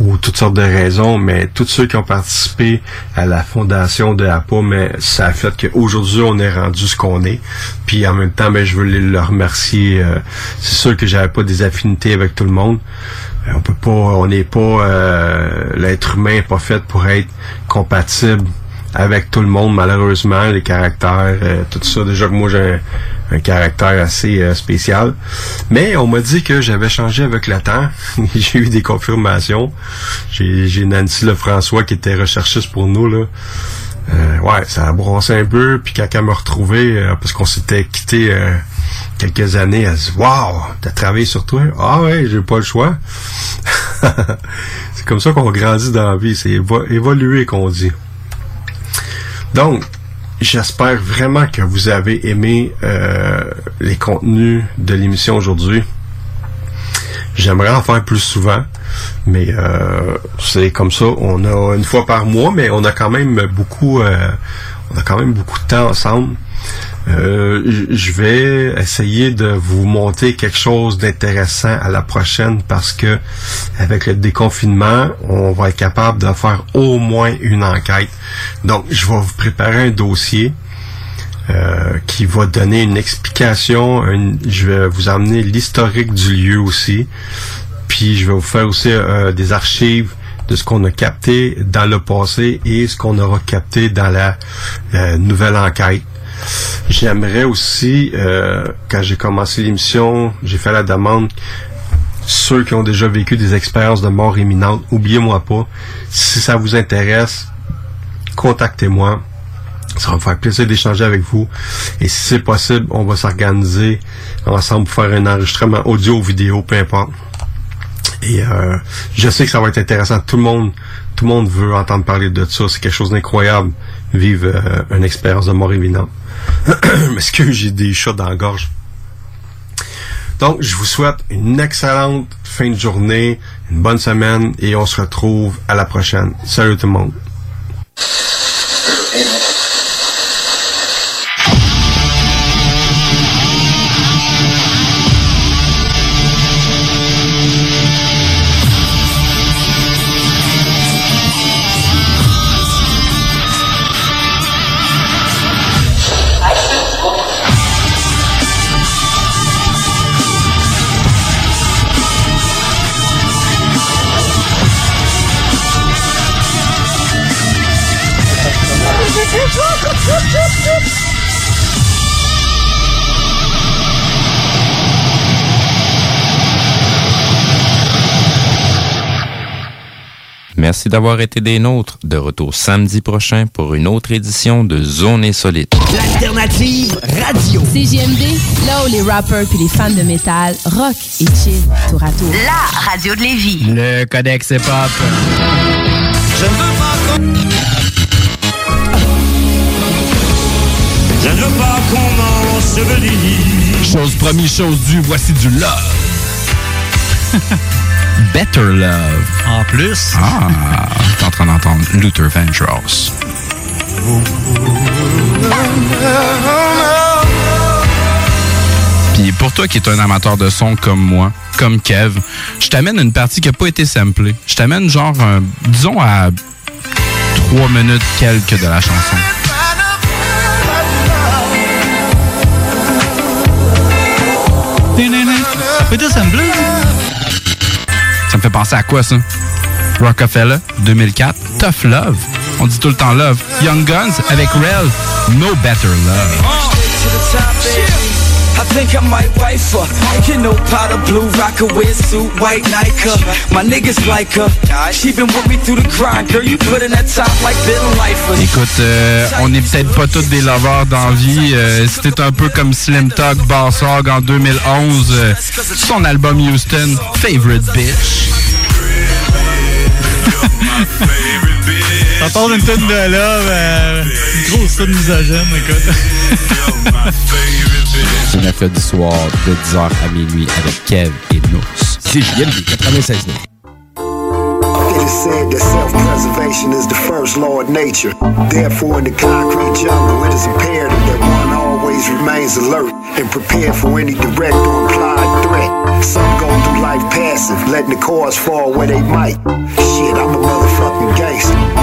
ou toutes sortes de raisons, mais tous ceux qui ont participé à la fondation de APA, mais ça a fait qu'aujourd'hui, on est rendu ce qu'on est. Puis en même temps, ben, je veux les le remercier. euh, C'est sûr que j'avais pas des affinités avec tout le monde. Euh, On peut pas, on n'est pas, l'être humain n'est pas fait pour être compatible avec tout le monde, malheureusement, les caractères, euh, tout ça. Déjà que moi, j'ai un, un caractère assez euh, spécial. Mais on m'a dit que j'avais changé avec le temps. j'ai eu des confirmations. J'ai Nancy Lefrançois qui était recherchiste pour nous, là. Euh, ouais, ça a brossé un peu, puis quand elle m'a retrouvé, euh, parce qu'on s'était quitté euh, quelques années, elle dit Wow, t'as travaillé sur toi? Ah ouais, j'ai pas le choix. c'est comme ça qu'on grandit dans la vie, c'est évo- évoluer qu'on dit. Donc, j'espère vraiment que vous avez aimé euh, les contenus de l'émission aujourd'hui. J'aimerais en faire plus souvent, mais euh, c'est comme ça. On a une fois par mois, mais on a quand même beaucoup, euh, on a quand même beaucoup de temps ensemble. Euh, je vais essayer de vous monter quelque chose d'intéressant à la prochaine parce que avec le déconfinement, on va être capable de faire au moins une enquête. Donc, je vais vous préparer un dossier euh, qui va donner une explication. je vais vous emmener l'historique du lieu aussi. Puis je vais vous faire aussi euh, des archives de ce qu'on a capté dans le passé et ce qu'on aura capté dans la nouvelle enquête. J'aimerais aussi, euh, quand j'ai commencé l'émission, j'ai fait la demande ceux qui ont déjà vécu des expériences de mort imminente, oubliez-moi pas. Si ça vous intéresse, contactez-moi. Ça va me faire plaisir d'échanger avec vous. Et si c'est possible, on va s'organiser ensemble pour faire un enregistrement audio ou vidéo, peu importe. Et euh, je sais que ça va être intéressant. Tout le monde, tout le monde veut entendre parler de ça. C'est quelque chose d'incroyable, vivre euh, une expérience de mort imminente. Est-ce que j'ai des chats dans la gorge? Donc, je vous souhaite une excellente fin de journée, une bonne semaine et on se retrouve à la prochaine. Salut tout le monde. Merci d'avoir été des nôtres. De retour samedi prochain pour une autre édition de Zone Insolite. L'alternative radio. CJMD, là où les rappers puis les fans de métal rock et chill tour à tour. La radio de Lévis. Le Codex Hip Hop. Je ne veux pas Je ne veux pas qu'on m'ensevelisse. Chose promis, chose due, voici du love. Better Love. En plus. Ah, t'es en train d'entendre Luther Vandross. Puis pour toi qui es un amateur de son comme moi, comme Kev, je t'amène une partie qui n'a pas été samplée. Je t'amène genre, un- disons à 3 minutes quelques de la chanson. Me fait penser à quoi ça? Rockefeller, 2004, Tough Love. On dit tout le temps love. Young Guns avec Rel, No Better Love. I think I might wife her. You know, powder blue, rocker with suit, white Nike. My niggas like her. She been with me through the grind, girl. You put in that time like Bill Lifer. Écoute, euh, on est peut-être pas tous des lovers d'envie. Euh, C'était un peu comme Slim Talk Bassog en 2011. euh, son album Houston, Favorite Bitch. T'entends une tonne de love, euh, une grosse tonne misogyne, écoute. C'est mercredi soir de 10h à minuit avec Kev et Nous. C'est JMD 96 It is said that self-preservation is the first law of nature. Therefore, in the concrete jungle, it is imperative that one always remains alert and prepared for any direct or implied threat. Some go through life passive, letting the cars fall where they might. Shit, I'm a motherfucking gangster.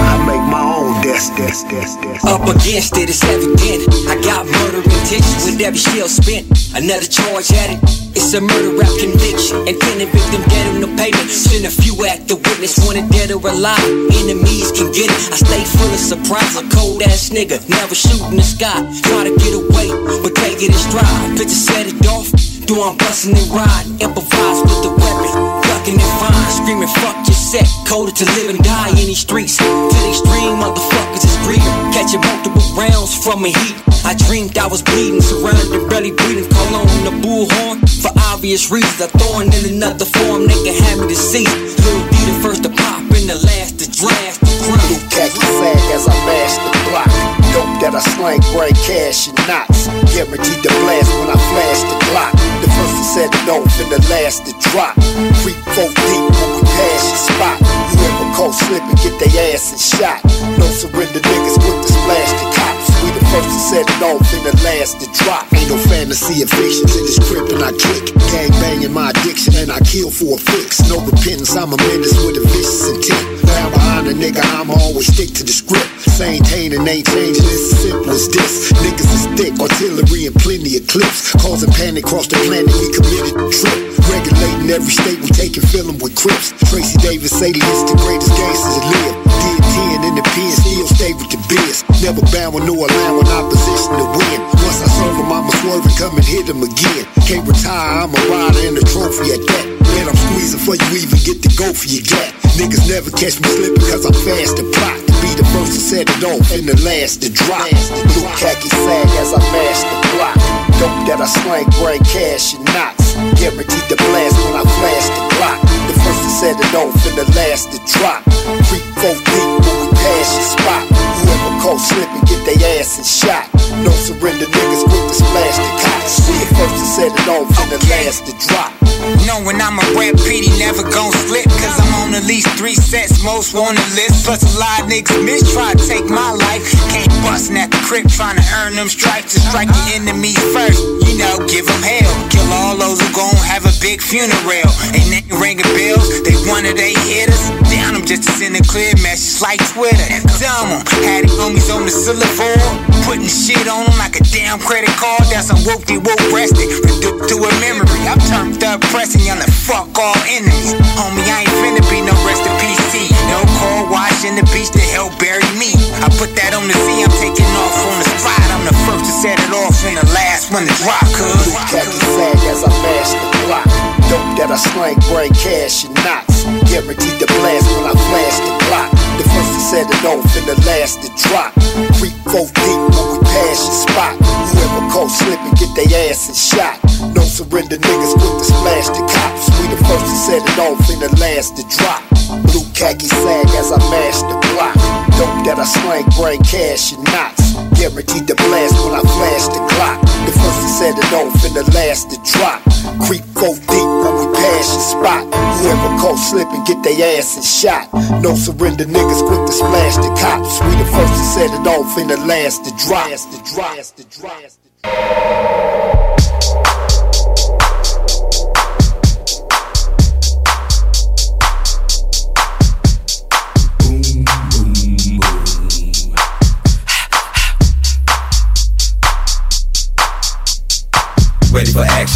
Up against it, it's evident. I got murder intentions with every shell spent. Another charge at it. It's a murder rap conviction. Intended victim dead on the pavement. Send a few act the witness, wanted dead or alive. Enemies can get it. I stay full of surprise. A cold ass nigga, never shoot in the sky. Try to get away, but take it in stride. Picture set it off. Do I'm busting and ride. Improvise with the weapon. Ducking and fine. Screaming fuck your set. Colder to live and die in these streets. To the extreme, motherfuckers is breathing. Catching multiple rounds from a heat. I dreamed I was bleeding, surrounded barely breathing. Call on the bullhorn for obvious reasons. A thorn in another form, they can have me deceased. Little D the first to pop and the last to draft. Blue khaki flag as I mash the block. Dope that I slang, bring cash and knots. Guaranteed to blast when I flash the Glock. The first to set it off and the last to drop. Creep four deep when we pass your spot. Whoever caught slipping, get their and shot. No surrender niggas with the splash the cops. We the first to set it off and the last to drop. Ain't no fantasy of fictions in this crib and I kick. Gang banging my addiction and I kill for a fix. No repentance, I'm a menace with a vicious intent. Down behind a nigga, I'm always stick to the script. Same pain and ain't changing, it's simple as this. Niggas is thick, artillery and plenty of clips. Causing panic across the planet, we committed trip. Regulating every state, we taking film with crips. Tracy Davis say it's the greatest gangsters that live. Did 10 in the pen, still stay with the biz. Never bound with no allowing opposition to win. Once I serve him, I'ma swerve and come and hit him again. Can't retire, I'm a rider and a trophy at that. Man, I'm squeezing for you even get to go for your gap. Niggas never catch me slipping cause I'm fast to plot. To be the first to set it off and the last to drop. Blue khaki flag as I mash the block. Dope that I slang, bring cash and knots. Guaranteed to blast when I flash the Glock. The first to set it off and the last to drop. Creep four deep when we pass your spot. Whoever caught slipping, get their asses shot. No surrender niggas quick to splash the cops. We first to set it off and the last to drop. Knowing I'm a rap pity, never gon' slip. Cause I'm on at least three sets, most wanna list. Plus a lot of niggas miss, try to take my life. Can't bustin' at the crib, trying to earn them stripes. To strike the enemy first, you know, give them hell. Kill all those who gon' have a big funeral. Ain't they ringing bells, they wanted they hit us. Down them just to send a clear message like Twitter. Dumb 'em, had the homies on the silver Putting shit on them like a damn credit card. That's a whoop de whoop rested. Reduced to a memory. I'm turned up pressing on the fuck all enemies. Homie, I ain't finna be no rest in PC. No car wash in the beach to help bury me. I put that on the sea, I'm taking off on the spot. I'm the first to set it off and the last one to drop, cuz. Khaki flag as I mash the block. Dope that I slang, bring cash and knots. Guaranteed to blast when I flash the block. Set it off in the last to drop. Creep four deep when we pass your spot. Whoever caught slipping, get their asses shot. No surrender niggas quick to splash the cops. We the first to set it off and the last to drop. Blue khaki flag as I mash the block. Dope that I slang, bring cash and knots. Guaranteed to blast when I flash the clock. The first to set it off and the last to drop. Creep go deep when we pass the spot. Whoever caught slipping, get their asses shot. No surrender niggas quick to splash the cops. We the first to set it off and the last to drop. The drop. The drop. Ready for action.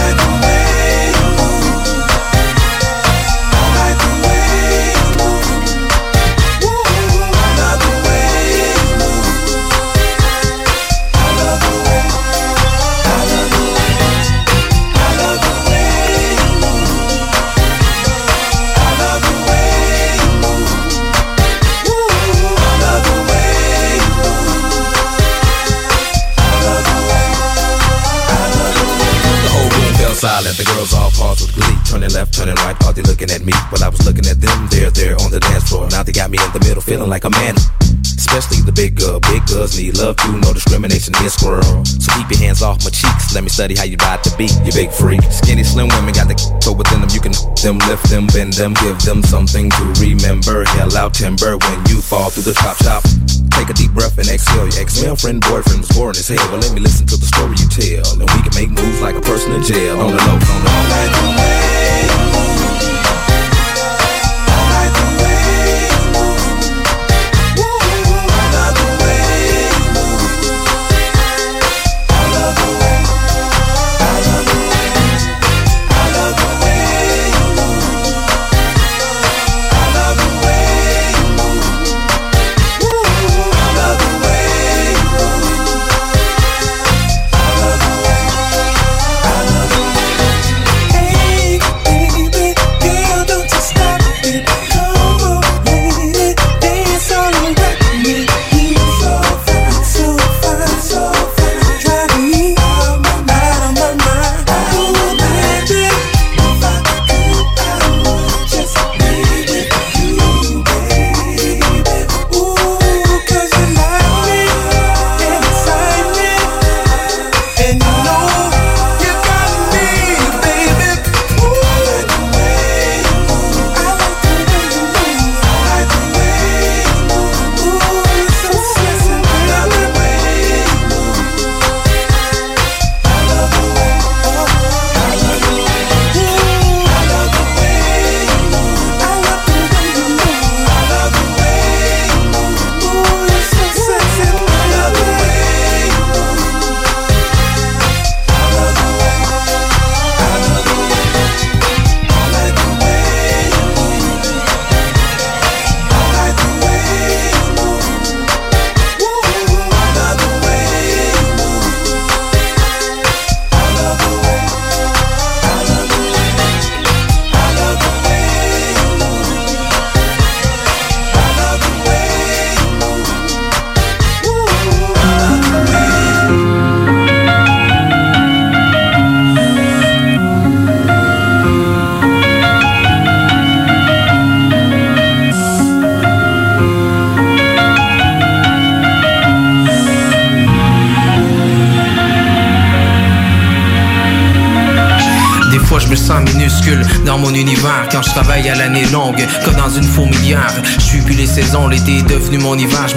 I don't away. Fell silent. The girls all pause with glee. Turning left, turning right, thought they looking at me. But I was looking at them. They're there on the dance floor. Now they got me in the middle, feeling like a man. Especially the big girl. Big girls need love too. No discrimination here, squirrel. So keep your hands off my cheeks. Let me study how you ride the beat. You big freak. Skinny, slim women got the so within them. You can them, lift them, bend them, give them something to remember. Hell out timber when you fall through the chop shop. Take a deep breath and exhale. Your ex-male friend, boyfriend was boring as hell. But let me listen to the story you tell. And we can make moves like a person in jail. On the low, on the all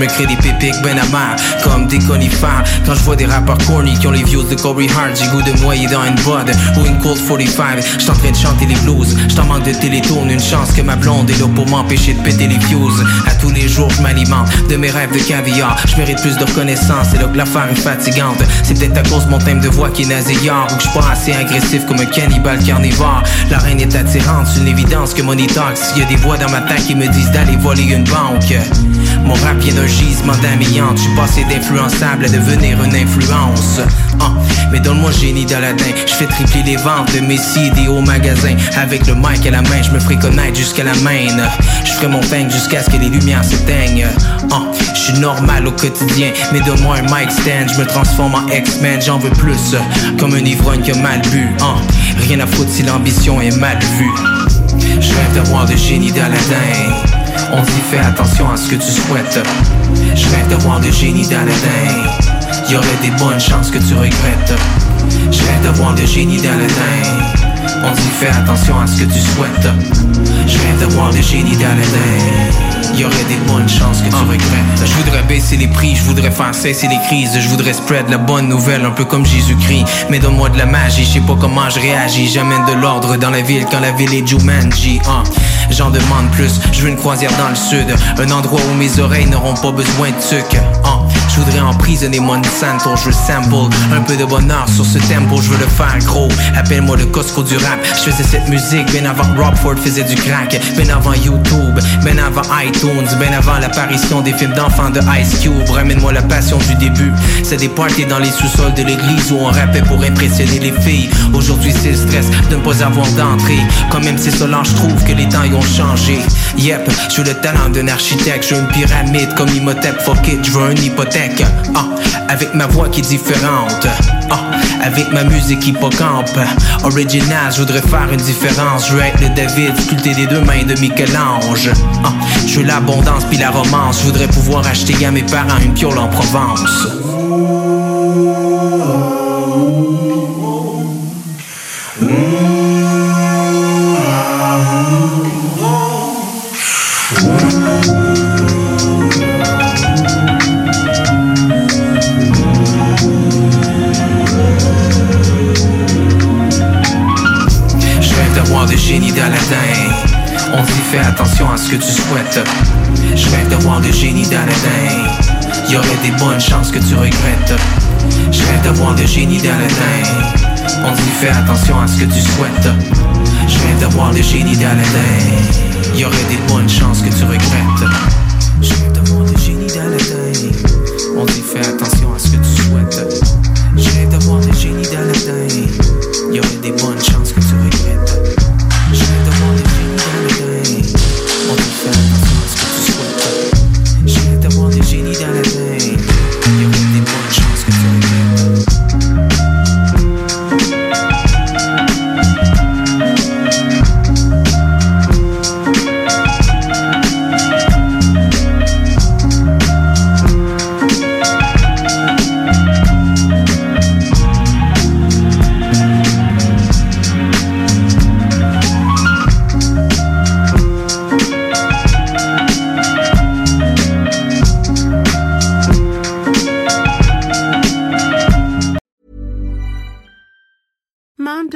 Je me crée des pépiques ben Quand je vois des rappeurs corny qui ont les views de Corey Hart J'ai goût de noyer dans une bud ou une Cold 45 Je suis en train de chanter les blues, je t'en manque de télétourne Une chance que ma blonde est là pour m'empêcher de péter les fuse À tous les jours je m'alimente de mes rêves de caviar. Je mérite plus de reconnaissance, c'est là que l'affaire est fatigante. C'est peut-être à cause de mon thème de voix qui est nasillard Ou que je suis pas assez agressif comme un cannibale carnivore. La reine est attirante, c'est une évidence que money talks y a des voix dans ma tête qui me disent d'aller voler une banque. Mon rap vient d'un gisement d'amiante Je suis passé d'influençable à devenir une influence. Ah, Mais donne-moi génie d'Aladin. Je fais tripler les ventes de Messi et des hauts magasins Avec le mic à la main, je me ferai connaître jusqu'à la main. Je mon thing jusqu'à ce que les lumières s'éteignent Ah, Je suis normal au quotidien Mais donne-moi un mic stand. Je me transforme en X-Men, j'en veux plus. Comme un ivrogne qui a mal bu. Ah, Rien à foutre si l'ambition est mal vue. Je rêve d'avoir le génie d'Aladin On dit fais attention à ce que tu souhaites Je rêve d'avoir le génie d'Aladin Y'aurait des bonnes chances que tu regrettes Je rêve d'avoir d'avoir le génie d'Aladin. On dit fais attention à ce que tu souhaites. Je rêve d'avoir le génie d'Aladin. Y aurait des bonnes chances que tu regrettes. Je voudrais baisser les prix, je voudrais faire cesser les crises. Je voudrais spread la bonne nouvelle, un peu comme Jésus-Christ. Mais donne-moi de la magie, je sais pas comment je réagis. J'amène de l'ordre dans la ville quand la ville est Jumanji. Hein. J'en demande plus, je veux une croisière dans le sud. Un endroit où mes oreilles n'auront pas besoin de sucre. Hein. Je voudrais emprisonner Monsanto, je veux sample un peu de bonheur sur ce tempo, je veux le faire gros. Appelle-moi le Costco du rap. Je faisais cette musique bien avant Rob Ford faisait du crack, bien avant YouTube, bien avant iTunes, bien avant l'apparition des films d'enfants de Ice Cube. Ramène-moi la passion du début. C'est des parties dans les sous-sols de l'église où on rappait pour impressionner les filles. Aujourd'hui c'est le stress de ne pas avoir d'entrée. Quand même c'est Solange, je trouve que les temps y ont Yep, je veux le talent d'un architecte, je veux une pyramide comme Imhotep, fuck it, je veux une hypothèque. Ah, avec ma voix qui est différente. Ah, avec ma musique hippocampe. Original, je voudrais faire une différence. Je veux être le David sculpté des deux mains de Michel-Ange. Ah, je veux l'abondance puis la romance. Je voudrais pouvoir acheter à mes parents une piole en Provence. Fais attention à ce que tu souhaites. Je rêve d'avoir le génie d'Aladin. Y aurait des bonnes chances que tu regrettes. Je rêve d'avoir le génie d'Aladin. On dit fais attention à ce que tu souhaites. Je rêve d'avoir le génie d'Aladin. Y aurait des bonnes chances que tu regrettes. Je rêve d'avoir le génie d'Aladin. On dit fais attention à ce que tu souhaites. Je rêve d'avoir le génie d'Aladin. Y aurait des bonnes chances que tu regrettes. Je rêve d'avoir le génie d'Aladin. On dit fais